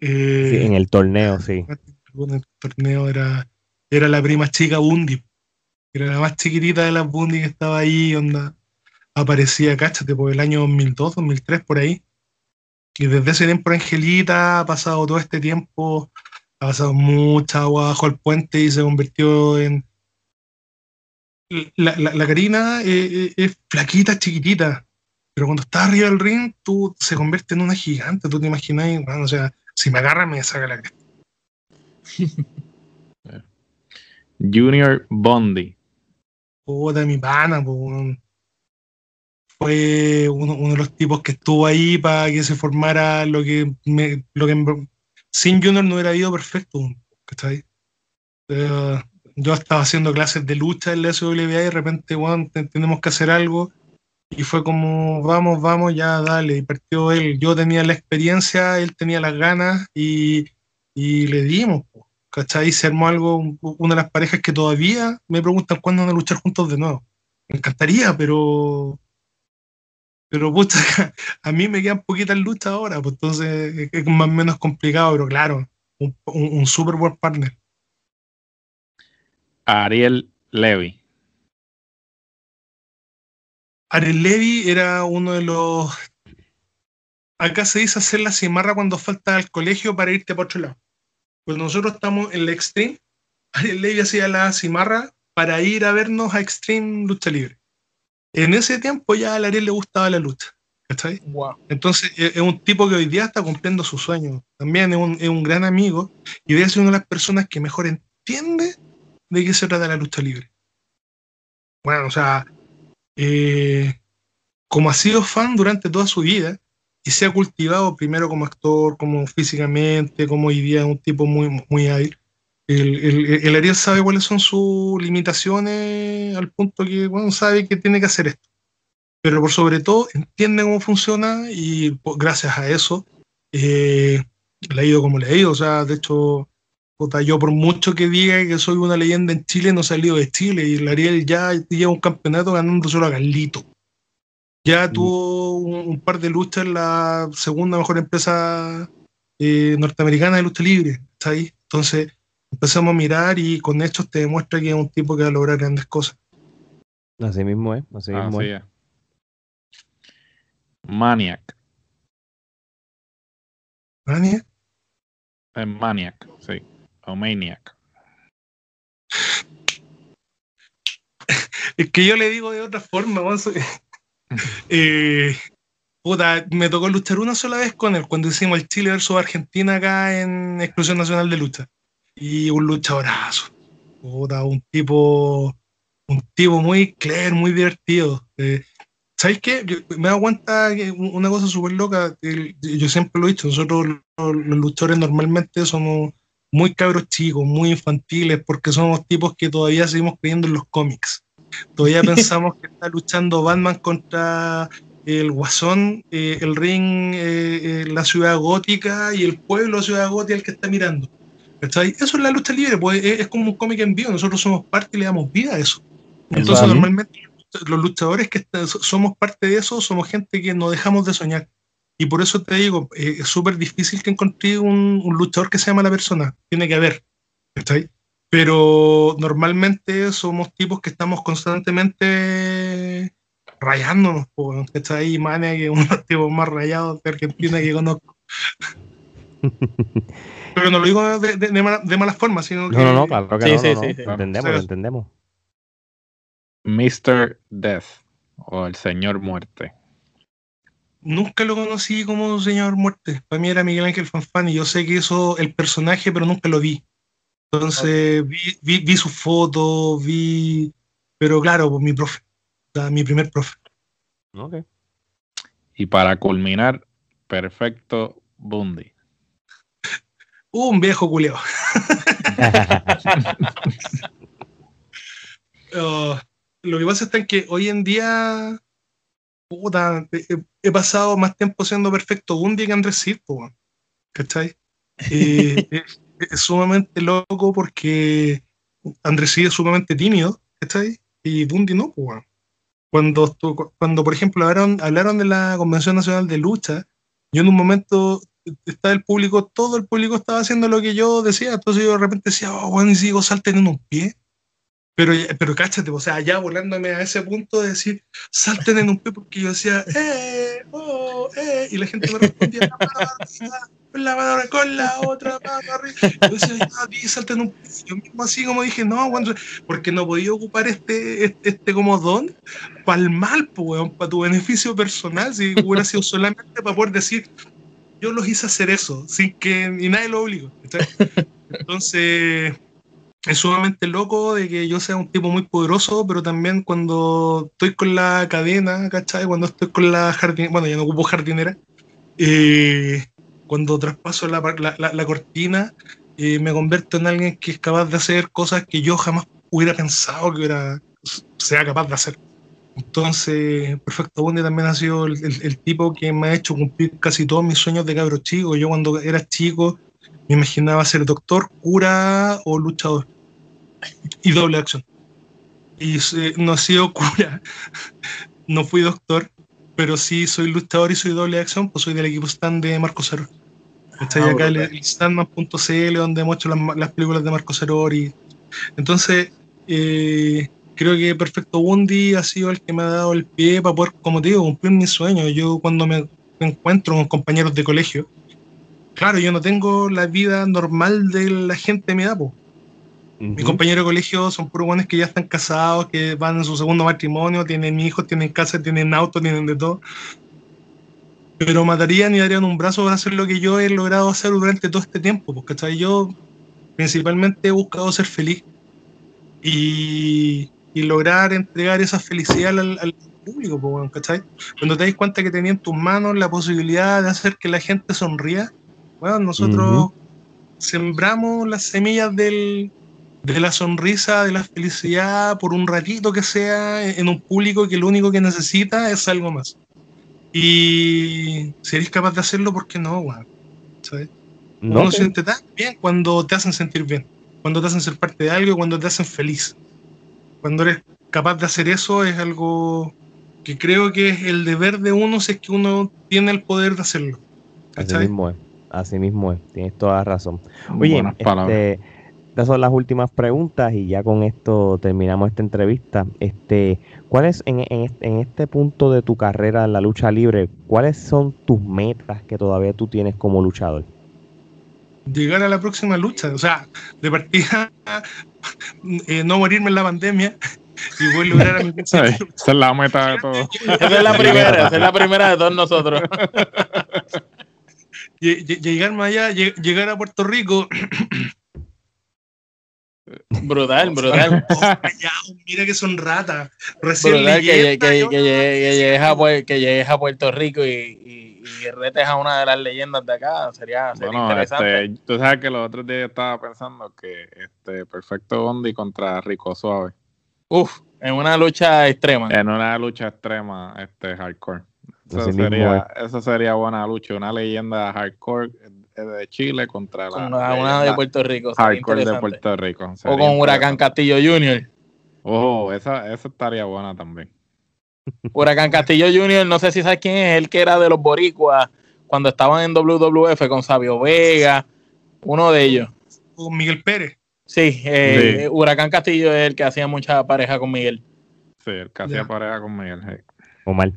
eh, Sí, en el torneo, sí. en el torneo era, era la prima chica Bundy. Era la más chiquitita de las Bundy que estaba ahí, onda. Aparecía, cáchate, por el año 2002, 2003, por ahí. Y desde ese tiempo Angelita ha pasado todo este tiempo, ha pasado mucha agua bajo el puente y se convirtió en... La, la, la Karina eh, eh, es flaquita, chiquitita, pero cuando está arriba del ring, tú se convierte en una gigante, tú te imaginas, bueno, o sea, si me agarra me saca la cresta. Junior Bondi. Puta, mi pana, po. Fue uno, uno de los tipos que estuvo ahí para que se formara lo que, me, lo que sin Junior no hubiera ido perfecto. Eh, yo estaba haciendo clases de lucha en la SWA y de repente, te- tenemos que hacer algo. Y fue como, vamos, vamos, ya, dale. Y partió él. Yo tenía la experiencia, él tenía las ganas y, y le dimos, ¿cachai? Se armó algo, un- una de las parejas que todavía me preguntan cuándo van a luchar juntos de nuevo. Me encantaría, pero. Pero pucha, a mí me quedan poquitas luchas ahora, pues entonces es- más o menos complicado, pero claro, un, un, un super buen partner. Ariel Levy. Ariel Levy era uno de los. Acá se dice hacer la cimarra cuando falta al colegio para irte para otro lado. Pues nosotros estamos en la Extreme. Ariel Levy hacía la cimarra para ir a vernos a Extreme Lucha Libre. En ese tiempo ya a Ariel le gustaba la lucha. ¿Cachai? Wow. Entonces es es un tipo que hoy día está cumpliendo sus sueños. También es un, es un gran amigo y debe ser una de las personas que mejor entiende de qué se trata la lucha libre. Bueno, o sea, eh, como ha sido fan durante toda su vida y se ha cultivado primero como actor, como físicamente, como hoy día es un tipo muy, muy hábil, el, el, el Ariel sabe cuáles son sus limitaciones al punto que bueno, sabe que tiene que hacer esto pero por sobre todo entiende cómo funciona y gracias a eso eh, le ha ido como le ha ido. O sea, de hecho, yo por mucho que diga que soy una leyenda en Chile, no he salido de Chile y el Ariel ya lleva un campeonato ganando solo a Carlito. Ya Mm. tuvo un, un par de luchas en la segunda mejor empresa eh, norteamericana de lucha libre. ¿Está ahí? Entonces empezamos a mirar y con hechos te demuestra que es un tipo que va a lograr grandes cosas. Así mismo es, así mismo es. es. Maniac. ¿Vale? Es Maniac, sí. O Maniac. Es que yo le digo de otra forma, weón, soy- Eh, puta, me tocó luchar una sola vez con él cuando hicimos el Chile versus Argentina acá en Exclusión Nacional de Lucha. Y un luchadorazo. Puta, un tipo, un tipo muy clear, muy divertido. Eh, ¿Sabes qué? Yo- me que una cosa súper loca, el- yo siempre lo he dicho, nosotros los luchadores normalmente somos muy cabros chicos, muy infantiles, porque somos tipos que todavía seguimos creyendo en los cómics. Todavía pensamos que está luchando Batman contra el Guasón, eh, el ring, eh, eh, la ciudad gótica y el pueblo ciudad gótica el que está mirando. Eso es la lucha libre, pues es, como un cómic en vivo, nosotros somos parte y le damos vida a eso. Entonces, normalmente los luchadores que somos parte de eso somos gente que no dejamos de soñar. Y por eso te digo, es súper difícil que encontré un, luchador que se llama la persona. Tiene que haber. Pero normalmente somos tipos que estamos constantemente rayándonos, está ahí Mania, que es uno de los tipos más rayados de Argentina que conozco. Pero no lo digo de, de, de, mala, de forma, sino que... No, no, no, claro que sí, no, sí, sí, entendemos, lo entendemos. Mr. Death, o el Señor Muerte. Nunca lo conocí como Señor Muerte. Para mí era Miguel Ángel Fanfan y yo sé que eso, el personaje, pero nunca lo vi. Entonces vi, vi, vi su foto, vi... Pero claro, pues mi profe mi primer profe. Ok. Y para culminar, perfecto Bundy. Un viejo culiao. Oh, lo que pasa es que hoy en día puta, he, pasado más tiempo siendo perfecto Bundy que Andrés Circo, ¿cachai? es, sumamente loco porque Andrés es sumamente tímido, ¿cachai? Y Bundy no, pues, cuando, cuando por ejemplo, hablaron, hablaron de la Convención Nacional de Lucha, yo en un momento estaba el público, todo el público estaba haciendo lo que yo decía, entonces yo de repente decía, oh, bueno, y sigo salten en un pie. Pero, pero cáchate, o sea, ya volándome a ese punto de decir, salten en un pie, porque yo decía, eh, oh, eh, y la gente me respondía, la mano con la otra mano. Yo decía, salten un pie. Yo mismo así como dije, no, porque no podía ocupar este, este, este como don para el mal, pues, para tu beneficio personal, si hubiera sido solamente para poder decir, yo los hice hacer eso, sin que ni nadie lo obligó. Entonces es sumamente loco de que yo sea un tipo muy poderoso, pero también cuando estoy con la cadena, ¿cachai? Cuando estoy con la jardinera, bueno, ya no ocupo jardinera, eh, cuando traspaso la, la, cortina, eh, me convierto en alguien que es capaz de hacer cosas que yo jamás hubiera pensado que era, sea capaz de hacer. Entonces, Perfecto Bundy también ha sido el, el, tipo que me ha hecho cumplir casi todos mis sueños de cabro chico. Yo cuando era chico me imaginaba ser doctor, cura o luchador. Y doble acción. Y no he sido cura, no fui doctor, pero sí soy luchador y soy doble acción, pues soy del equipo stand de Marco. Estoy ah, acá en el standman.cl donde hemos hecho las, las, películas de Marco Cero y entonces eh, creo que Perfecto Bundy ha sido el que me ha dado el pie para poder, como te digo, cumplir mis sueños. Yo cuando me encuentro con compañeros de colegio, claro, yo no tengo la vida normal de la gente de mi edad, pues. Mis compañeros de colegio son puros buenos que ya están casados, que van en su segundo matrimonio, tienen hijos, tienen casa, tienen auto, tienen de todo. Pero matarían y darían un brazo para hacer lo que yo he logrado hacer durante todo este tiempo, porque yo principalmente he buscado ser feliz y, y lograr entregar esa felicidad al, al público, ¿cachai? Cuando te das cuenta que tenía en tus manos la posibilidad de hacer que la gente sonría, bueno, nosotros sembramos las semillas del, de la sonrisa, de la felicidad, por un ratito que sea, en un público que lo único que necesita es algo más. Y si eres capaz de hacerlo, ¿por qué no, ¿Sabes? No Uno se siente tan bien cuando te hacen sentir bien, cuando te hacen ser parte de algo, cuando te hacen feliz. Cuando eres capaz de hacer eso es algo que creo que es el deber de uno si es que uno tiene el poder de hacerlo. Así mismo es, así mismo es, tienes toda la razón. Oye, este, estas son las últimas preguntas y ya con esto terminamos esta entrevista. Este, ¿Cuáles en, en, este punto de tu carrera en la lucha libre, cuáles son tus metas que todavía tú tienes como luchador? Llegar a la próxima lucha, o sea, de partida, eh, no morirme en la pandemia y voy a lograr a mi Esa es la meta de todos. Esa es la primera, esa es la primera de todos nosotros. Llegar más allá, llegar a Puerto Rico Brutal, brutal. mira que son ratas. Brutal que, que, que, llegues a, Puerto Rico y, retes a una de las leyendas de acá, sería, sería interesante. Este, tú sabes que los otros días estaba pensando que este Perfecto Bondi contra Rico Suave. Uf, en una lucha extrema. En una lucha extrema, este hardcore. Eso, sería, eso sería buena lucha, una leyenda hardcore de Chile contra la una, de Puerto Rico. Hardcore de Puerto Rico. O con Huracán Castillo Junior. Oh, esa, esa estaría buena también. Huracán Castillo Junior, no sé si sabes quién es, el que era de los boricuas cuando estaban en WWF con Sabio Vega, uno de ellos. Con Miguel Pérez. Sí, eh, Huracán Castillo es el que hacía mucha pareja con Miguel. Sí, el que hacía pareja con Miguel. O mal.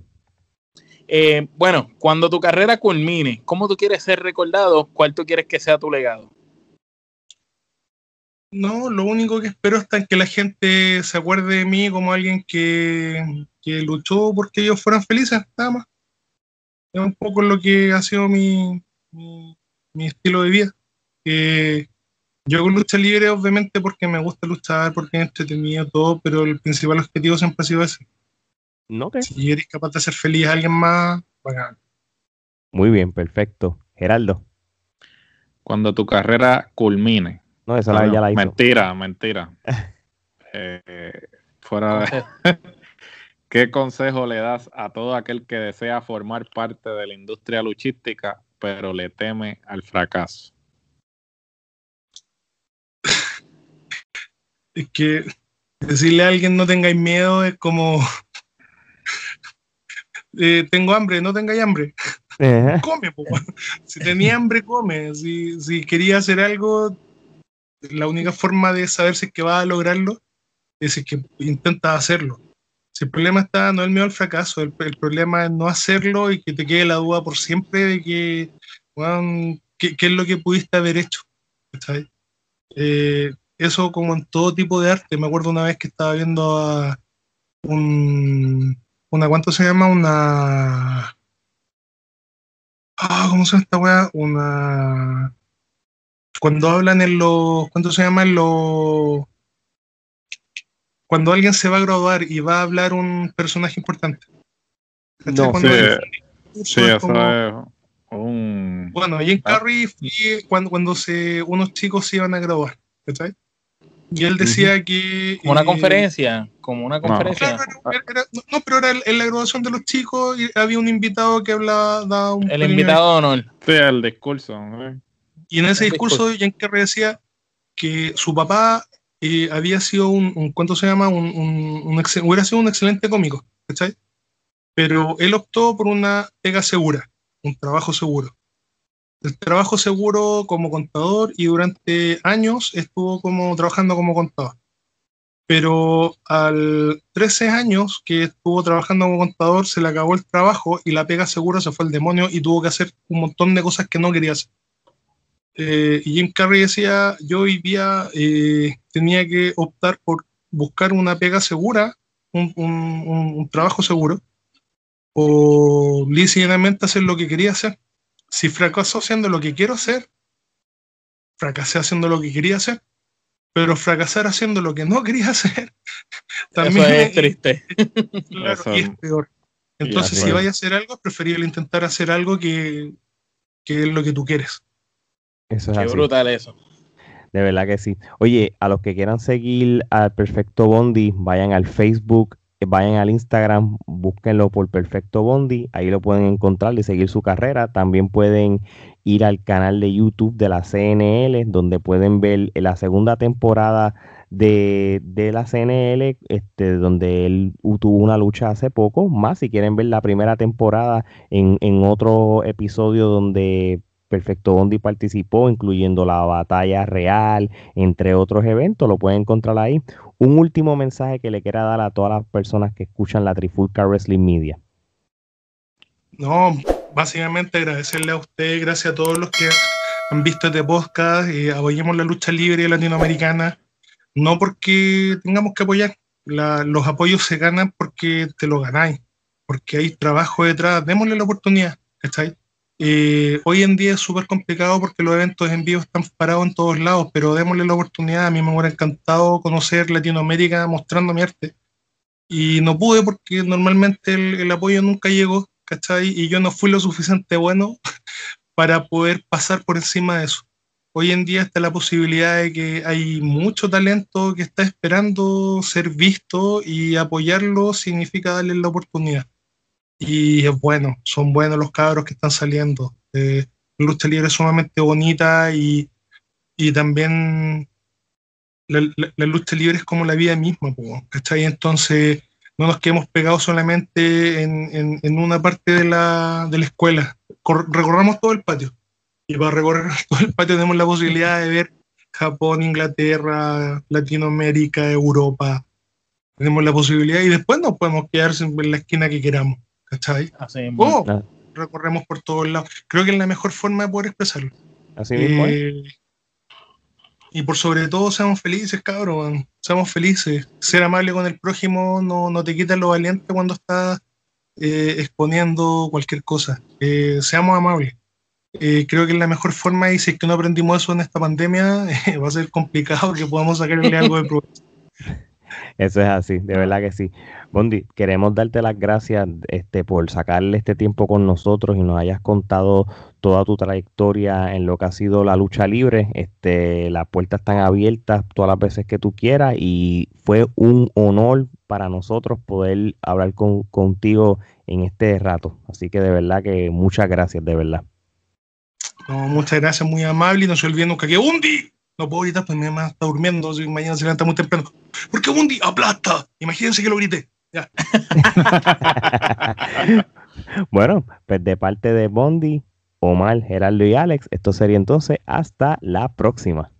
Eh, bueno, cuando tu carrera culmine, ¿cómo tú quieres ser recordado? ¿Cuál tú quieres que sea tu legado? No, lo único que espero es que la gente se acuerde de mí como alguien que, luchó porque ellos fueran felices, nada más. Es un poco lo que ha sido mi, mi, estilo de vida. yo hago lucha libre, obviamente, porque me gusta luchar, porque es entretenido todo, pero el principal objetivo siempre ha sido ese. No, Si eres capaz de hacer feliz a alguien más, bacán. Muy bien, perfecto. Geraldo. Cuando tu carrera culmine, no, esa la, ya la hizo. Mentira, mentira. Eh, fuera ¿Qué consejo le das a todo aquel que desea formar parte de la industria luchística, pero le teme al fracaso? Es que decirle a alguien no tengáis miedo es como eh, tengo hambre, no tengáis hambre. Come, si tenía hambre, come. Si, si quería hacer algo, la única forma de saber si es que va a lograrlo es que intenta hacerlo. Si el problema está, no es el miedo al fracaso, el, problema es no hacerlo y que te quede la duda por siempre de que, ¿qué, es lo que pudiste haber hecho. Eh, eso como en todo tipo de arte. Me acuerdo una vez que estaba viendo a un, una, ¿cuánto se llama? Una... Ah, ¿cómo se llama esta weá? Una cuando hablan en los, ¿cuánto se llama? En los, cuando alguien se va a graduar y va a hablar un personaje importante. No, sí, eso es un... Bueno, Jim ah. Carrey cuando, cuando se, unos chicos se iban a graduar, ¿cachai? Y él decía que... Como una eh, conferencia, como una conferencia. No, pero era en la graduación de los chicos y había un invitado que hablaba, un... El invitado no Sí, el discurso. Y en ese discurso, Jan Kerry decía que su papá eh, había sido un, ¿cuánto se llama? Un, hubiera sido un excelente cómico, ¿cachai? Pero él optó por una pega segura, un trabajo seguro. El trabajo seguro como contador y durante años estuvo como trabajando como contador. Pero al 13 años que estuvo trabajando como contador se le acabó el trabajo y la pega segura se fue al demonio y tuvo que hacer un montón de cosas que no quería hacer. Eh, y Jim Carrey decía, yo hoy día eh, tenía que optar por buscar una pega segura, un, trabajo seguro, o lícitamente hacer lo que quería hacer. Si fracasó haciendo lo que quiero hacer, fracasé haciendo lo que quería hacer, pero fracasar haciendo lo que no quería hacer, también es triste. Claro, y es peor. Entonces, si vaya a hacer algo, es preferible intentar hacer algo que, que es lo que tú quieres. Eso es Qué brutal eso. De verdad que sí. Oye, a los que quieran seguir al Perfecto Bondi, vayan al Facebook, eh, vayan al Instagram, búsquenlo por Perfecto Bondi, ahí lo pueden encontrar y seguir su carrera. También pueden ir al canal de YouTube de la CNL, donde pueden ver la segunda temporada de, la CNL, este, donde él tuvo una lucha hace poco, más si quieren ver la primera temporada en, en otro episodio donde Perfecto Bondi participó, incluyendo la batalla real, entre otros eventos, lo pueden encontrar ahí. Un último mensaje que le quiera dar a todas las personas que escuchan la Trifulca Wrestling Media. No, básicamente agradecerle a usted, gracias a todos los que han visto este podcast, apoyemos la lucha libre latinoamericana, no porque tengamos que apoyar, los apoyos se ganan porque te lo ganáis, porque hay trabajo detrás, démosle la oportunidad, ¿estáis? Eh, hoy en día es súper complicado porque los eventos en vivo están parados en todos lados, pero démosle la oportunidad. A mí me hubiera encantado conocer Latinoamérica mostrando mi arte. Y no pude porque normalmente el, apoyo nunca llegó, ¿cachai? Y yo no fui lo suficiente bueno para poder pasar por encima de eso. Hoy en día está la posibilidad de que hay mucho talento que está esperando ser visto y apoyarlo significa darle la oportunidad. Y es bueno, son buenos los cabros que están saliendo. Eh, lucha libre es sumamente bonita y, y también la, lucha libre es como la vida misma, ¿cachai? Entonces, no nos quedemos pegados solamente en, en, una parte de la, de la escuela. recorramos todo el patio. Y para recorrer todo el patio tenemos la posibilidad de ver Japón, Inglaterra, Latinoamérica, Europa. Tenemos la posibilidad y después nos podemos quedar en la esquina que queramos. ¿Cachai? Así oh, recorremos por todos lados. Creo que es la mejor forma de poder expresarlo. Así mismo. Eh, y por sobre todo seamos felices, cabrón. Seamos felices. Ser amable con el prójimo no, no te quita lo valiente cuando estás eh, exponiendo cualquier cosa. Eh, seamos amables. Eh, creo que es la mejor forma y si es que no aprendimos eso en esta pandemia, va a ser complicado que podamos sacarle algo de provecho. Eso es así, de verdad que sí. Bondi, queremos darte las gracias este, por sacarle este tiempo con nosotros y nos hayas contado toda tu trayectoria en lo que ha sido la lucha libre. Este, las puertas están abiertas todas las veces que tú quieras y fue un honor para nosotros poder hablar contigo en este rato. Así que de verdad que muchas gracias, de verdad. muchas gracias, muy amable y no se olviden nunca que Bondi no puedo gritar, pues mi mamá está durmiendo, mañana se levanta muy temprano. ¿Por qué Bondi aplasta? Imagínense que lo grité. Bueno, pues de parte de Bondi, Omar, Geraldo y Alex, esto sería entonces hasta la próxima.